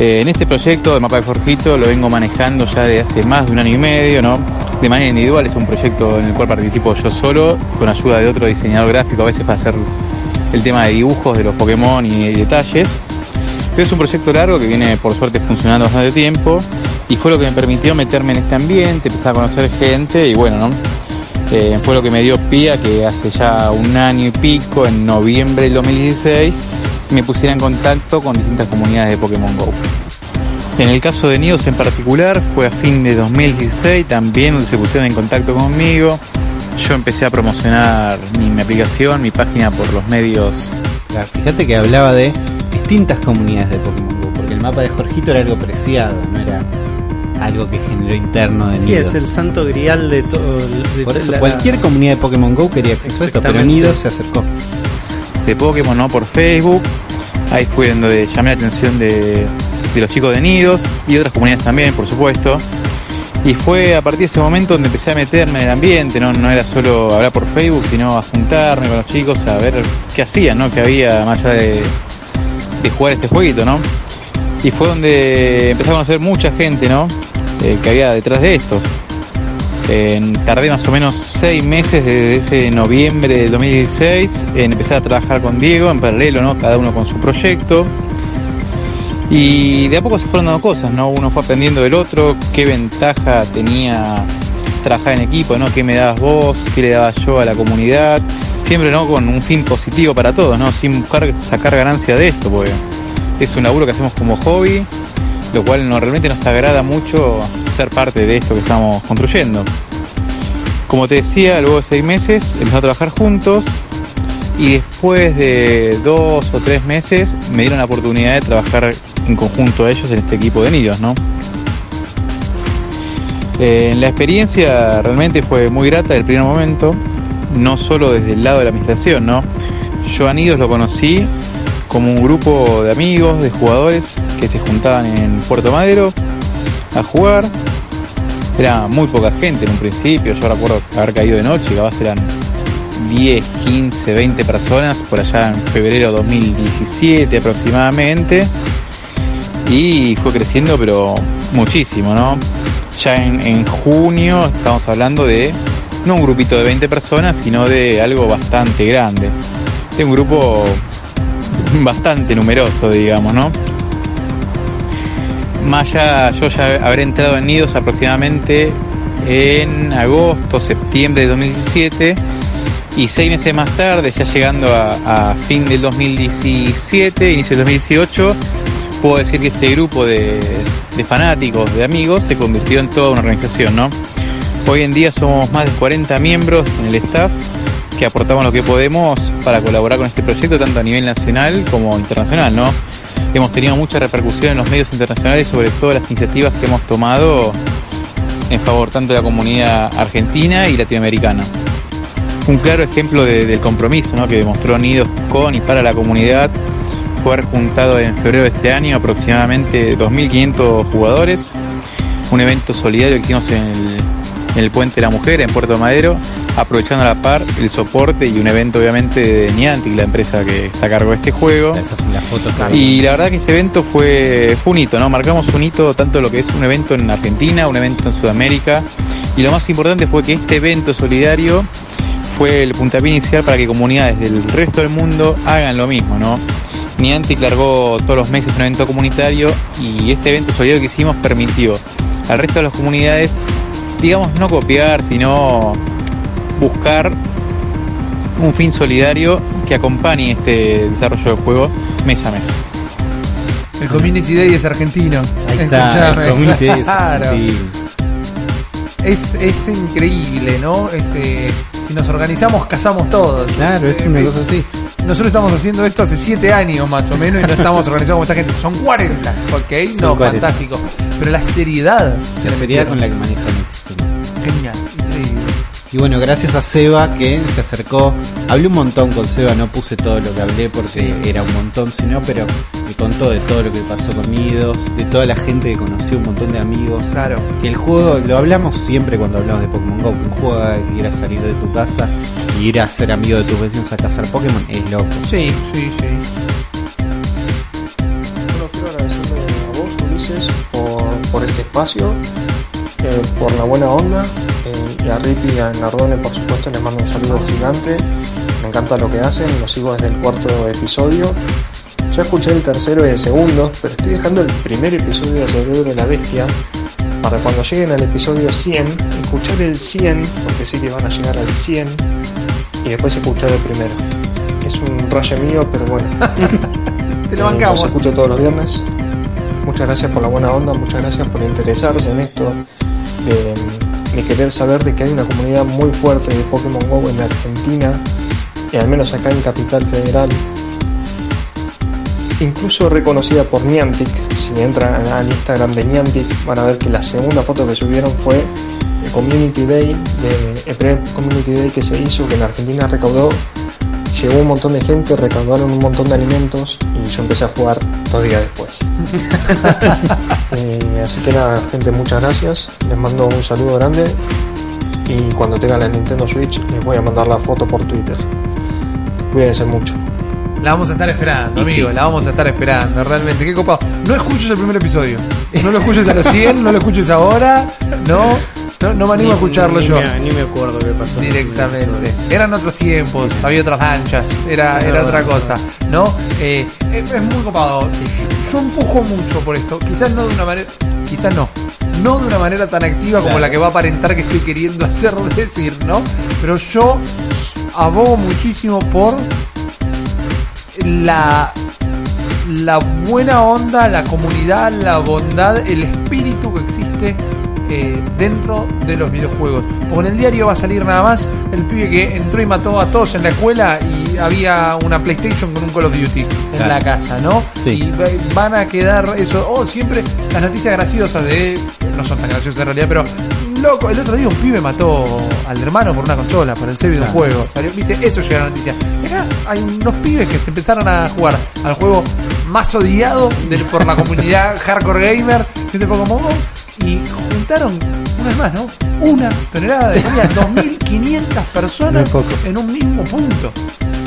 Eh, en este proyecto de mapa de Jorgito lo vengo manejando ya de hace más de un año y medio, ¿no? De manera individual, es un proyecto en el cual participo yo solo, con ayuda de otro diseñador gráfico, a veces para hacer el tema de dibujos de los Pokémon y detalles. Pero es un proyecto largo que viene por suerte funcionando bastante tiempo y fue lo que me permitió meterme en este ambiente, empezar a conocer gente y bueno, ¿no? Eh, fue lo que me dio pie que hace ya un año y pico, en noviembre del 2016, me pusiera en contacto con distintas comunidades de Pokémon Go. En el caso de Nidos en particular, fue a fin de 2016 también donde se pusieron en contacto conmigo. Yo empecé a promocionar mi, mi aplicación, mi página por los medios. Claro, Fíjate que hablaba de distintas comunidades de Pokémon Go, porque el mapa de Jorgito era algo preciado, no era algo que generó interno de Sí, Nidos. es el santo grial de todo. de Por eso la- cualquier comunidad de Pokémon Go quería acceso a esto, pero. Nidos se acercó. de Pokémon, ¿no? Por Facebook. Ahí fue donde llamé la atención de, de los chicos de Nidos y otras comunidades también, por supuesto. Y fue a partir de ese momento donde empecé a meterme en el ambiente, ¿no? No era solo hablar por Facebook, sino a juntarme con los chicos, a ver qué hacían, ¿no? Que había más allá de, de jugar este jueguito, ¿no? Y fue donde empecé a conocer mucha gente, ¿no? Eh, que había detrás de esto. En- tardé más o menos seis meses desde ese noviembre del 2016 en empezar a trabajar con Diego en paralelo, ¿no? Cada uno con su proyecto. Y de a poco se fueron dando cosas, ¿no? Uno fue aprendiendo del otro, qué ventaja tenía trabajar en equipo, ¿no? ¿Qué me dabas vos? ¿Qué le daba yo a la comunidad? Siempre, ¿no? Con un fin positivo para todos, ¿no? Sin buscar sacar ganancia de esto, porque es un laburo que hacemos como hobby, lo cual no, realmente nos agrada mucho ser parte de esto que estamos construyendo. Como te decía, luego de seis meses empezamos a trabajar juntos y después de dos o tres meses me dieron la oportunidad de trabajar en conjunto a ellos en este equipo de nidos, ¿no? Eh, la experiencia realmente fue muy grata del primer momento, no solo desde el lado de la administración, ¿no? Yo a Nidos lo conocí como un grupo de amigos, de jugadores que se juntaban en Puerto Madero a jugar. Era muy poca gente en un principio, yo recuerdo haber caído de noche, capaz eran 10, 15, 20 personas por allá en febrero 2017 aproximadamente. Y fue creciendo pero muchísimo, ¿no? Ya en, en junio estamos hablando de no un grupito de 20 personas, sino de algo bastante grande. De un grupo bastante numeroso, digamos, ¿no? Más ya, yo ya habré entrado en Nidos aproximadamente en agosto, septiembre de 2017 y seis meses más tarde, ya llegando a fin del 2017, inicio del 2018, puedo decir que este grupo de, fanáticos, de amigos, se convirtió en toda una organización, ¿no? Hoy en día somos más de 40 miembros en el staff que aportamos lo que podemos para colaborar con este proyecto tanto a nivel nacional como internacional, ¿no? Hemos tenido mucha repercusión en los medios internacionales sobre todas las iniciativas que hemos tomado en favor tanto de la comunidad argentina y latinoamericana. Un claro ejemplo de- del compromiso ¿no? que demostró Nidos con y para la comunidad fue juntado en febrero de este año aproximadamente 2.500 jugadores, un evento solidario que hicimos en el, en el Puente de la Mujer, en Puerto Madero, aprovechando a la par el soporte y un evento obviamente de Niantic, la empresa que está a cargo de este juego. Esas son las fotos que Y la verdad que este evento fue, fue un hito, ¿no? Marcamos un hito tanto lo que es un evento en Argentina, un evento en Sudamérica. Y lo más importante fue que este evento solidario fue el puntapié inicial para que comunidades del resto del mundo hagan lo mismo, ¿no? Niantic largó todos los meses un evento comunitario y este evento solidario que hicimos permitió al resto de las comunidades, digamos, no copiar, sino buscar un fin solidario que acompañe este desarrollo del juego mes a mes. El Community Day es argentino. Ahí está, el community es argentino. Es, es increíble, ¿no? Es, eh, si nos organizamos, casamos todos. Claro, es Eh, una cosa así. Nosotros estamos haciendo esto hace 7 años más o menos y no estamos organizados como esta gente. Son 40, ¿ok? no, 40. fantástico. Pero la seriedad. La seriedad con la que manejan el sistema. Genial. Y bueno, gracias a Seba que se acercó. Hablé un montón con Seba, no puse todo lo que hablé porque era un montón, sino, pero me contó de todo lo que pasó con Midos, de toda la gente que conoció, un montón de amigos. Claro. Que el juego, lo hablamos siempre cuando hablamos de Pokémon Go, un juego que ir a salir de tu casa y ir a ser amigo de tus vecinos a cazar Pokémon es loco. Sí, sí, sí. Bueno, quiero agradecerle a vos, Ulises, por, por este espacio, eh, por la buena onda, eh, y a Nardone, por supuesto, les mando un saludo gigante. Me encanta lo que hacen, lo sigo desde el cuarto episodio. Ya escuché el tercero y el segundo, pero estoy dejando el primer episodio de Cerebro de la Bestia para cuando lleguen al episodio 100, escuchar el 100, porque sé que van a llegar al 100, y después escuchar el primero. Es un rayo mío, pero bueno. Te lo Eh, bancamos. los escucho todos los viernes. Muchas gracias por la buena onda, muchas gracias por interesarse en esto, de, de querer saber de que hay una comunidad muy fuerte de Pokémon Go en Argentina, y al menos acá en Capital Federal. Incluso reconocida por Niantic. Si entran al Instagram de Niantic, van a ver que la segunda foto que subieron fue el Community Day, de, el primer Community Day que se hizo, que en Argentina recaudó llegó un montón de gente, recaudaron un montón de alimentos y yo empecé a jugar dos días después. Eh, así que nada, gente, muchas gracias. Les mando un saludo grande y cuando tenga la Nintendo Switch les voy a mandar la foto por Twitter. Cuídense mucho. La vamos a estar esperando, amigo. sí. La vamos a estar esperando, realmente. Qué copado. No escuches el primer episodio. No lo escuches a los 100, no lo escuches ahora. No, no, no me animo a escucharlo ni yo. Me, ni me acuerdo qué pasó. Directamente. Eran otros tiempos, había otras lanchas, era, era otra cosa, ¿no? Eh, es, es muy copado. Yo, yo empujo mucho por esto, quizás no de una manera, quizás no, no de una manera tan activa como Claro. la que va a aparentar que estoy queriendo hacer decir, ¿no? Pero yo abogo muchísimo por la la buena onda, la comunidad, la bondad, el espíritu que existe eh, dentro de los videojuegos. Porque en el diario va a salir nada más el pibe que entró y mató a todos en la escuela y había una PlayStation con un Call of Duty en Claro. la casa, ¿no? Sí. Y va- van a quedar eso, oh, siempre las noticias graciosas de, no son tan graciosas en realidad, pero loco, el otro día un pibe mató al hermano por una consola, por el ser Claro. videojuego. Salió, viste, eso llega a la noticia. Acá hay unos pibes que se empezaron a jugar al juego más odiado del- por la comunidad hardcore gamer, que es el Pokémon Go, y juntaron, una vez más, ¿no? Una tonelada de comida, 2.500 personas No en un mismo punto.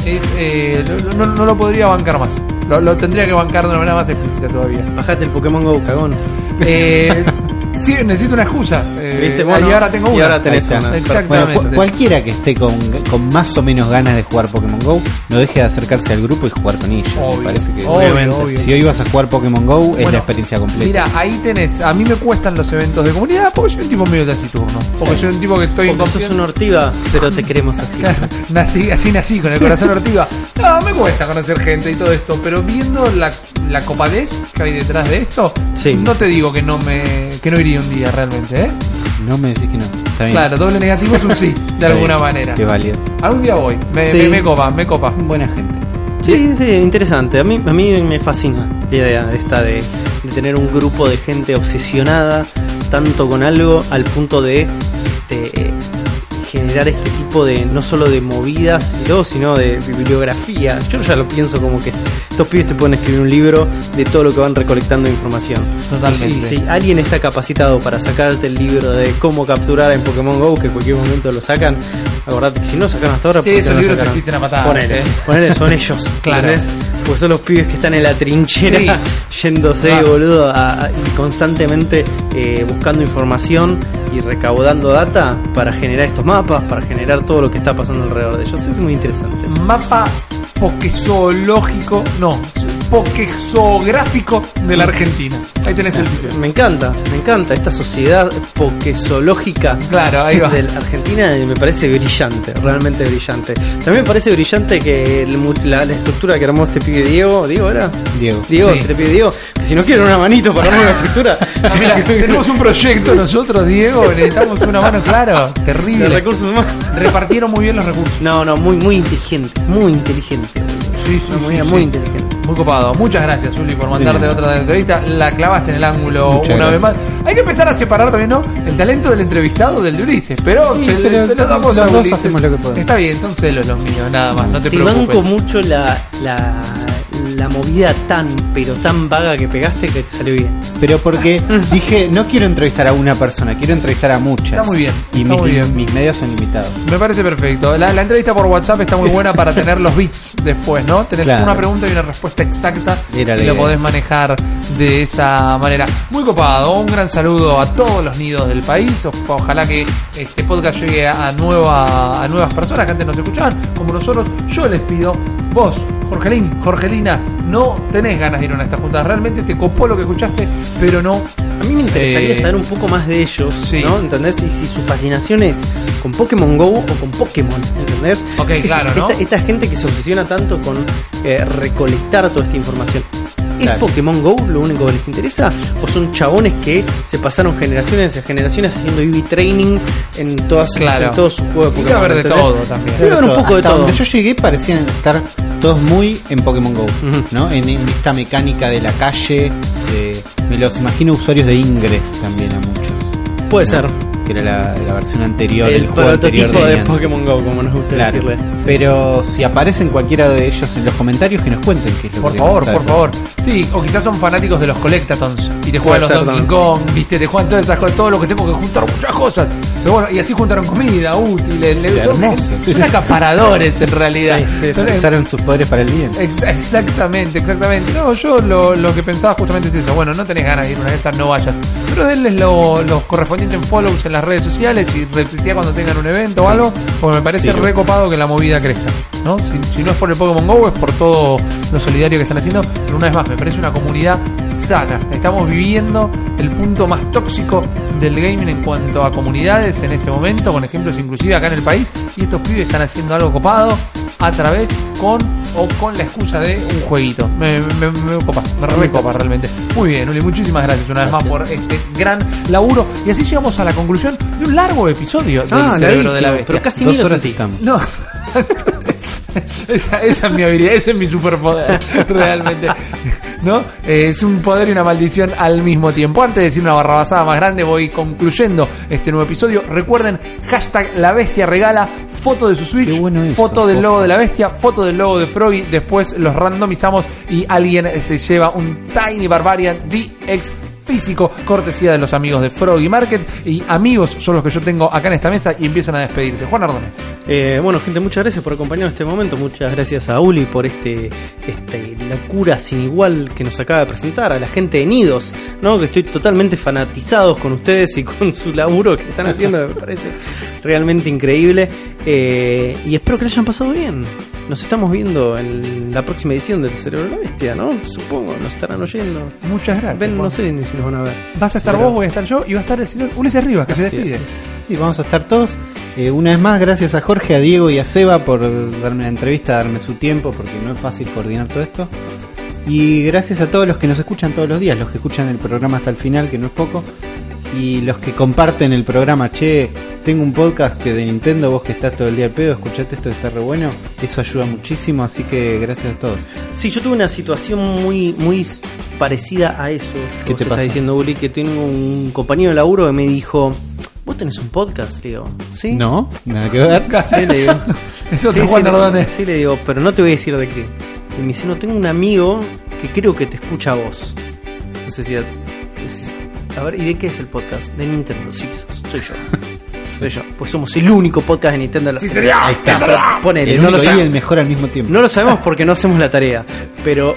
Es, eh, no, no- no lo podría bancar más. Lo, lo tendría que bancar de una manera más explícita todavía. Bajate el Pokémon Go, cagón. Eh, sí, necesito una excusa. Eh, ¿Viste? y ahora tengo y una. ahora tenés una. Exactamente. Bueno, cu- cualquiera que esté con, con más o menos ganas de jugar Pokémon Go, no deje de acercarse al grupo y jugar con ellos. Obvio, Me parece que obvio, obvio. si hoy vas a jugar Pokémon Go, es Bueno, la experiencia completa. Mira, ahí tenés. A mí me cuestan los eventos de comunidad porque soy un tipo medio taciturno. Porque soy un tipo que estoy Porque sos inconsciente. un ortiva, pero te queremos así. nací, así nací, con el corazón ortiva. No, me cuesta conocer gente y todo esto, pero viendo la, la copadez que hay detrás de esto, Sí. no te digo que no me que no un día realmente, ¿eh? No me decís que no. Está bien. Claro, doble negativo es un sí, de alguna manera. Qué válido. Algún día voy, me, Sí. me, me copa, me copa. Buena gente. Sí, sí, interesante. A mí, a mí me fascina la idea esta de, de tener un grupo de gente obsesionada tanto con algo al punto de, de, eh, generar este tipo de, no solo de movidas y todo, sino de bibliografía. Yo ya lo pienso como que estos pibes te pueden escribir un libro de todo lo que van recolectando información. Totalmente. Y si, si alguien está capacitado para sacarte el libro de cómo capturar en Pokémon GO, que en cualquier momento lo sacan, acordate que si no sacan hasta ahora, Sí, ¿por qué esos no libros sacarán? existen a patadas, Ponele, eh. ponele, son ellos, Claro. ¿entendés? Porque son los pibes que están en la trinchera yéndose, Claro. boludo, a- a- y constantemente eh, buscando información y recaudando data para generar estos mapas, para generar todo lo que está pasando alrededor de ellos. Es muy interesante. Mapa pokezoológico, no, pokezográfico de la Argentina. Ahí tenés el título. Me encanta, me encanta esta sociedad pokezoológica Claro, ahí va. de la Argentina me parece brillante, realmente brillante. También me parece brillante que el la, la estructura que armó este pibe Diego, Diego era, Diego. Diego, Sí. se le pide Diego, que si no quieren una manito para armar una estructura, Sí, mira, tenemos un proyecto nosotros, Diego, necesitamos una mano, claro, terrible. recursos humanos. Repartieron muy bien los recursos. No, no, muy, muy inteligente, muy inteligente. Sí, sí, sí. muy inteligente. Muy copado. Muchas gracias, Uli, por mandarte otra entrevista. La clavaste en el ángulo Muchas una vez más. Hay que empezar a separar también, ¿no? El talento del entrevistado del de Ulises. Pero, Sí, se, pero se lo damos los a dos Ulises. hacemos lo que podemos. Está bien, son celos los míos, nada más. No te, Te preocupes. banco mucho la, la, la movida tan, pero tan vaga que pegaste que te salió bien. Pero porque dije, no quiero entrevistar a una persona, quiero entrevistar a muchas. Está muy bien, Y mis, muy bien. mis medios son limitados. Me parece perfecto. La, la entrevista por WhatsApp está muy buena para tener los bits después, ¿no? Tenés Claro. una pregunta y una respuesta exacta Era y lo idea. podés manejar de esa manera. Muy copado. Un gran saludo a todos los nidos del país. O- ojalá que este podcast llegue a, nueva, a nuevas personas que antes nos escuchaban, como nosotros. Yo les pido, vos, Jorgelín, Jorgelina, no tenés ganas de ir a una de estas juntas. Realmente te copó lo que escuchaste, pero no A mí me interesaría Eh, saber un poco más de ellos, sí. ¿no? ¿Entendés? Y si su fascinación es con Pokémon Go o con Pokémon, ¿entendés? Ok, Es- claro, ¿no? esta, esta gente que se obsesiona tanto con eh, recolectar toda esta información. ¿Es Claro. Pokémon Go lo único que les interesa? ¿O son chabones que se pasaron generaciones y generaciones haciendo EV training en, todas, Claro. en todo su juego de Y Pokémon? que haber de ¿entendés? todo también. Debe haber un poco de todo. donde yo llegué parecían estar todos muy en Pokémon Go. ¿no? En, en esta mecánica de la calle. de- me los imagino usuarios de Ingress también a muchos. Puede ser. Que era la, la versión anterior, el, El juego anterior prototipo de Niantic. Pokémon Go, como nos gusta Claro. decirle. Pero si aparecen cualquiera de ellos en los comentarios, que nos cuenten qué es lo Por que favor, por favor. Sí, o quizás son fanáticos de los Collectatons y te Puede juegan los Donkey. Kong, viste, te juegan todas esas cosas, todo lo que tengo que juntar muchas cosas. Pero bueno, y así juntaron comida, útiles, le- son, son acaparadores en realidad. Sí, sí, Son- Usaron sus poderes para el bien. Ex- Exactamente, exactamente. No, yo lo, lo que pensaba justamente es eso. Bueno, no tenés ganas de ir a una de estas, no vayas. Pero denles lo- los correspondientes en follows en las redes sociales y retuitea cuando tengan un evento o algo, porque me parece Sí. recopado que la movida crezca. ¿no? Si, si no es por el Pokémon GO, es por todo lo solidario que están haciendo. Pero una vez más, me parece una comunidad sana. Estamos viviendo el punto más tóxico del gaming en cuanto a comunidades en este momento, con ejemplos inclusive acá en el país. Y estos pibes están haciendo algo copado a través con o con la excusa de un jueguito. Me, me, me copa, me recopa realmente. Muy bien, Uli, muchísimas gracias una vez más por este gran laburo. Y así llegamos a la conclusión de un largo episodio del Ah, cerebro de la bestia. pero casi Dos horas así. y estamos. No. esa, esa es mi habilidad, ese es mi superpoder, realmente. ¿No? Eh, es un poder y una maldición al mismo tiempo. Antes de decir una barrabasada más grande, voy concluyendo este nuevo episodio. Recuerden, hashtag la bestia regala, foto de su Switch, Qué bueno eso, foto del logo de la bestia, foto del logo de Froggy. Después los randomizamos y alguien se lleva un Tiny Barbarian DX físico, cortesía de los amigos de Froggy Market. Y amigos son los que yo tengo acá en esta mesa y empiezan a despedirse. Juan Ardone. Eh, bueno, gente, muchas gracias por acompañarnos en este momento. Muchas gracias a Uli por este, este locura sin igual que nos acaba de presentar. A la gente de Nidos, ¿no? Que estoy totalmente fanatizados con ustedes y con su laburo que están haciendo, me parece realmente increíble. Eh, y espero que lo hayan pasado bien. Nos estamos viendo en la próxima edición del Cerebro de la Bestia, ¿no? Supongo, nos estarán oyendo. Muchas gracias. Ven, Juan. no sé si nos van a ver. Vas a estar Pero- vos, voy a estar yo y va a estar el señor Ulises Rivas, que se despide. es. Sí, vamos a estar todos. Eh, una vez más, gracias a Jorge, a Diego y a Seba por darme la entrevista, darme su tiempo, porque no es fácil coordinar todo esto. Y gracias a todos los que nos escuchan todos los días, los que escuchan el programa hasta el final, que no es poco. Y los que comparten el programa, che, tengo un podcast que de Nintendo, vos que estás todo el día al pedo, escuchate esto que está re bueno. Eso ayuda muchísimo, así que gracias a todos. Sí, yo tuve una situación muy muy parecida a eso que ¿Qué vos te estás pasó? diciendo, Uli, que tengo un compañero de laburo que me dijo, vos tenés un podcast, le digo, ¿sí? No, nada que ver. Sí, le digo. Es otro Sí, Juan sí. Sí, le digo, pero no te voy a decir de qué. Y me dice, no, tengo un amigo que creo que te escucha a vos. Entonces decía, decís, a ver, ¿y de qué es el podcast? De Nintendo, sí, soy yo. Soy yo. Pues somos el único podcast de Nintendo. Sí, sería. Ahí está. Ponele, El no único lo, y el mejor al mismo tiempo. no lo sabemos porque no hacemos la tarea. Pero,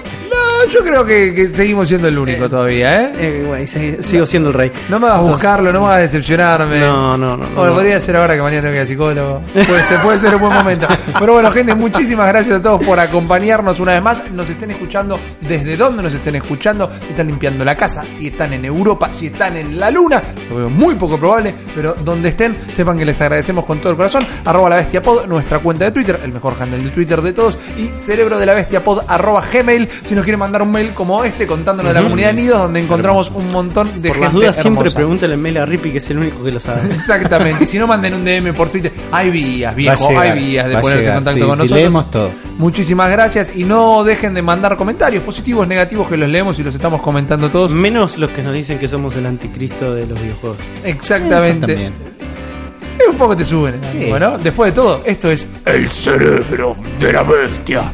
No, yo creo que, que seguimos siendo el único todavía, ¿eh? eh, bueno, y se- sigo siendo el rey. No me hagas buscarlo, no me hagas decepcionarme. No, no, no. no, Bueno, no. podría ser ahora que mañana tengo que ir al psicólogo. Puede ser, puede ser un buen momento. Pero bueno, gente, muchísimas gracias a todos por acompañarnos una vez más. Nos estén escuchando desde donde nos estén escuchando. Si están limpiando la casa, si están en Europa, si están en la luna. Lo veo muy poco probable, pero donde estén, sepan que les agradecemos con todo el corazón. Arroba la bestia pod, nuestra cuenta de Twitter, el mejor handle de Twitter de todos. Y cerebro de la bestia pod, arroba gmail. Si nos quieren mandar mandar un mail como este contándonos de la comunidad de Nidos, donde encontramos un montón de Por gente las dudas, siempre pregúntale en mail a Rippy, que es el único que lo sabe. Exactamente. Y si no, manden un DM por Twitter. Hay vías, viejo. llegar, hay vías de ponerse llegar. en contacto Sí, con sí, nosotros. leemos todo. Muchísimas gracias. Y no dejen de mandar comentarios positivos, negativos, que los leemos y los estamos comentando todos. Menos los que nos dicen que somos el anticristo de los videojuegos. Exactamente. Es un poco te suben el ánimo, ¿no? Después de todo, esto es El cerebro de la bestia.